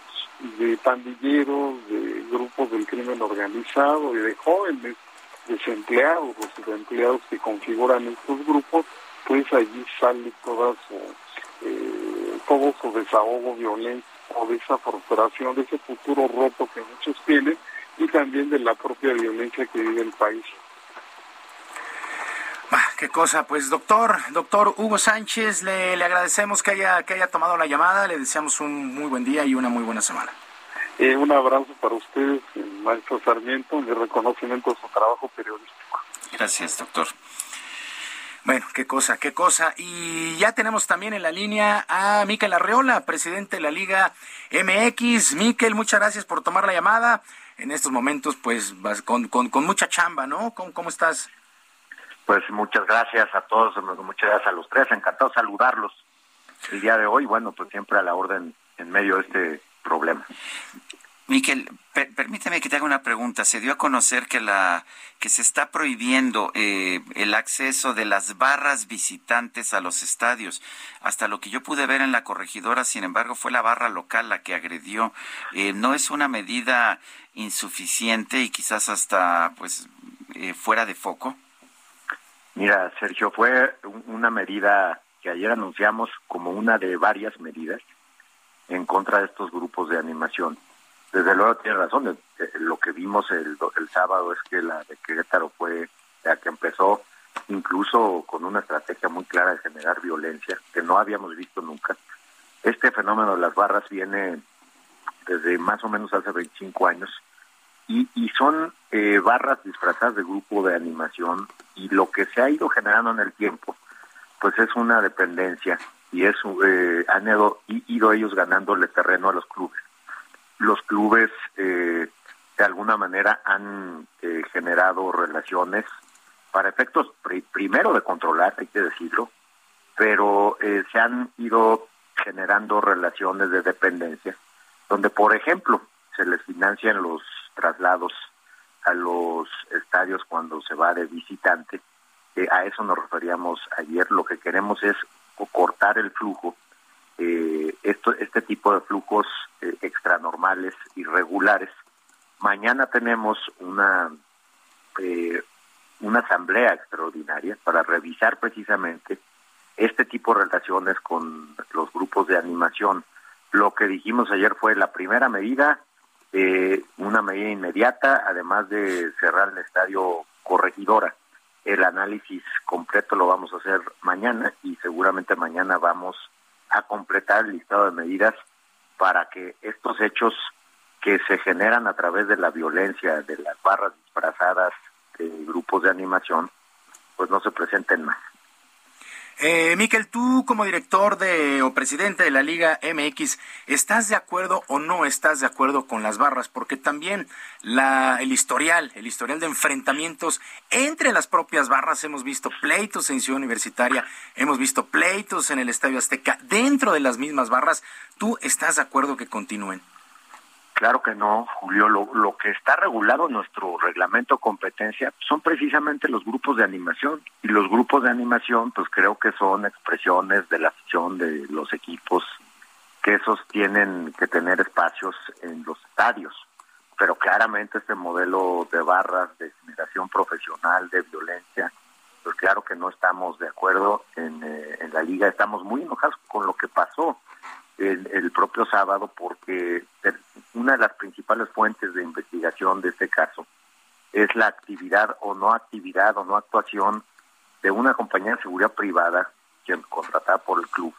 de pandilleros, de grupos del crimen organizado y de jóvenes desempleados o subempleados que configuran estos grupos, pues allí sale toda su, eh, todo su desahogo violento de esa frustración, de ese futuro roto que muchos tienen y también de la propia violencia que vive el país. qué cosa, pues doctor, doctor Hugo Sánchez, le, le, agradecemos que haya, que haya tomado la llamada, le deseamos un muy buen día y una muy buena semana. Eh, un abrazo para ustedes, maestro Sarmiento, mi reconocimiento a su trabajo periodístico. Gracias, doctor. Bueno, qué cosa, qué cosa. Y ya tenemos también en la línea a Miquel Arreola, presidente de la Liga MX. Miquel, muchas gracias por tomar la llamada. En estos momentos, pues, con, con, con mucha chamba, ¿no? ¿Cómo, ¿Cómo estás? Pues muchas gracias a todos, muchas gracias a los tres. Encantado de saludarlos el día de hoy. Bueno, pues siempre a la orden en medio de este problema. Miquel, permíteme que te haga una pregunta. Se dio a conocer que la que se está prohibiendo eh, el acceso de las barras visitantes a los estadios. Hasta lo que yo pude ver en la corregidora, sin embargo, fue la barra local la que agredió. Eh, ¿No es una medida insuficiente y quizás hasta pues eh, fuera de foco? Mira, Sergio, fue una medida que ayer anunciamos como una de varias medidas en contra de estos grupos de animación desde luego tiene razón. Eh, lo que vimos el, el sábado es que la de Querétaro fue la que empezó incluso con una estrategia muy clara de generar violencia que no habíamos visto nunca. Este fenómeno de las barras viene desde más o menos hace 25 años y, y son eh, barras disfrazadas de grupo de animación y lo que se ha ido generando en el tiempo pues es una dependencia y es eh, han ido, ido ellos ganándole terreno a los clubes los clubes eh, de alguna manera han eh, generado relaciones para efectos primero de controlar, hay que decirlo, pero eh, se han ido generando relaciones de dependencia, donde por ejemplo se les financian los traslados a los estadios cuando se va de visitante. a eso nos referíamos ayer. Lo que queremos es cortar el flujo eh, esto, este tipo de flujos eh, extranormales, irregulares. Mañana tenemos una, eh, una asamblea extraordinaria para revisar precisamente este tipo de relaciones con los grupos de animación. Lo que dijimos ayer fue la primera medida, eh, una medida inmediata, además de cerrar el estadio corregidora. El análisis completo lo vamos a hacer mañana y seguramente mañana vamos a completar el listado de medidas para que estos hechos que se generan a través de la violencia de las barras disfrazadas de grupos de animación, pues no se presenten más. Eh, Miquel, tú como director de o presidente de la Liga MX, ¿estás de acuerdo o no estás de acuerdo con las barras? Porque también la, el historial, el historial de enfrentamientos entre las propias barras, hemos visto pleitos en Ciudad Universitaria, hemos visto pleitos en el Estadio Azteca, dentro de las mismas barras, ¿tú estás de acuerdo que continúen? Claro que no, Julio. Lo, lo que está regulado en nuestro reglamento competencia son precisamente los grupos de animación. Y los grupos de animación, pues creo que son expresiones de la afición de los equipos que esos tienen que tener espacios en los estadios. Pero claramente este modelo de barras, de generación profesional, de violencia, pues claro que no estamos de acuerdo en, eh, en la liga. Estamos muy enojados con lo que pasó el, propio sábado porque una de las principales fuentes de investigación de este caso es la actividad o no actividad o no actuación de una compañía de seguridad privada que contratada por el club.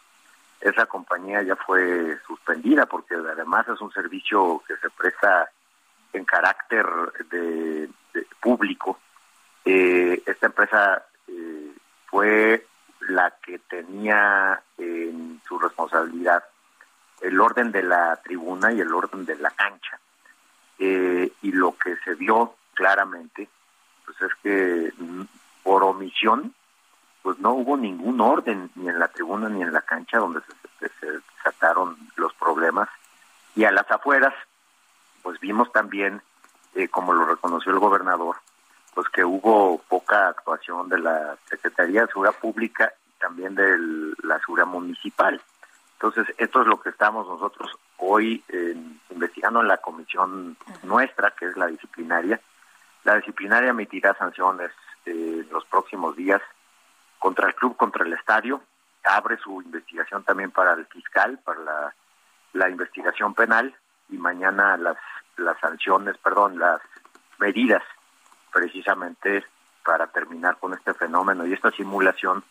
Esa compañía ya fue suspendida porque además es un servicio que se presta en carácter de, público. Eh, esta empresa eh, fue la que tenía en su responsabilidad el orden de la tribuna y el orden de la cancha. Eh, y lo que se vio claramente, pues es que mm, por omisión, pues no hubo ningún orden ni en la tribuna ni en la cancha donde se, se, trataron los problemas. Y a las afueras, pues vimos también, eh, como lo reconoció el gobernador, pues que hubo poca actuación de la Secretaría de Seguridad Pública y también de la Seguridad Municipal. Entonces, esto es lo que estamos nosotros hoy investigando en la comisión nuestra, que es la disciplinaria. La disciplinaria emitirá sanciones eh, los próximos días contra el club, contra el estadio. Abre su investigación también para el fiscal, para la, la investigación penal y mañana las, las sanciones, perdón, las medidas precisamente para terminar con este fenómeno y esta simulación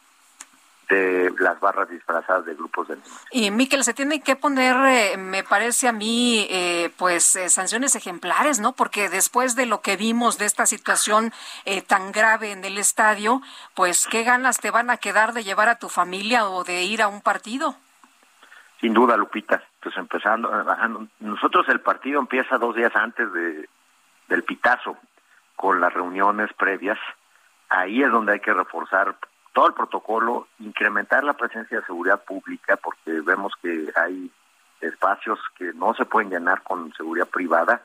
de las barras disfrazadas de grupos de niños. Y Miquel, se tiene que poner, eh, me parece a mí, eh, pues eh, sanciones ejemplares, ¿no? Porque después de lo que vimos de esta situación tan grave en el estadio, pues qué ganas te van a quedar de llevar a tu familia o de ir a un partido. Sin duda, Lupita. Pues empezando, nosotros el partido empieza dos días antes de, del pitazo, con las reuniones previas. Ahí es donde hay que reforzar todo el protocolo, incrementar la presencia de seguridad pública, porque vemos que hay espacios que no se pueden llenar con seguridad privada,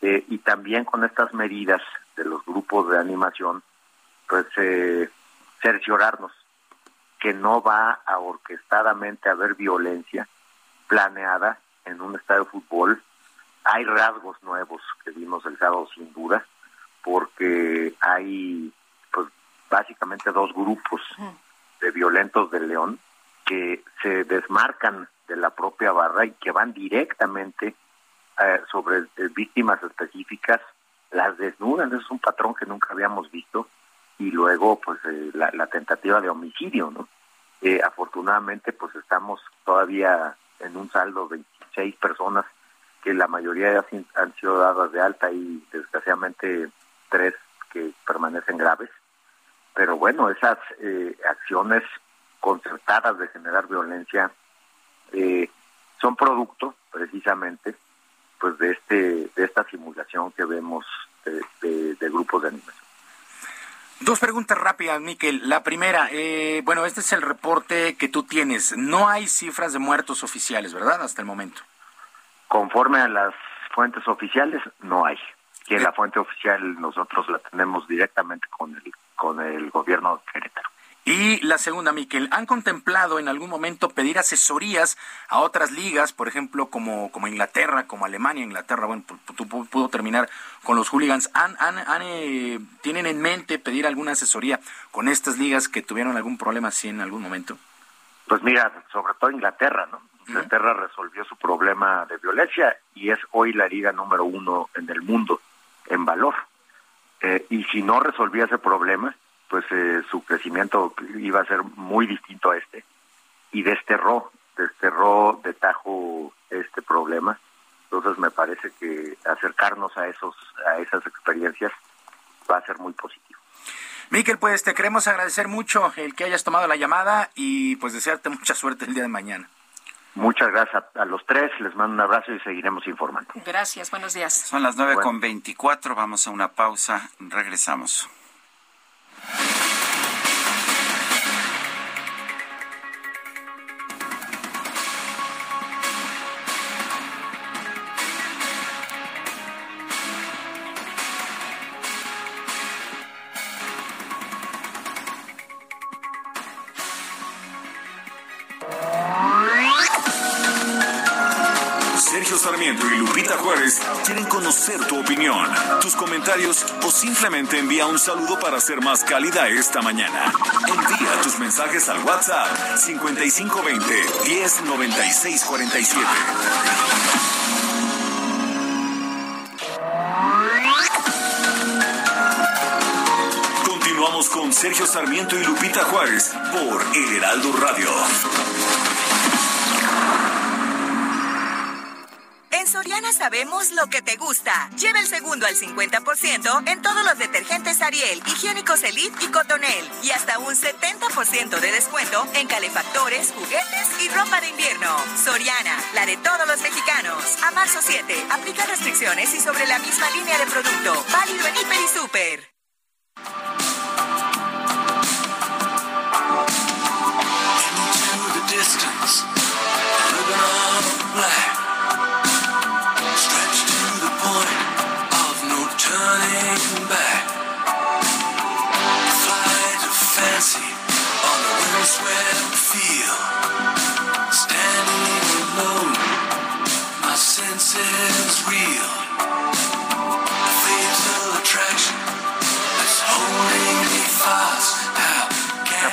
eh, y también con estas medidas de los grupos de animación, pues eh, cerciorarnos que no va a orquestadamente haber violencia planeada en un estadio de fútbol. Hay rasgos nuevos que vimos el sábado sin duda, porque hay básicamente dos grupos de violentos de León que se desmarcan de la propia barra y que van directamente eh, sobre eh, víctimas específicas, las desnudan, es un patrón que nunca habíamos visto, y luego pues eh, la, tentativa de homicidio, ¿no? afortunadamente pues estamos todavía en un saldo de 26 personas que la mayoría ya han sido dadas de alta y desgraciadamente tres que permanecen graves pero bueno, esas eh, acciones concertadas de generar violencia eh, son producto precisamente pues de este de esta simulación que vemos de, grupos de animación. Dos preguntas rápidas, Miquel. La primera, eh, bueno, este es el reporte que tú tienes. No hay cifras de muertos oficiales, ¿verdad? Hasta el momento. Conforme a las fuentes oficiales, no hay. Que la fuente oficial nosotros la tenemos directamente con el con el gobierno de Querétaro. Y la segunda, Miquel, ¿han contemplado en algún momento pedir asesorías a otras ligas, por ejemplo, como, como Inglaterra, como Alemania, Inglaterra, bueno, pudo terminar con los hooligans? ¿Han, han, eh, ¿Tienen en mente pedir alguna asesoría con estas ligas que tuvieron algún problema así en algún momento? Pues mira, sobre todo Inglaterra, ¿no? Inglaterra resolvió su problema de violencia y es hoy la liga número uno en el mundo en valor. Eh, y si no resolvía ese problema, pues eh, su crecimiento iba a ser muy distinto a este. Y desterró, desterró de tajo este problema. Entonces me parece que acercarnos a esos, a esas experiencias va a ser muy positivo. Miquel, pues te queremos agradecer mucho el que hayas tomado la llamada y pues desearte mucha suerte el día de mañana. Muchas gracias a, los tres, les mando un abrazo y seguiremos informando. Gracias, buenos días. Son las nueve con veinticuatro, vamos a una pausa, regresamos. O simplemente envía un saludo para ser más cálida esta mañana. Envía tus mensajes al WhatsApp 5520 109647. Continuamos con Sergio Sarmiento y Lupita Juárez por El Heraldo Radio. Sabemos lo que te gusta. Lleva el segundo al 50% en todos los detergentes Ariel, higiénicos Elite y Cotonel. Y hasta un 70% de descuento en calefactores, juguetes y ropa de invierno. Soriana, la de todos los mexicanos. A marzo 7, aplica restricciones y sobre la misma línea de producto. Válido en Hiper y Super.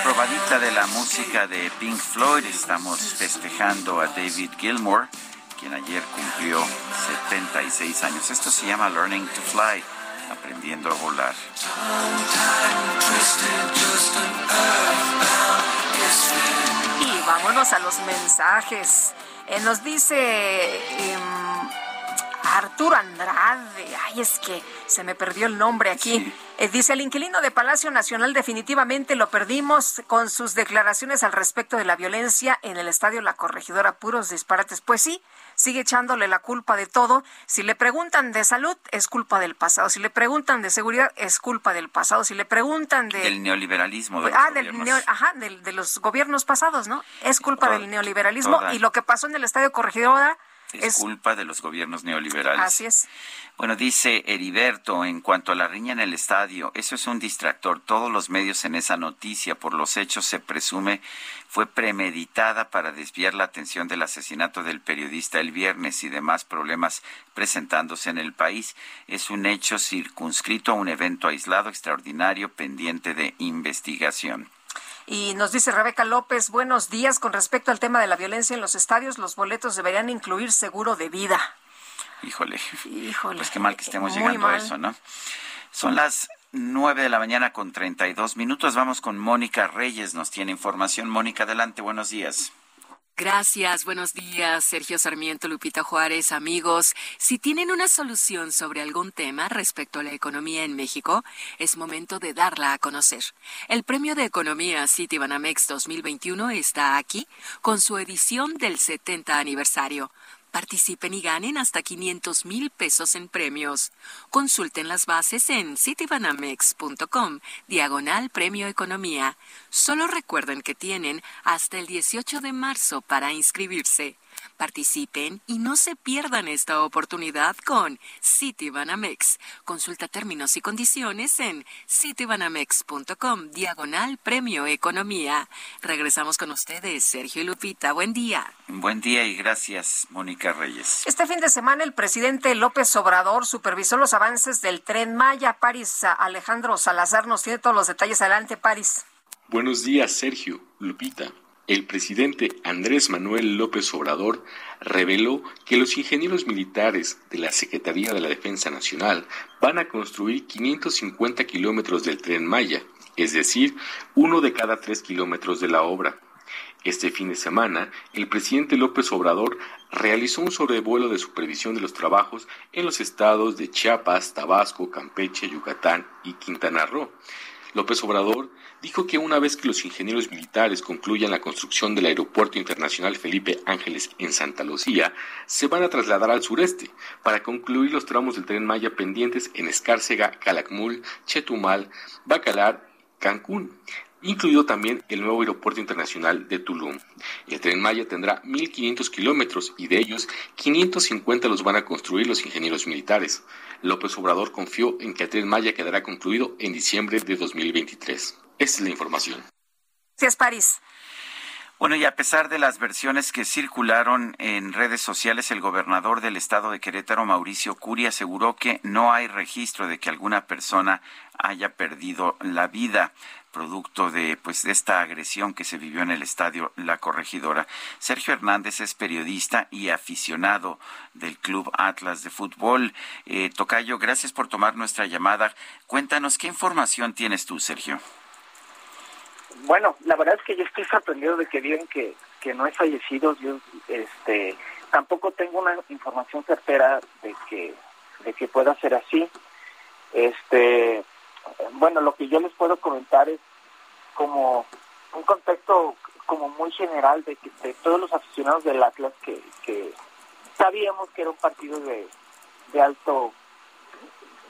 Probadita de la música de Pink Floyd, estamos festejando a David Gilmour, quien ayer cumplió 76 años. Esto se llama Learning to Fly, aprendiendo a volar. Y vámonos a los mensajes. Eh, nos dice em, Arturo Andrade. Ay, es que se me perdió el nombre aquí. Eh, dice, el inquilino de Palacio Nacional definitivamente lo perdimos con sus declaraciones al respecto de la violencia en el estadio La Corregidora, puros disparates. Pues sí, sigue echándole la culpa de todo. Si le preguntan de salud, es culpa del pasado. Si le preguntan de seguridad, es culpa del pasado. Si le preguntan de... Del neoliberalismo. De ah, del ajá, de, los gobiernos pasados, ¿no? Es culpa del neoliberalismo. Y lo que pasó en el estadio Corregidora es, culpa de los gobiernos neoliberales. Así es. Bueno, dice Heriberto, en cuanto a la riña en el estadio, eso es un distractor. Todos los medios en esa noticia, por los hechos, se presume fue premeditada para desviar la atención del asesinato del periodista el viernes y demás problemas presentándose en el país. Es un hecho circunscrito a un evento aislado, extraordinario, pendiente de investigación. Y nos dice Rebeca López, buenos días. Con respecto al tema de la violencia en los estadios, los boletos deberían incluir seguro de vida. Híjole. Híjole. Pues qué mal que estemos llegando a eso, ¿no? Son las nueve de la mañana con treinta y dos minutos. Vamos con Mónica Reyes. Nos tiene información. Mónica, adelante. Buenos días. Gracias, buenos días, Sergio Sarmiento, Lupita Juárez, amigos. Si tienen una solución sobre algún tema respecto a la economía en México, es momento de darla a conocer. El Premio de Economía Citibanamex 2021 está aquí con su edición del 70 aniversario. Participen y ganen hasta 500 mil pesos en premios. Consulten las bases en citibanamex.com, diagonal Premio Economía. Solo recuerden que tienen hasta el 18 de marzo para inscribirse. Participen y no se pierdan esta oportunidad con Citibanamex. Consulta términos y condiciones en citibanamex.com, diagonal Premio Economía. Regresamos con ustedes, Sergio y Lupita. Buen día. Buen día y gracias, Mónica Reyes. Este fin de semana el presidente López Obrador supervisó los avances del tren Maya. París Alejandro Salazar nos tiene todos los detalles. Adelante, París. Buenos días, Sergio, Lupita el presidente Andrés Manuel López Obrador reveló que los ingenieros militares de la Secretaría de la Defensa Nacional van a construir 550 kilómetros del tren Maya, es decir, uno de cada tres kilómetros de la obra. Este fin de semana, el presidente López Obrador realizó un sobrevuelo de supervisión de los trabajos en los estados de Chiapas, Tabasco, Campeche, Yucatán y Quintana Roo. López Obrador dijo que una vez que los ingenieros militares concluyan la construcción del Aeropuerto Internacional Felipe Ángeles en Santa Lucía, se van a trasladar al sureste para concluir los tramos del tren Maya pendientes en Escárcega, Calakmul, Chetumal, Bacalar, Cancún incluido también el nuevo aeropuerto internacional de Tulum. El tren Maya tendrá 1.500 kilómetros y de ellos 550 los van a construir los ingenieros militares. López Obrador confió en que el tren Maya quedará concluido en diciembre de 2023. Esta es la información. Gracias, París. Bueno, y a pesar de las versiones que circularon en redes sociales, el gobernador del estado de Querétaro, Mauricio Curi, aseguró que no hay registro de que alguna persona haya perdido la vida producto de pues de esta agresión que se vivió en el estadio La Corregidora. Sergio Hernández es periodista y aficionado del Club Atlas de Fútbol. Eh, Tocayo, gracias por tomar nuestra llamada. Cuéntanos qué información tienes tú, Sergio. Bueno, la verdad es que yo estoy sorprendido de que digan que, que no hay fallecidos. Yo este, tampoco tengo una información certera de que, de que pueda ser así. Este, bueno, lo que yo les puedo comentar es como un contexto como muy general de que de todos los aficionados del Atlas que, que sabíamos que era un partido de, de alto,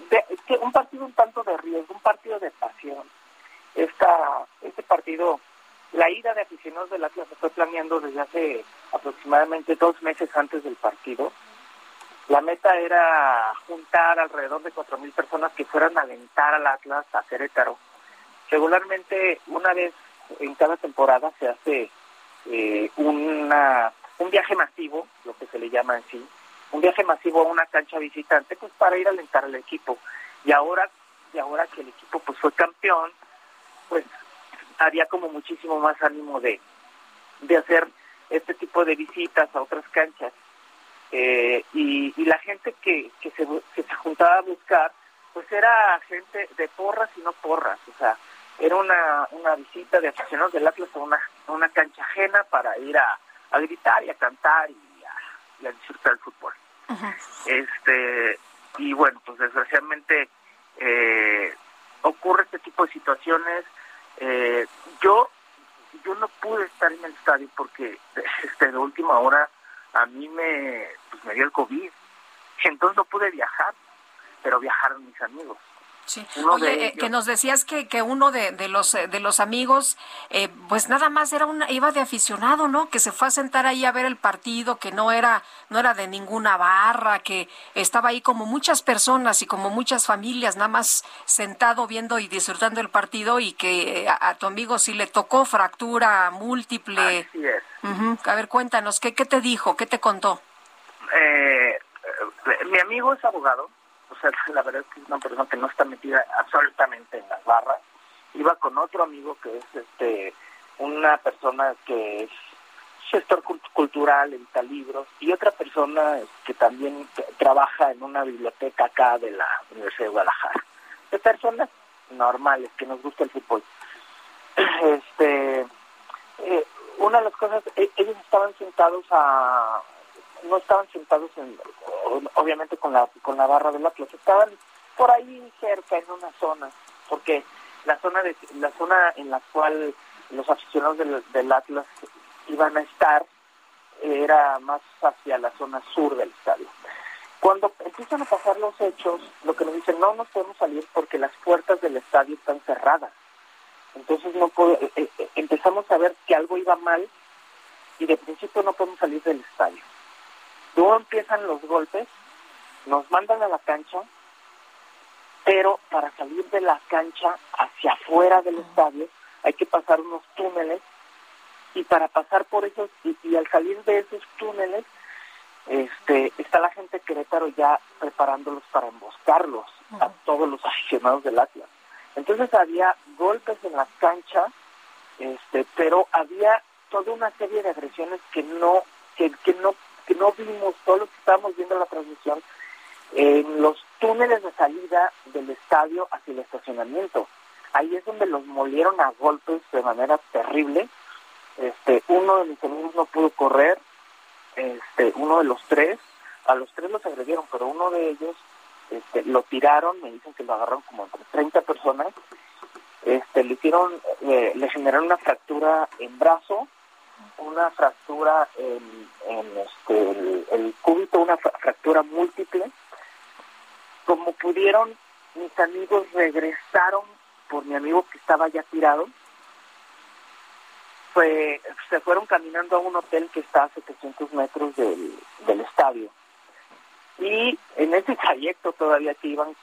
de, que un partido un tanto de riesgo, un partido de pasión esta, este partido, la ida de aficionados del Atlas se fue planeando desde hace aproximadamente dos meses antes del partido. La meta era juntar alrededor de cuatro mil personas que fueran a alentar al Atlas a Querétaro. Regularmente, una vez en cada temporada se hace eh, una, un viaje masivo, lo que se le llama en sí, un viaje masivo a una cancha visitante, pues para ir a alentar al equipo. Y ahora, y ahora que el equipo pues fue campeón, pues había como muchísimo más ánimo de, de hacer este tipo de visitas a otras canchas. Eh, y, y, la gente que, que, se, que se juntaba a buscar, pues era gente de porras y no porras, o sea, era una, una visita de aficionados del Atlas a una, una cancha ajena para ir a, a gritar y a cantar y a, y a disfrutar el fútbol. Este Y bueno, pues desgraciadamente eh, ocurre este tipo de situaciones. Eh, yo yo no pude estar en el estadio porque este, de última hora a mí me, pues, me dio el COVID. Entonces no pude viajar, pero viajaron mis amigos. Sí. Oye, eh, que nos decías que, que uno de, de los eh, de los amigos, eh, pues nada más era una, iba de aficionado, ¿no? Que se fue a sentar ahí a ver el partido, que no era no era de ninguna barra, que estaba ahí como muchas personas y como muchas familias, nada más sentado viendo y disfrutando el partido y que a, tu amigo sí le tocó fractura múltiple. Así es. A ver, cuéntanos, ¿qué, ¿qué te dijo? ¿Qué te contó? mi amigo es abogado o sea, la verdad es que es una persona que no está metida absolutamente en las barras. Iba con otro amigo que es este una persona que es sector cultural, edita libros, y otra persona que también trabaja en una biblioteca acá de la Universidad de Guadalajara. De personas normales, que nos gusta el fútbol. Este, eh, una de las cosas, e-, ellos estaban sentados a no estaban sentados en, obviamente con la con la barra del Atlas, estaban por ahí cerca en una zona, porque la zona de la zona en la cual los aficionados del, del Atlas iban a estar era más hacia la zona sur del estadio. Cuando empiezan a pasar los hechos, lo que nos dicen, no nos podemos salir porque las puertas del estadio están cerradas. Entonces no eh, eh, empezamos a ver que algo iba mal y de principio no podemos salir del estadio. Luego empiezan los golpes, nos mandan a la cancha, pero para salir de la cancha hacia afuera del estadio hay que pasar unos túneles y para pasar por esos y, al salir de esos túneles este está la gente de Querétaro ya preparándolos para emboscarlos a todos los aficionados del Atlas. Entonces había golpes en las canchas, este, pero había toda una serie de agresiones que no que, que no que no vimos, todos los que estábamos viendo la transmisión, en los túneles de salida del estadio hacia el estacionamiento. Ahí es donde los molieron a golpes de manera terrible. Este, uno de mis amigos no pudo correr, este, uno de los tres, a los tres los agredieron, pero uno de ellos este, lo tiraron, me dicen que lo agarraron como entre 30 personas, este, le hicieron, eh, le generaron una fractura en brazo, una fractura en, este, el, cúbito, una fractura múltiple. Como pudieron, mis amigos regresaron por mi amigo que estaba ya tirado. Fue, se fueron caminando a un hotel que está a 700 metros del, del estadio. Y en ese trayecto todavía que iban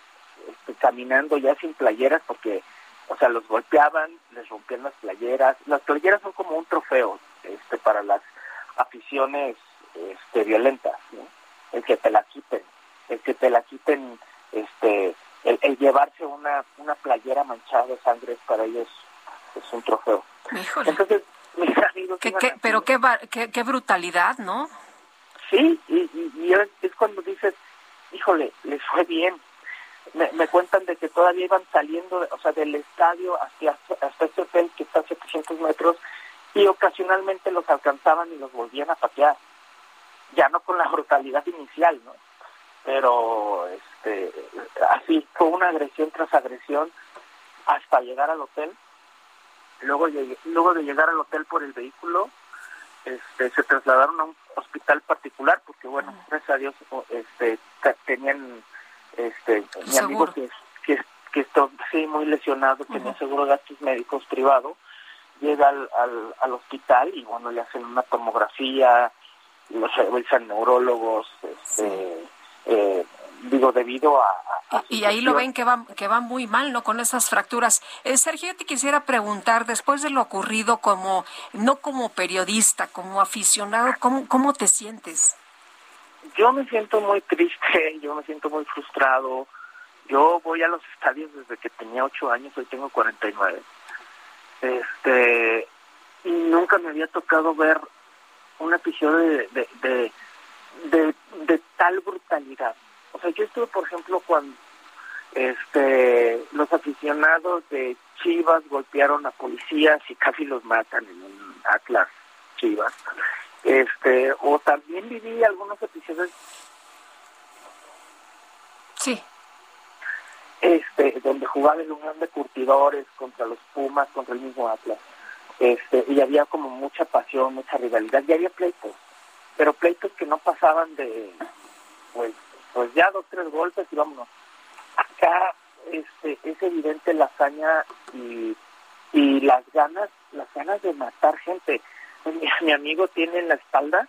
este, caminando ya sin playeras porque, o sea, los golpeaban, les rompían las playeras. Las playeras son como un trofeo, este, para las aficiones este, violentas, el que te la quiten, el que te la quiten, este, el, llevarse una, una playera manchada de sangre para ellos es un trofeo. Entonces, mis amigos... pero qué, qué, brutalidad, ¿no? Sí, y, y, es cuando dices, híjole, les fue bien. Me, me, cuentan de que todavía iban saliendo, o sea, del estadio hacia, hasta este hotel que está a 700 metros y ocasionalmente los alcanzaban y los volvían a patear. Ya no con la brutalidad inicial, ¿no? Pero este, así fue una agresión tras agresión hasta llegar al hotel. Luego, luego de llegar al hotel por el vehículo, este, se trasladaron a un hospital particular porque, bueno, gracias a Dios, este, tenían, este, mi amigo que, que, que está sí, muy lesionado, tenía seguro de gastos médicos privado, llega al, al, al hospital y, bueno, le hacen una tomografía, los revisan neurólogos, este, eh, digo, debido a... y, ahí lo ven que va, que va muy mal, ¿no? Con esas fracturas. Eh, Sergio, yo te quisiera preguntar, después de lo ocurrido, como no como periodista, como aficionado, ¿cómo, cómo te sientes? Yo me siento muy triste, yo me siento muy frustrado. Yo voy a los estadios desde que tenía ocho años, hoy tengo 49. Este, y nunca me había tocado ver un episodio de, de, de, de tal brutalidad. O sea, yo estuve, por ejemplo, cuando este los aficionados de Chivas golpearon a policías y casi los matan en un Atlas Chivas. Este, o también viví algunos episodios Sí. Este, donde jugaba el Unión de Curtidores contra los Pumas, contra el mismo Atlas. Este, y había como mucha pasión, mucha rivalidad, y había pleitos, pero pleitos que no pasaban de, pues, pues ya dos, tres golpes y vámonos. Acá este, es evidente la hazaña y, y las ganas, las ganas de matar gente. Mi, amigo tiene en la espalda,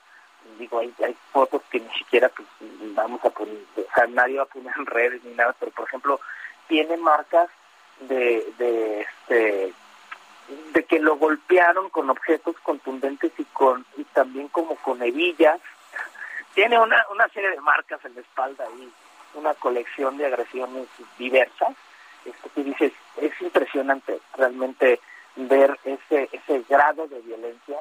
digo, hay, hay fotos que ni siquiera pues, vamos a poner, o sea, nadie va a poner en redes ni nada, pero por ejemplo, tiene marcas de, de este de que lo golpearon con objetos contundentes y con y también como con hebillas tiene una, una serie de marcas en la espalda y una colección de agresiones diversas. Esto que dices, es impresionante realmente ver ese, ese grado de violencia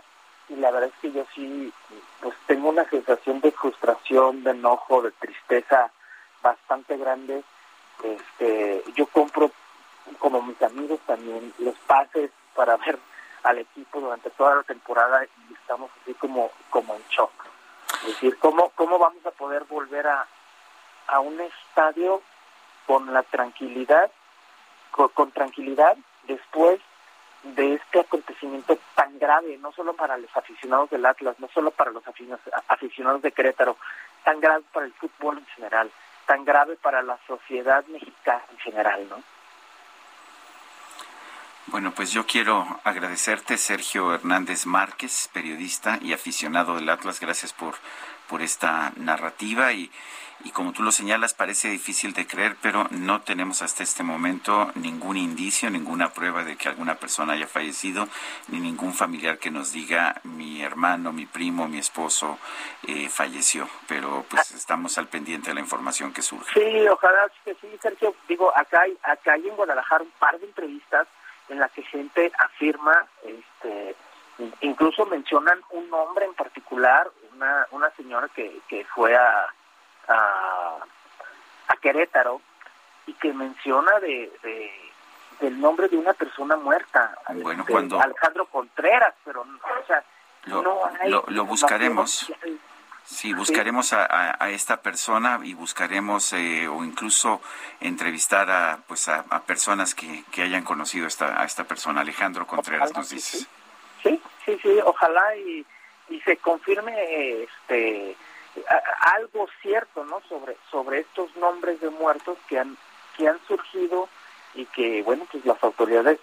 y la verdad es que yo sí pues tengo una sensación de frustración, de enojo, de tristeza bastante grande. Este, yo compro como mis amigos también los pases para ver al equipo durante toda la temporada y estamos así como como en shock. Es decir, ¿cómo, cómo vamos a poder volver a, a un estadio con la tranquilidad, con, tranquilidad después de este acontecimiento tan grave, no solo para los aficionados del Atlas, no solo para los aficionados de Querétaro, tan grave para el fútbol en general, tan grave para la sociedad mexicana en general, ¿no? Bueno, pues yo quiero agradecerte, Sergio Hernández Márquez, periodista y aficionado del Atlas. Gracias por, por esta narrativa y, y como tú lo señalas, parece difícil de creer, pero no tenemos hasta este momento ningún indicio, ninguna prueba de que alguna persona haya fallecido, ni ningún familiar que nos diga mi hermano, mi primo, mi esposo eh, falleció. Pero pues estamos al pendiente de la información que surge. Sí, ojalá que sí, Sergio. Digo, acá hay, acá hay en Guadalajara un par de entrevistas en la que gente afirma, este, incluso mencionan un nombre en particular, una, una señora que, que fue a, a, Querétaro y que menciona de, del nombre de una persona muerta, bueno, este, cuando... Alejandro Contreras, pero o sea, lo, no hay lo, lo buscaremos. Sí, buscaremos a, a, esta persona y buscaremos eh, o incluso entrevistar a pues a, personas que, que, hayan conocido esta, a esta persona. Alejandro Contreras nos dice. Sí, sí, sí, ojalá y, y se confirme este algo cierto, ¿no? Sobre sobre estos nombres de muertos que han que han surgido y que bueno, pues las autoridades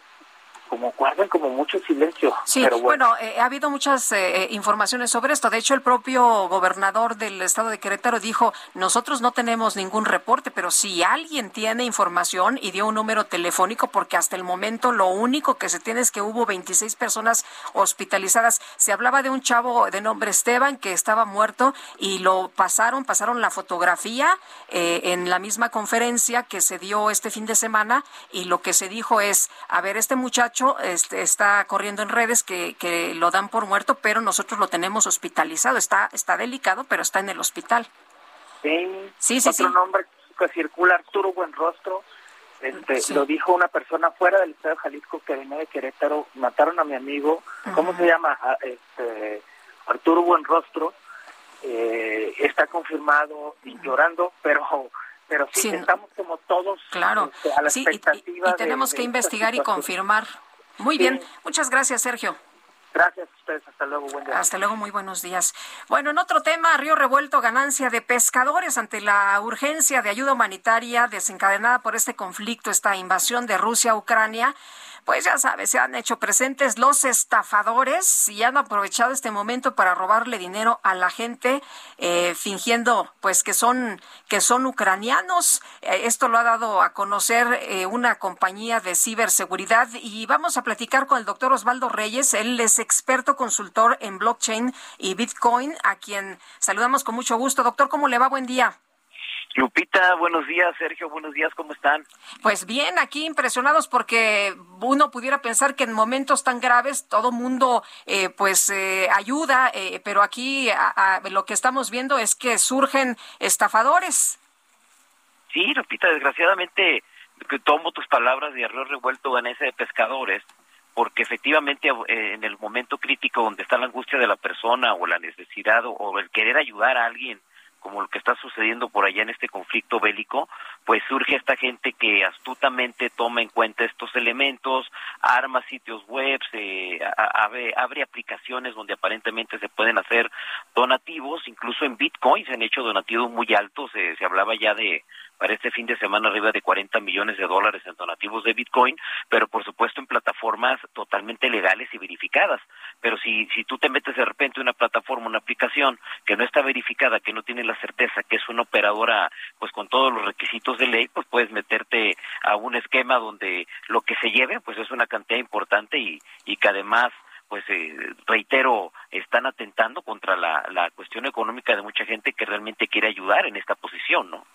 como guardan como mucho silencio. Sí, bueno, eh, ha habido muchas eh, eh, informaciones sobre esto. De hecho, el propio gobernador del estado de Querétaro dijo, nosotros no tenemos ningún reporte, pero si alguien tiene información y dio un número telefónico, porque hasta el momento lo único que se tiene es que hubo 26 personas hospitalizadas. Se hablaba de un chavo de nombre Esteban que estaba muerto y lo pasaron, pasaron la fotografía en la misma conferencia que se dio este fin de semana y lo que se dijo es, a ver, este muchacho este, está corriendo en redes que, que lo dan por muerto, pero nosotros lo tenemos hospitalizado. Está, está delicado, pero está en el hospital. Sí, sí, sí. Otro nombre que circula, Arturo Buenrostro. Este, Lo dijo una persona fuera del estado de Jalisco que venía de Querétaro. Mataron a mi amigo. ¿Cómo se llama? Ah, este, Arturo Buenrostro. Eh, está confirmado y llorando, pero pero sí, estamos como todos claro. Este, a la expectativa y, tenemos que investigar y confirmar. Muy bien, muchas gracias, Sergio. Gracias a ustedes, hasta luego, buen día. Hasta luego, muy buenos días. Bueno, en otro tema, Río Revuelto, ganancia de pescadores ante la urgencia de ayuda humanitaria desencadenada por este conflicto, esta invasión de Rusia a Ucrania pues ya sabes, se han hecho presentes los estafadores y han aprovechado este momento para robarle dinero a la gente, eh, fingiendo pues que son que son ucranianos. Eh, esto lo ha dado a conocer eh, una compañía de ciberseguridad y vamos a platicar con el doctor Osvaldo Reyes. Él es experto consultor en blockchain y Bitcoin, a quien saludamos con mucho gusto. Doctor, ¿cómo le va? Buen día. Lupita, buenos días. Sergio, buenos días. ¿Cómo están? Pues bien, aquí impresionados porque uno pudiera pensar que en momentos tan graves todo mundo eh, pues eh, ayuda, eh, pero aquí lo que estamos viendo es que surgen estafadores. Sí, Lupita, desgraciadamente tomo tus palabras de arroz revuelto en ese de pescadores porque efectivamente en el momento crítico donde está la angustia de la persona o la necesidad o el querer ayudar a alguien como lo que está sucediendo por allá en este conflicto bélico, pues surge esta gente que astutamente toma en cuenta estos elementos, arma sitios web, eh, abre, abre, aplicaciones donde aparentemente se pueden hacer donativos, incluso en Bitcoin se han hecho donativos muy altos, se hablaba ya de para este fin de semana arriba de 40 millones de dólares en donativos de Bitcoin, pero por supuesto en plataformas totalmente legales y verificadas. Pero si, si tú te metes de repente en una plataforma, una aplicación que no está verificada, que no tiene la certeza que es una operadora pues con todos los requisitos de ley, pues puedes meterte a un esquema donde lo que se lleve pues es una cantidad importante y, y que además pues eh, reitero, están atentando contra la, la, cuestión económica de mucha gente que realmente quiere ayudar en esta posición, ¿no?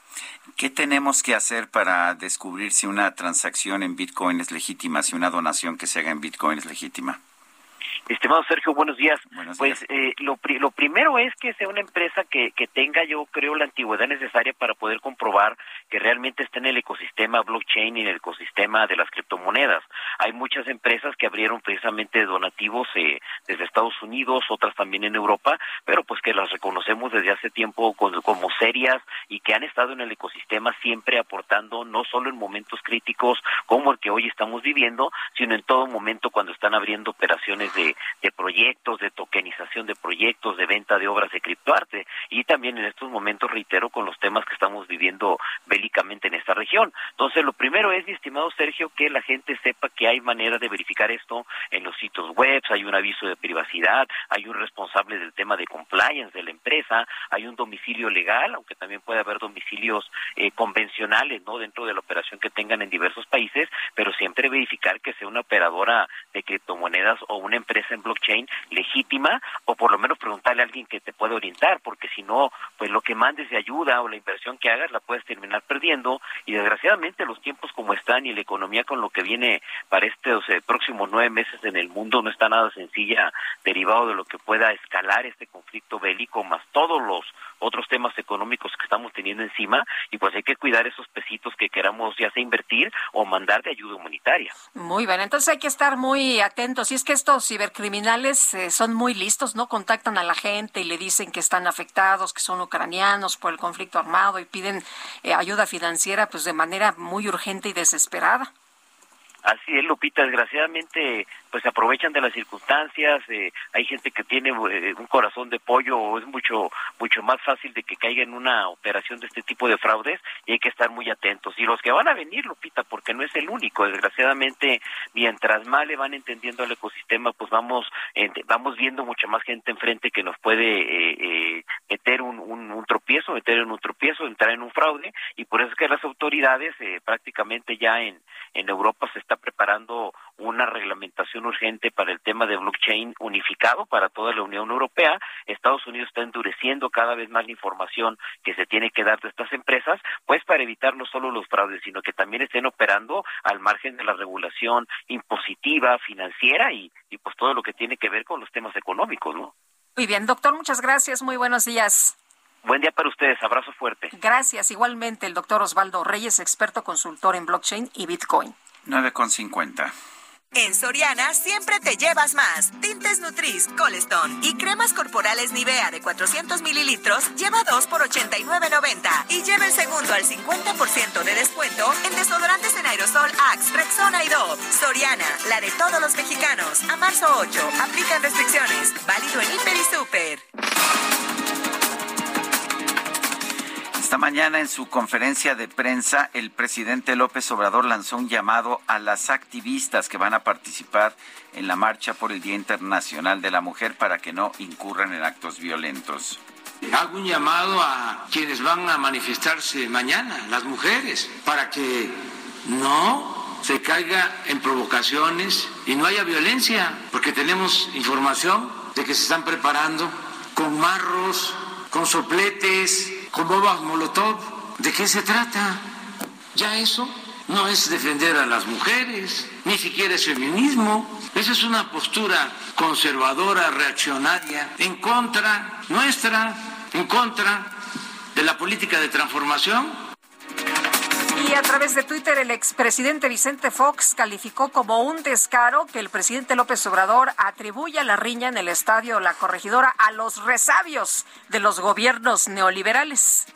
¿Qué tenemos que hacer para descubrir si una transacción en Bitcoin es legítima, si una donación que se haga en Bitcoin es legítima? Estimado Sergio, buenos días. pues Eh, lo, lo primero es que sea una empresa que, que tenga, yo creo, la antigüedad necesaria para poder comprobar que realmente está en el ecosistema blockchain y en el ecosistema de las criptomonedas. Hay muchas empresas que abrieron precisamente donativos eh, desde Estados Unidos, otras también en Europa, pero pues que las reconocemos desde hace tiempo como, como serias y que han estado en el ecosistema siempre aportando, no solo en momentos críticos como el que hoy estamos viviendo, sino en todo momento cuando están abriendo operaciones de de, proyectos, de tokenización de proyectos, de venta de obras de criptoarte y también en estos momentos, reitero, con los temas que estamos viviendo bélicamente en esta región. Entonces, lo primero es, mi estimado Sergio, que la gente sepa que hay manera de verificar esto en los sitios web, hay un aviso de privacidad, hay un responsable del tema de compliance de la empresa, hay un domicilio legal, aunque también puede haber domicilios eh, convencionales, ¿no? Dentro de la operación que tengan en diversos países, pero siempre verificar que sea una operadora de criptomonedas o una empresa en blockchain legítima o por lo menos preguntarle a alguien que te puede orientar, porque si no, pues lo que mandes de ayuda o la inversión que hagas la puedes terminar perdiendo y desgraciadamente los tiempos como están y la economía con lo que viene para estos próximos nueve meses en el mundo no está nada sencilla derivado de lo que pueda escalar este conflicto bélico más todos los otros temas económicos que estamos teniendo encima y pues hay que cuidar esos pesitos que queramos ya sea invertir o mandar de ayuda humanitaria. Muy bien, entonces hay que estar muy atentos. Y es que estos cibercriminales eh, son muy listos, ¿no? Contactan a la gente y le dicen que están afectados, que son ucranianos por el conflicto armado y piden eh, ayuda financiera pues de manera muy urgente y desesperada. Así es, Lupita, desgraciadamente pues se aprovechan de las circunstancias, eh, hay gente que tiene eh, un corazón de pollo o es mucho mucho más fácil de que caiga en una operación de este tipo de fraudes y hay que estar muy atentos. Y los que van a venir, Lupita, porque no es el único, desgraciadamente, mientras más le van entendiendo al ecosistema, pues vamos vamos viendo mucha más gente enfrente que nos puede eh, meter un, un, tropiezo, meter en un tropiezo, entrar en un fraude y por eso es que las autoridades prácticamente ya en, en Europa se está preparando una reglamentación urgente para el tema de blockchain unificado para toda la Unión Europea. Estados Unidos está endureciendo cada vez más la información que se tiene que dar de estas empresas, pues para evitar no solo los fraudes, sino que también estén operando al margen de la regulación impositiva, financiera y, y pues todo lo que tiene que ver con los temas económicos, ¿no? Muy bien, doctor, muchas gracias. Muy buenos días. Buen día para ustedes, abrazo fuerte. Gracias, igualmente el doctor Osvaldo Reyes, experto consultor en blockchain y Bitcoin. 9,50. En Soriana siempre te llevas más. Tintes Nutris, Colestone y cremas corporales Nivea de 400 mililitros lleva 2 por 89.90 y lleva el segundo al 50% de descuento en desodorantes en aerosol Axe, Rexona y Dove. Soriana, la de todos los mexicanos. A marzo 8, aplican restricciones. Válido en Hiper y Super. Esta mañana en su conferencia de prensa, el presidente López Obrador lanzó un llamado a las activistas que van a participar en la marcha por el Día Internacional de la Mujer para que no incurran en actos violentos. Hago un llamado a quienes van a manifestarse mañana, las mujeres, para que no se caiga en provocaciones y no haya violencia, porque tenemos información de que se están preparando con marros, con sopletes, con bombas molotov. ¿De qué se trata? Ya eso no es defender a las mujeres, ni siquiera es feminismo. Esa es una postura conservadora, reaccionaria, en contra nuestra, en contra de la política de transformación. Y a través de Twitter, el expresidente Vicente Fox calificó como un descaro que el presidente López Obrador atribuya la riña en el estadio La Corregidora a los resabios de los gobiernos neoliberales.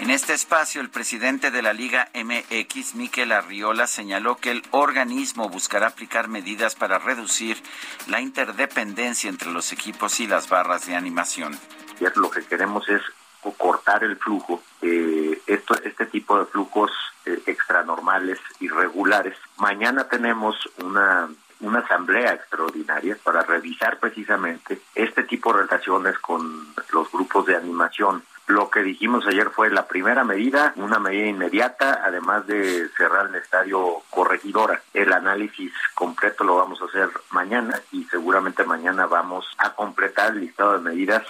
En este espacio, el presidente de la Liga MX, Miquel Arriola, señaló que el organismo buscará aplicar medidas para reducir la interdependencia entre los equipos y las barras de animación. Lo que queremos es cortar el flujo. Eh, esto, este tipo de flujos eh, extranormales, irregulares. Mañana tenemos una, una asamblea extraordinaria para revisar precisamente este tipo de relaciones con los grupos de animación. Lo que dijimos ayer fue la primera medida, una medida inmediata, además de cerrar el estadio corregidora. El análisis completo lo vamos a hacer mañana y seguramente mañana vamos a completar el listado de medidas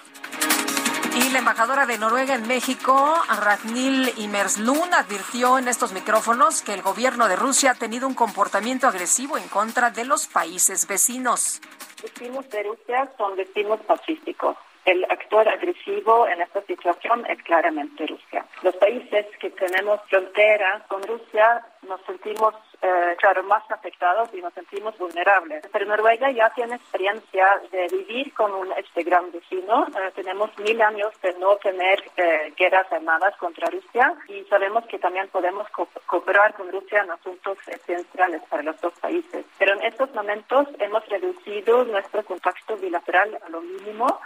y la embajadora de Noruega en México, Ragnil Imerslund, advirtió en estos micrófonos que el gobierno de Rusia ha tenido un comportamiento agresivo en contra de los países vecinos. Vecinos de Rusia son vecinos pacíficos. El actor agresivo en esta situación es claramente Rusia. Los países que tenemos frontera con Rusia nos sentimos eh, claro, más afectados y nos sentimos vulnerables. Pero Noruega ya tiene experiencia de vivir con un, este gran vecino. Eh, tenemos mil años de no tener eh, guerras armadas contra Rusia y sabemos que también podemos cooperar con Rusia en asuntos esenciales para los dos países. Pero en estos momentos hemos reducido nuestro contacto bilateral a lo mínimo.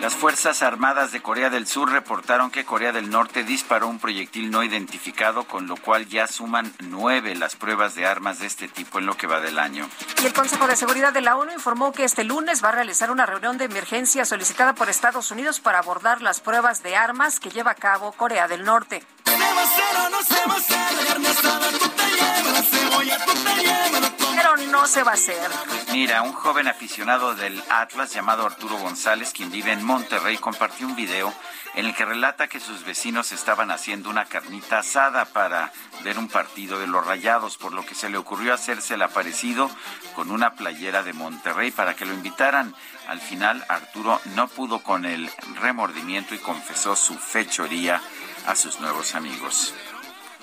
Las Fuerzas Armadas de Corea del Sur reportaron que Corea del Norte disparó un proyectil no identificado, con lo cual ya suman nueve las pruebas de armas de este tipo en lo que va del año. Y el Consejo de Seguridad de la ONU informó que este lunes va a realizar una reunión de emergencia solicitada por Estados Unidos para abordar las pruebas de armas que lleva a cabo Corea del Norte. Pero no se va a hacer. Mira, un joven aficionado del Atlas llamado Arturo González, quien vive en Monterrey, compartió un video en el que relata que sus vecinos estaban haciendo una carnita asada para ver un partido de los Rayados, por lo que se le ocurrió hacerse el aparecido con una playera de Monterrey para que lo invitaran. Al final, Arturo no pudo con el remordimiento y confesó su fechoría a sus nuevos amigos.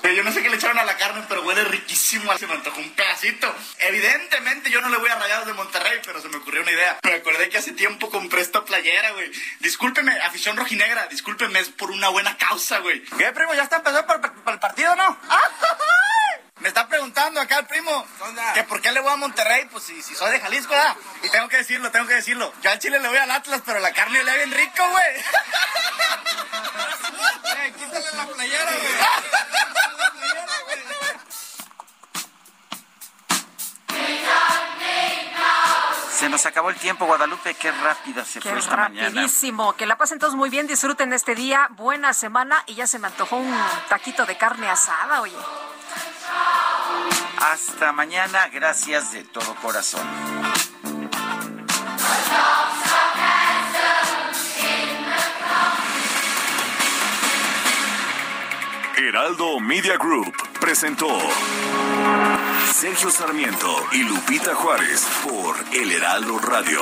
Yo no sé qué le echaron a la carne, pero huele riquísimo. Se me antojó un pedacito. Evidentemente yo no le voy a Rayados de Monterrey, pero se me ocurrió una idea. Me acordé que hace tiempo compré esta playera, güey. Discúlpeme, afición rojinegra, discúlpeme, es por una buena causa, güey. ¿Qué, primo? ¿Ya está empezando para, el partido, no? Me está preguntando acá el primo que por qué le voy a Monterrey, pues si, si soy de Jalisco, ¿verdad? Y tengo que decirlo, tengo que decirlo. Yo al Chile le voy al Atlas, pero la carne le da bien rico, güey. quítale la playera, güey. Se nos acabó el tiempo, Guadalupe. Qué rápida se fue esta rapidísimo. Que la pasen todos muy bien, disfruten este día. Buena semana y ya se me antojó un taquito de carne asada, oye. Hasta mañana, gracias de todo corazón. Heraldo Media Group presentó Sergio Sarmiento y Lupita Juárez por El Heraldo Radio.